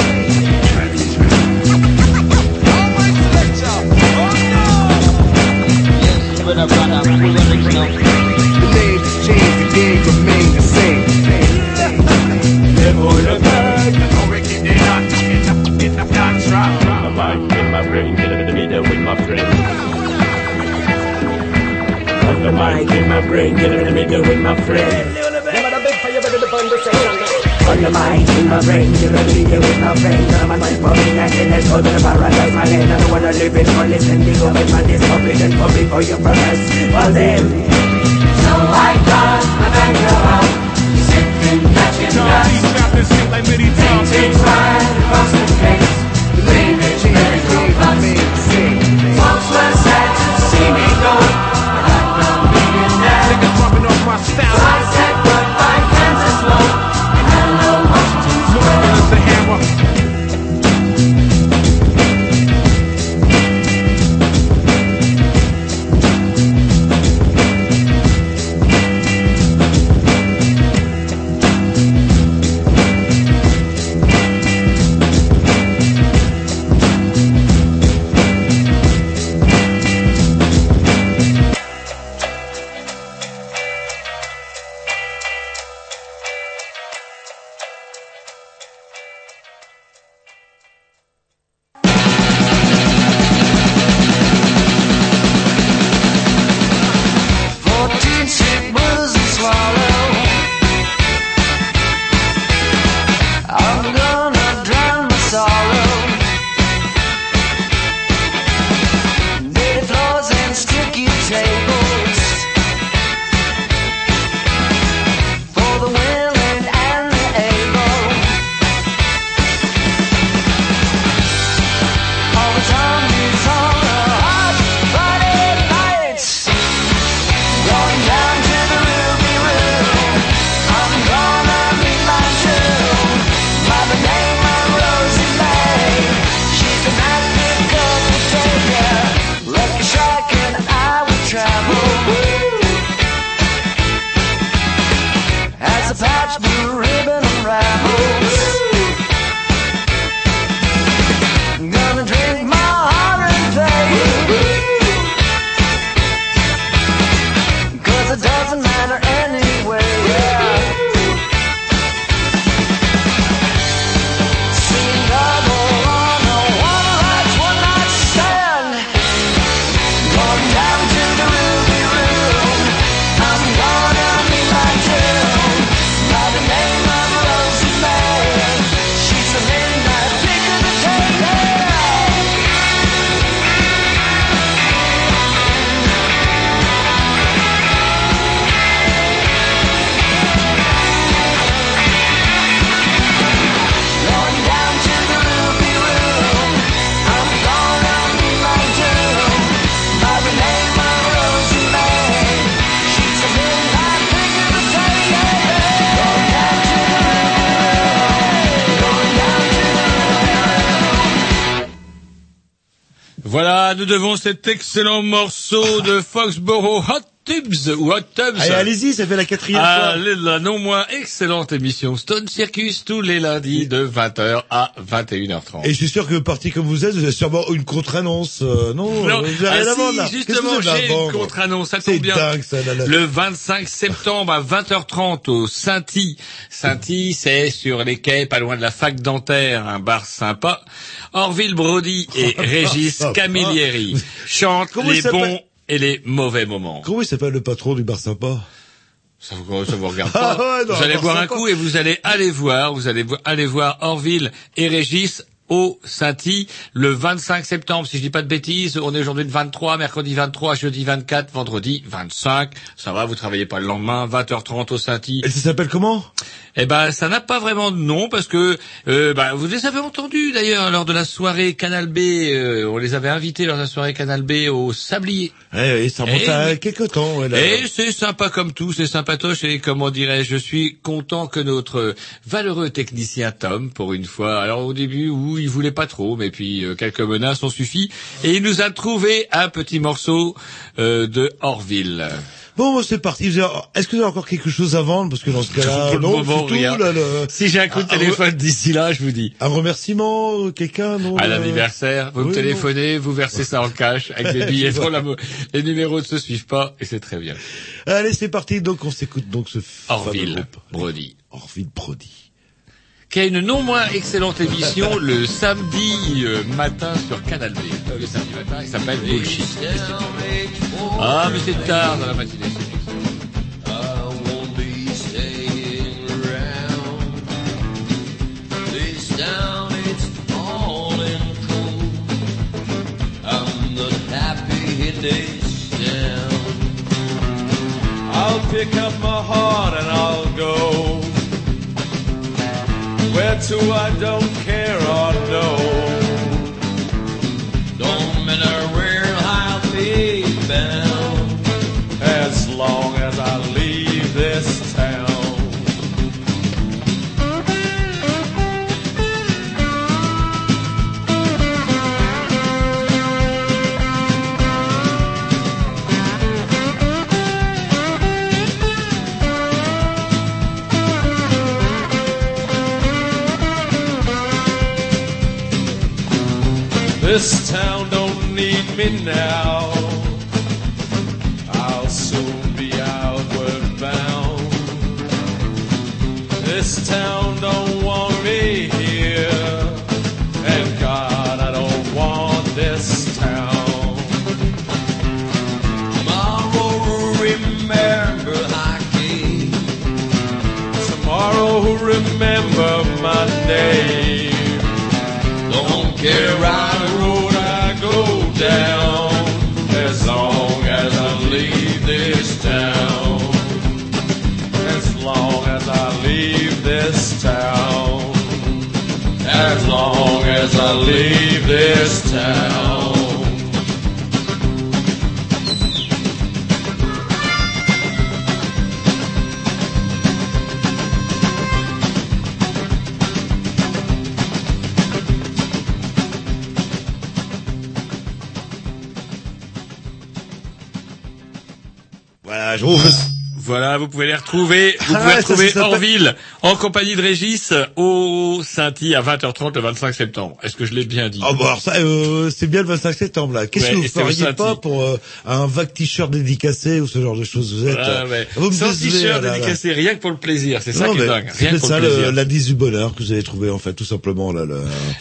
Speaker 3: Cet excellent morceau de Foxborough. Hot Tubes ou Hot Tubs.
Speaker 1: Allez, allez-y, ça fait la quatrième fois.
Speaker 3: Allez, la non moins excellente émission Stone Circus tous les lundis de 20h à 21h30.
Speaker 1: Et je suis sûr que parti comme vous êtes, vous avez sûrement une contre-annonce, euh, non,
Speaker 3: Non,
Speaker 1: vous avez
Speaker 3: ah si,
Speaker 1: vendre,
Speaker 3: justement, j'ai une contre-annonce, ça
Speaker 1: C'est
Speaker 3: tombe bien.
Speaker 1: dingue, ça, là, là.
Speaker 3: Le 25 septembre à 20h30 au Saint-Y. Saint-Y, c'est sur les quais, pas loin de la fac dentaire, un bar sympa. Orville Brody et Régis. Camilleri chantent les bons et les mauvais moments.
Speaker 1: Comment il s'appelle le patron du bar sympa?
Speaker 3: Ça vous, ça vous regarde
Speaker 1: Ah
Speaker 3: pas.
Speaker 1: ouais, non,
Speaker 3: vous allez boire un coup et vous allez aller voir, vous allez aller voir Orville et Régis au Saint-Y le 25 septembre, si je dis pas de bêtises. On est aujourd'hui le 23, mercredi 23, jeudi 24, vendredi 25. Ça va, vous travaillez pas le lendemain, 20h30 au Saint-Y.
Speaker 1: Et ça s'appelle comment?
Speaker 3: Eh ben, ça n'a pas vraiment de nom parce que euh, bah, vous les avez entendus d'ailleurs lors de la soirée Canal B. euh, on les avait invités lors de la soirée Canal B au Sablier.
Speaker 1: Eh oui, ça remonte
Speaker 3: Eh
Speaker 1: à quelques temps. ouais, là.
Speaker 3: Et c'est sympa comme tout, c'est sympatoche et comment dirais je suis content que notre valeureux technicien Tom, pour une fois, alors au début où il voulait pas trop, mais puis euh, quelques menaces ont suffi, et il nous a trouvé un petit morceau euh, de Orville.
Speaker 1: Bon, c'est parti. Est-ce que vous avez encore quelque chose à vendre? Parce que dans ce cas-là, non,
Speaker 3: moment,
Speaker 1: tout.
Speaker 3: rien.
Speaker 1: Là, le-
Speaker 3: Si j'ai un coup de
Speaker 1: Ah,
Speaker 3: téléphone d'ici là, je vous dis.
Speaker 1: Un remerciement, euh, quelqu'un, non
Speaker 3: À l'anniversaire, vous me téléphonez, vous versez ça en cash avec des billets la les numéros ne se suivent pas et c'est très bien.
Speaker 1: Allez, c'est parti. Donc, on s'écoute donc ce
Speaker 3: Orville. Brody.
Speaker 1: Orville Brody.
Speaker 3: Qui a une non moins excellente émission le samedi euh, matin sur Canal B. Le samedi matin, il s'appelle Bullshit. Ah, mais c'est tard dans la matinée. c'est bien.
Speaker 18: This town, it's falling cold. I'm not happy this town.
Speaker 19: I'll pick up my heart and I'll go where to I don't care or know. This town don't need me now. I'll soon be outward bound. This town don't want me here. And God, I don't want this town.
Speaker 18: Tomorrow, remember I came.
Speaker 19: Tomorrow, remember my name.
Speaker 18: Don't care I
Speaker 19: As long as I leave this town.
Speaker 1: Trouve.
Speaker 3: Voilà, vous pouvez les retrouver. Vous
Speaker 1: Ah,
Speaker 3: pouvez
Speaker 1: ça,
Speaker 3: retrouver
Speaker 1: ça s'appelle-
Speaker 3: Orville en compagnie de Régis au Saint-Y à 20h30 le 25 septembre. Est-ce que je l'ai bien dit
Speaker 1: Ah alors ça, euh, c'est bien le 25 septembre là. Qu'est-ce
Speaker 3: Ouais,
Speaker 1: que vous feriez pas pour euh, un vague t-shirt dédicacé ou ce genre de choses Vous êtes,
Speaker 3: Ah,
Speaker 1: euh,
Speaker 3: ouais.
Speaker 1: vous me
Speaker 3: Sans t-shirt
Speaker 1: là, là.
Speaker 3: dédicacé, rien que pour le plaisir. C'est ça qui est dingue.
Speaker 1: C'est
Speaker 3: Rien que pour
Speaker 1: ça
Speaker 3: le plaisir.
Speaker 1: l'indice du bonheur que vous avez trouvé en fait, tout simplement là.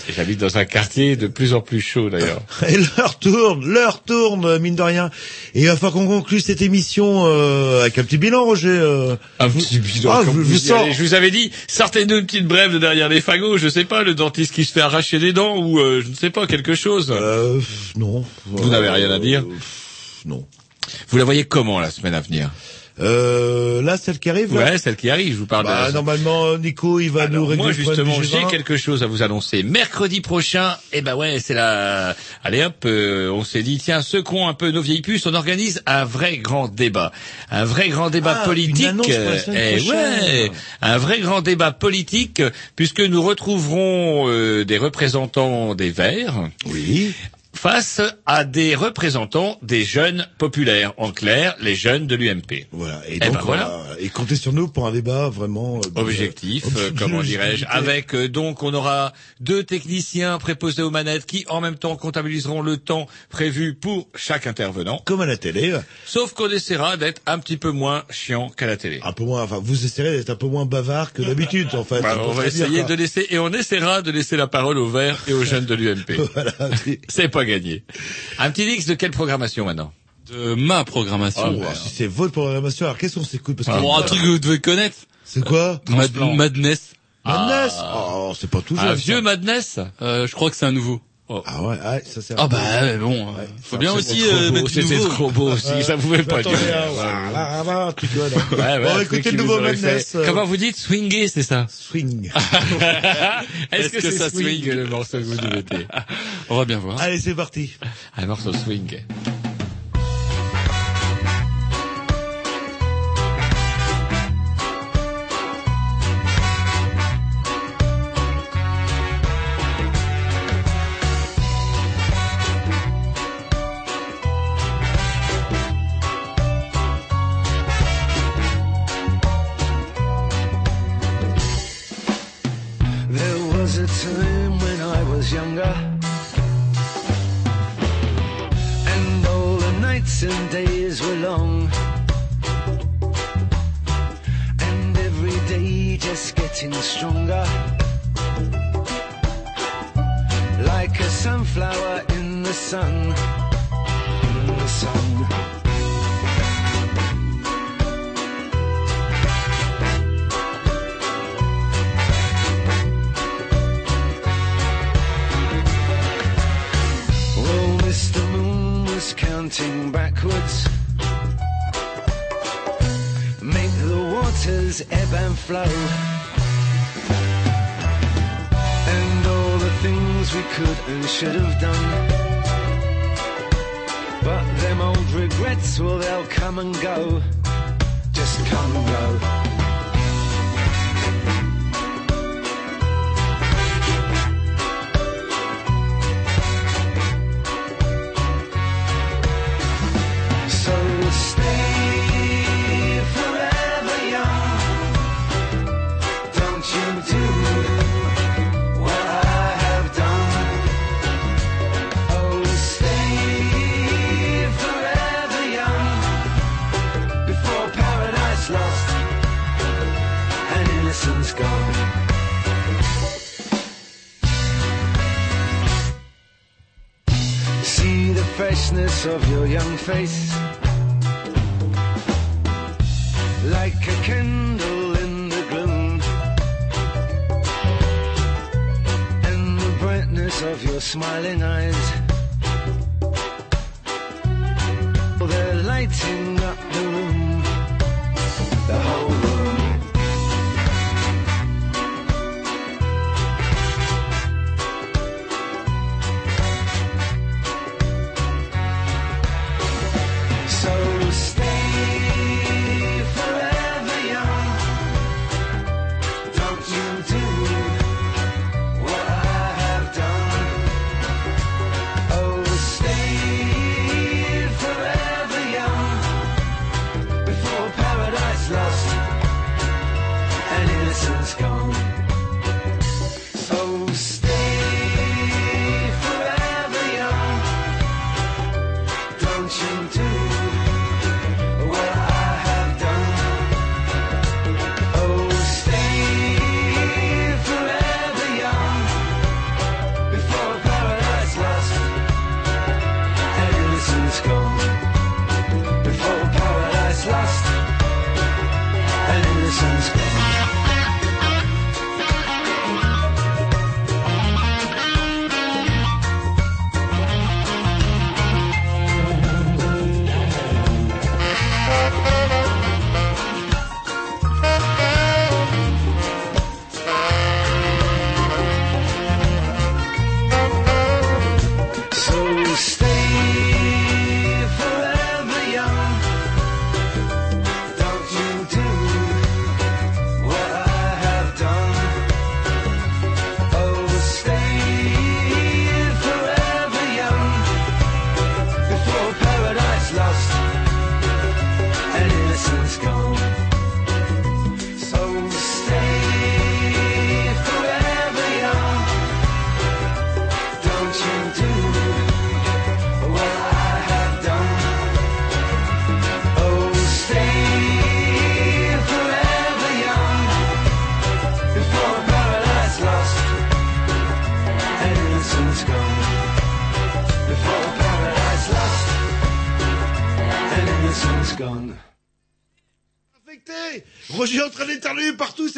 Speaker 3: Et J'habite dans un quartier de plus en plus chaud d'ailleurs.
Speaker 1: Et l'heure tourne, l'heure tourne, mine de rien. Et il va falloir qu'on conclue cette émission euh, avec un petit bilan, Roger. euh.
Speaker 3: Un petit bidon.
Speaker 1: Ah, je,
Speaker 3: vous
Speaker 1: je
Speaker 3: y
Speaker 1: sens.
Speaker 3: allez. Je vous avais dit, sortez-nous une petite brève de derrière les fagots, je sais pas, le dentiste qui se fait arracher des dents ou euh, je ne sais pas, quelque chose.
Speaker 1: Euh, non.
Speaker 3: Vous n'avez rien à dire
Speaker 1: Non.
Speaker 3: Vous la voyez comment la semaine à venir?
Speaker 1: Euh, là, celle qui arrive. là
Speaker 3: Ouais, celle qui arrive, je vous parle
Speaker 1: Bah,
Speaker 3: de...
Speaker 1: normalement, Nico, il va nous régler
Speaker 3: Moi justement, j'ai
Speaker 1: G20.
Speaker 3: quelque chose à vous annoncer. Mercredi prochain, eh ben ouais, c'est la. Allez hop, euh, on s'est dit tiens, secouons un peu nos vieilles puces. On organise un vrai grand débat, un vrai grand débat
Speaker 1: Ah,
Speaker 3: politique.
Speaker 1: une annonce pour la semaine
Speaker 3: eh ouais, un vrai grand débat politique, puisque nous retrouverons euh, des représentants des Verts.
Speaker 1: Oui.
Speaker 3: Face à des représentants des jeunes populaires, en clair, les jeunes de l'UMP.
Speaker 1: Voilà. Et
Speaker 3: Eh
Speaker 1: donc,
Speaker 3: ben voilà.
Speaker 1: voilà. Et comptez sur nous pour un débat vraiment euh,
Speaker 3: Objectif,
Speaker 1: euh,
Speaker 3: euh, comment dirais-je, avec euh, donc on aura deux techniciens préposés aux manettes qui en même temps comptabiliseront le temps prévu pour chaque intervenant.
Speaker 1: Comme à la télé.
Speaker 3: Sauf qu'on essaiera d'être un petit peu moins chiant qu'à la télé.
Speaker 1: Un peu moins. Enfin, vous essayerez d'être un peu moins bavard que d'habitude, en fait.
Speaker 3: Bah, on va
Speaker 1: dire,
Speaker 3: essayer de laisser et on essaiera de laisser la parole aux Verts et aux jeunes de l'UMP.
Speaker 1: Voilà.
Speaker 3: C'est pas gagné. Un petit mix de quelle programmation maintenant
Speaker 20: De ma programmation.
Speaker 1: Oh, si c'est votre programmation, alors qu'est-ce qu'on s'écoute Parce
Speaker 20: Ah,
Speaker 1: que-
Speaker 20: bon, un truc que vous devez connaître.
Speaker 1: C'est quoi
Speaker 20: Mad-
Speaker 3: Transplant.
Speaker 20: Madness.
Speaker 1: Madness
Speaker 3: Ah.
Speaker 1: Oh, c'est pas tout
Speaker 3: Un vieux Madness
Speaker 20: Euh, je crois que c'est un nouveau.
Speaker 1: Ah ouais, ah, ça c'est.
Speaker 20: Ah bah ouais, bon, euh, faut bien aussi euh, mettre du
Speaker 3: c'était
Speaker 20: nouveau.
Speaker 3: trop beau aussi, ça pouvait pas durer.
Speaker 1: hein, voilà, voilà, tu vois, donc.
Speaker 3: Ouais, ouais,
Speaker 1: Bon, écoutez le nouveau
Speaker 3: vous aurait fait-
Speaker 1: Madness. euh,
Speaker 3: Comment vous dites swinger, c'est ça
Speaker 1: Swing.
Speaker 3: Est-ce que, ça swing le morceau que vous nous mettez
Speaker 20: On va bien voir.
Speaker 1: Allez, c'est parti.
Speaker 3: Un morceau swing.
Speaker 4: Face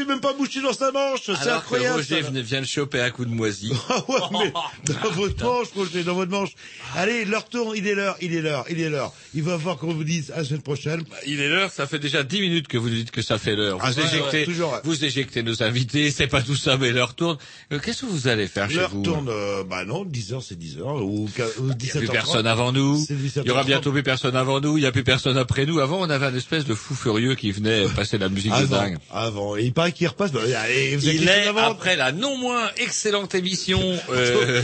Speaker 1: même pas bouché dans sa manche. C'est
Speaker 3: que
Speaker 1: incroyable.
Speaker 3: Roger
Speaker 1: ça.
Speaker 3: vient- de choper un coup de moisi.
Speaker 1: Ah ouais, mais dans votre manche, Roger, dans votre manche. Allez, leur tourne, il est l'heure, il est l'heure, il est l'heure. Il va voir qu'on vous dise à la semaine prochaine.
Speaker 3: Il est l'heure, ça fait déjà dix minutes que vous nous dites que ça fait l'heure. Vous
Speaker 1: Ah, ouais,
Speaker 3: éjectez,
Speaker 1: toujours,
Speaker 3: vous éjectez nos invités, c'est pas tout ça, mais l'heure tourne. Euh, Qu'est-ce que vous allez faire chez
Speaker 1: L'heure
Speaker 3: vous
Speaker 1: tourne, euh, bah non, 10h c'est 10h, ou, quin- ou
Speaker 3: Il n'y a
Speaker 1: 17h30.
Speaker 3: plus personne avant nous.
Speaker 1: C'est 17h30.
Speaker 3: Il y aura bientôt plus personne avant nous. Il n'y a plus personne après nous. Avant, on avait un espèce de fou furieux qui venait passer la musique de
Speaker 1: Avant,
Speaker 3: dingue.
Speaker 1: avant. Et il paraît qu'il repasse. Bah, allez, vous
Speaker 3: Il est, après la non moins excellente émission, euh,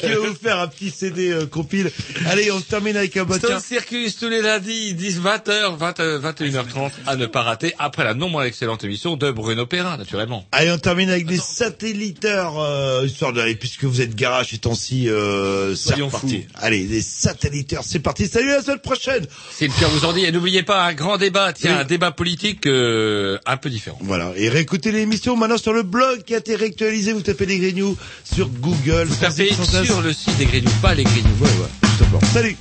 Speaker 1: qui va vous faire un petit CD euh, compile. Allez, on termine avec un bottin.
Speaker 3: Stone Tous les lundis, 10, 20h, 20, euh, 21h30 à ne pas rater après la non moins excellente émission de Bruno Perrin, naturellement.
Speaker 1: Allez, on termine avec des satelliteurs, euh, histoire d'aller, puisque vous êtes garage ces temps-ci, euh, c'est
Speaker 3: fous.
Speaker 1: Allez, des satelliteurs, c'est parti. Salut à la semaine prochaine.
Speaker 3: C'est le cœur vous en dit. Et n'oubliez pas un grand débat, tiens,
Speaker 1: Oui.
Speaker 3: un débat politique euh, un peu différent.
Speaker 1: Voilà. Et réécoutez l'émission maintenant sur le blog qui a été réactualisé. Vous tapez les Grignoux sur Google.
Speaker 3: Vous tapez sur le site des Grignoux, pas les Grignoux. Ouais, ouais.
Speaker 1: Salut.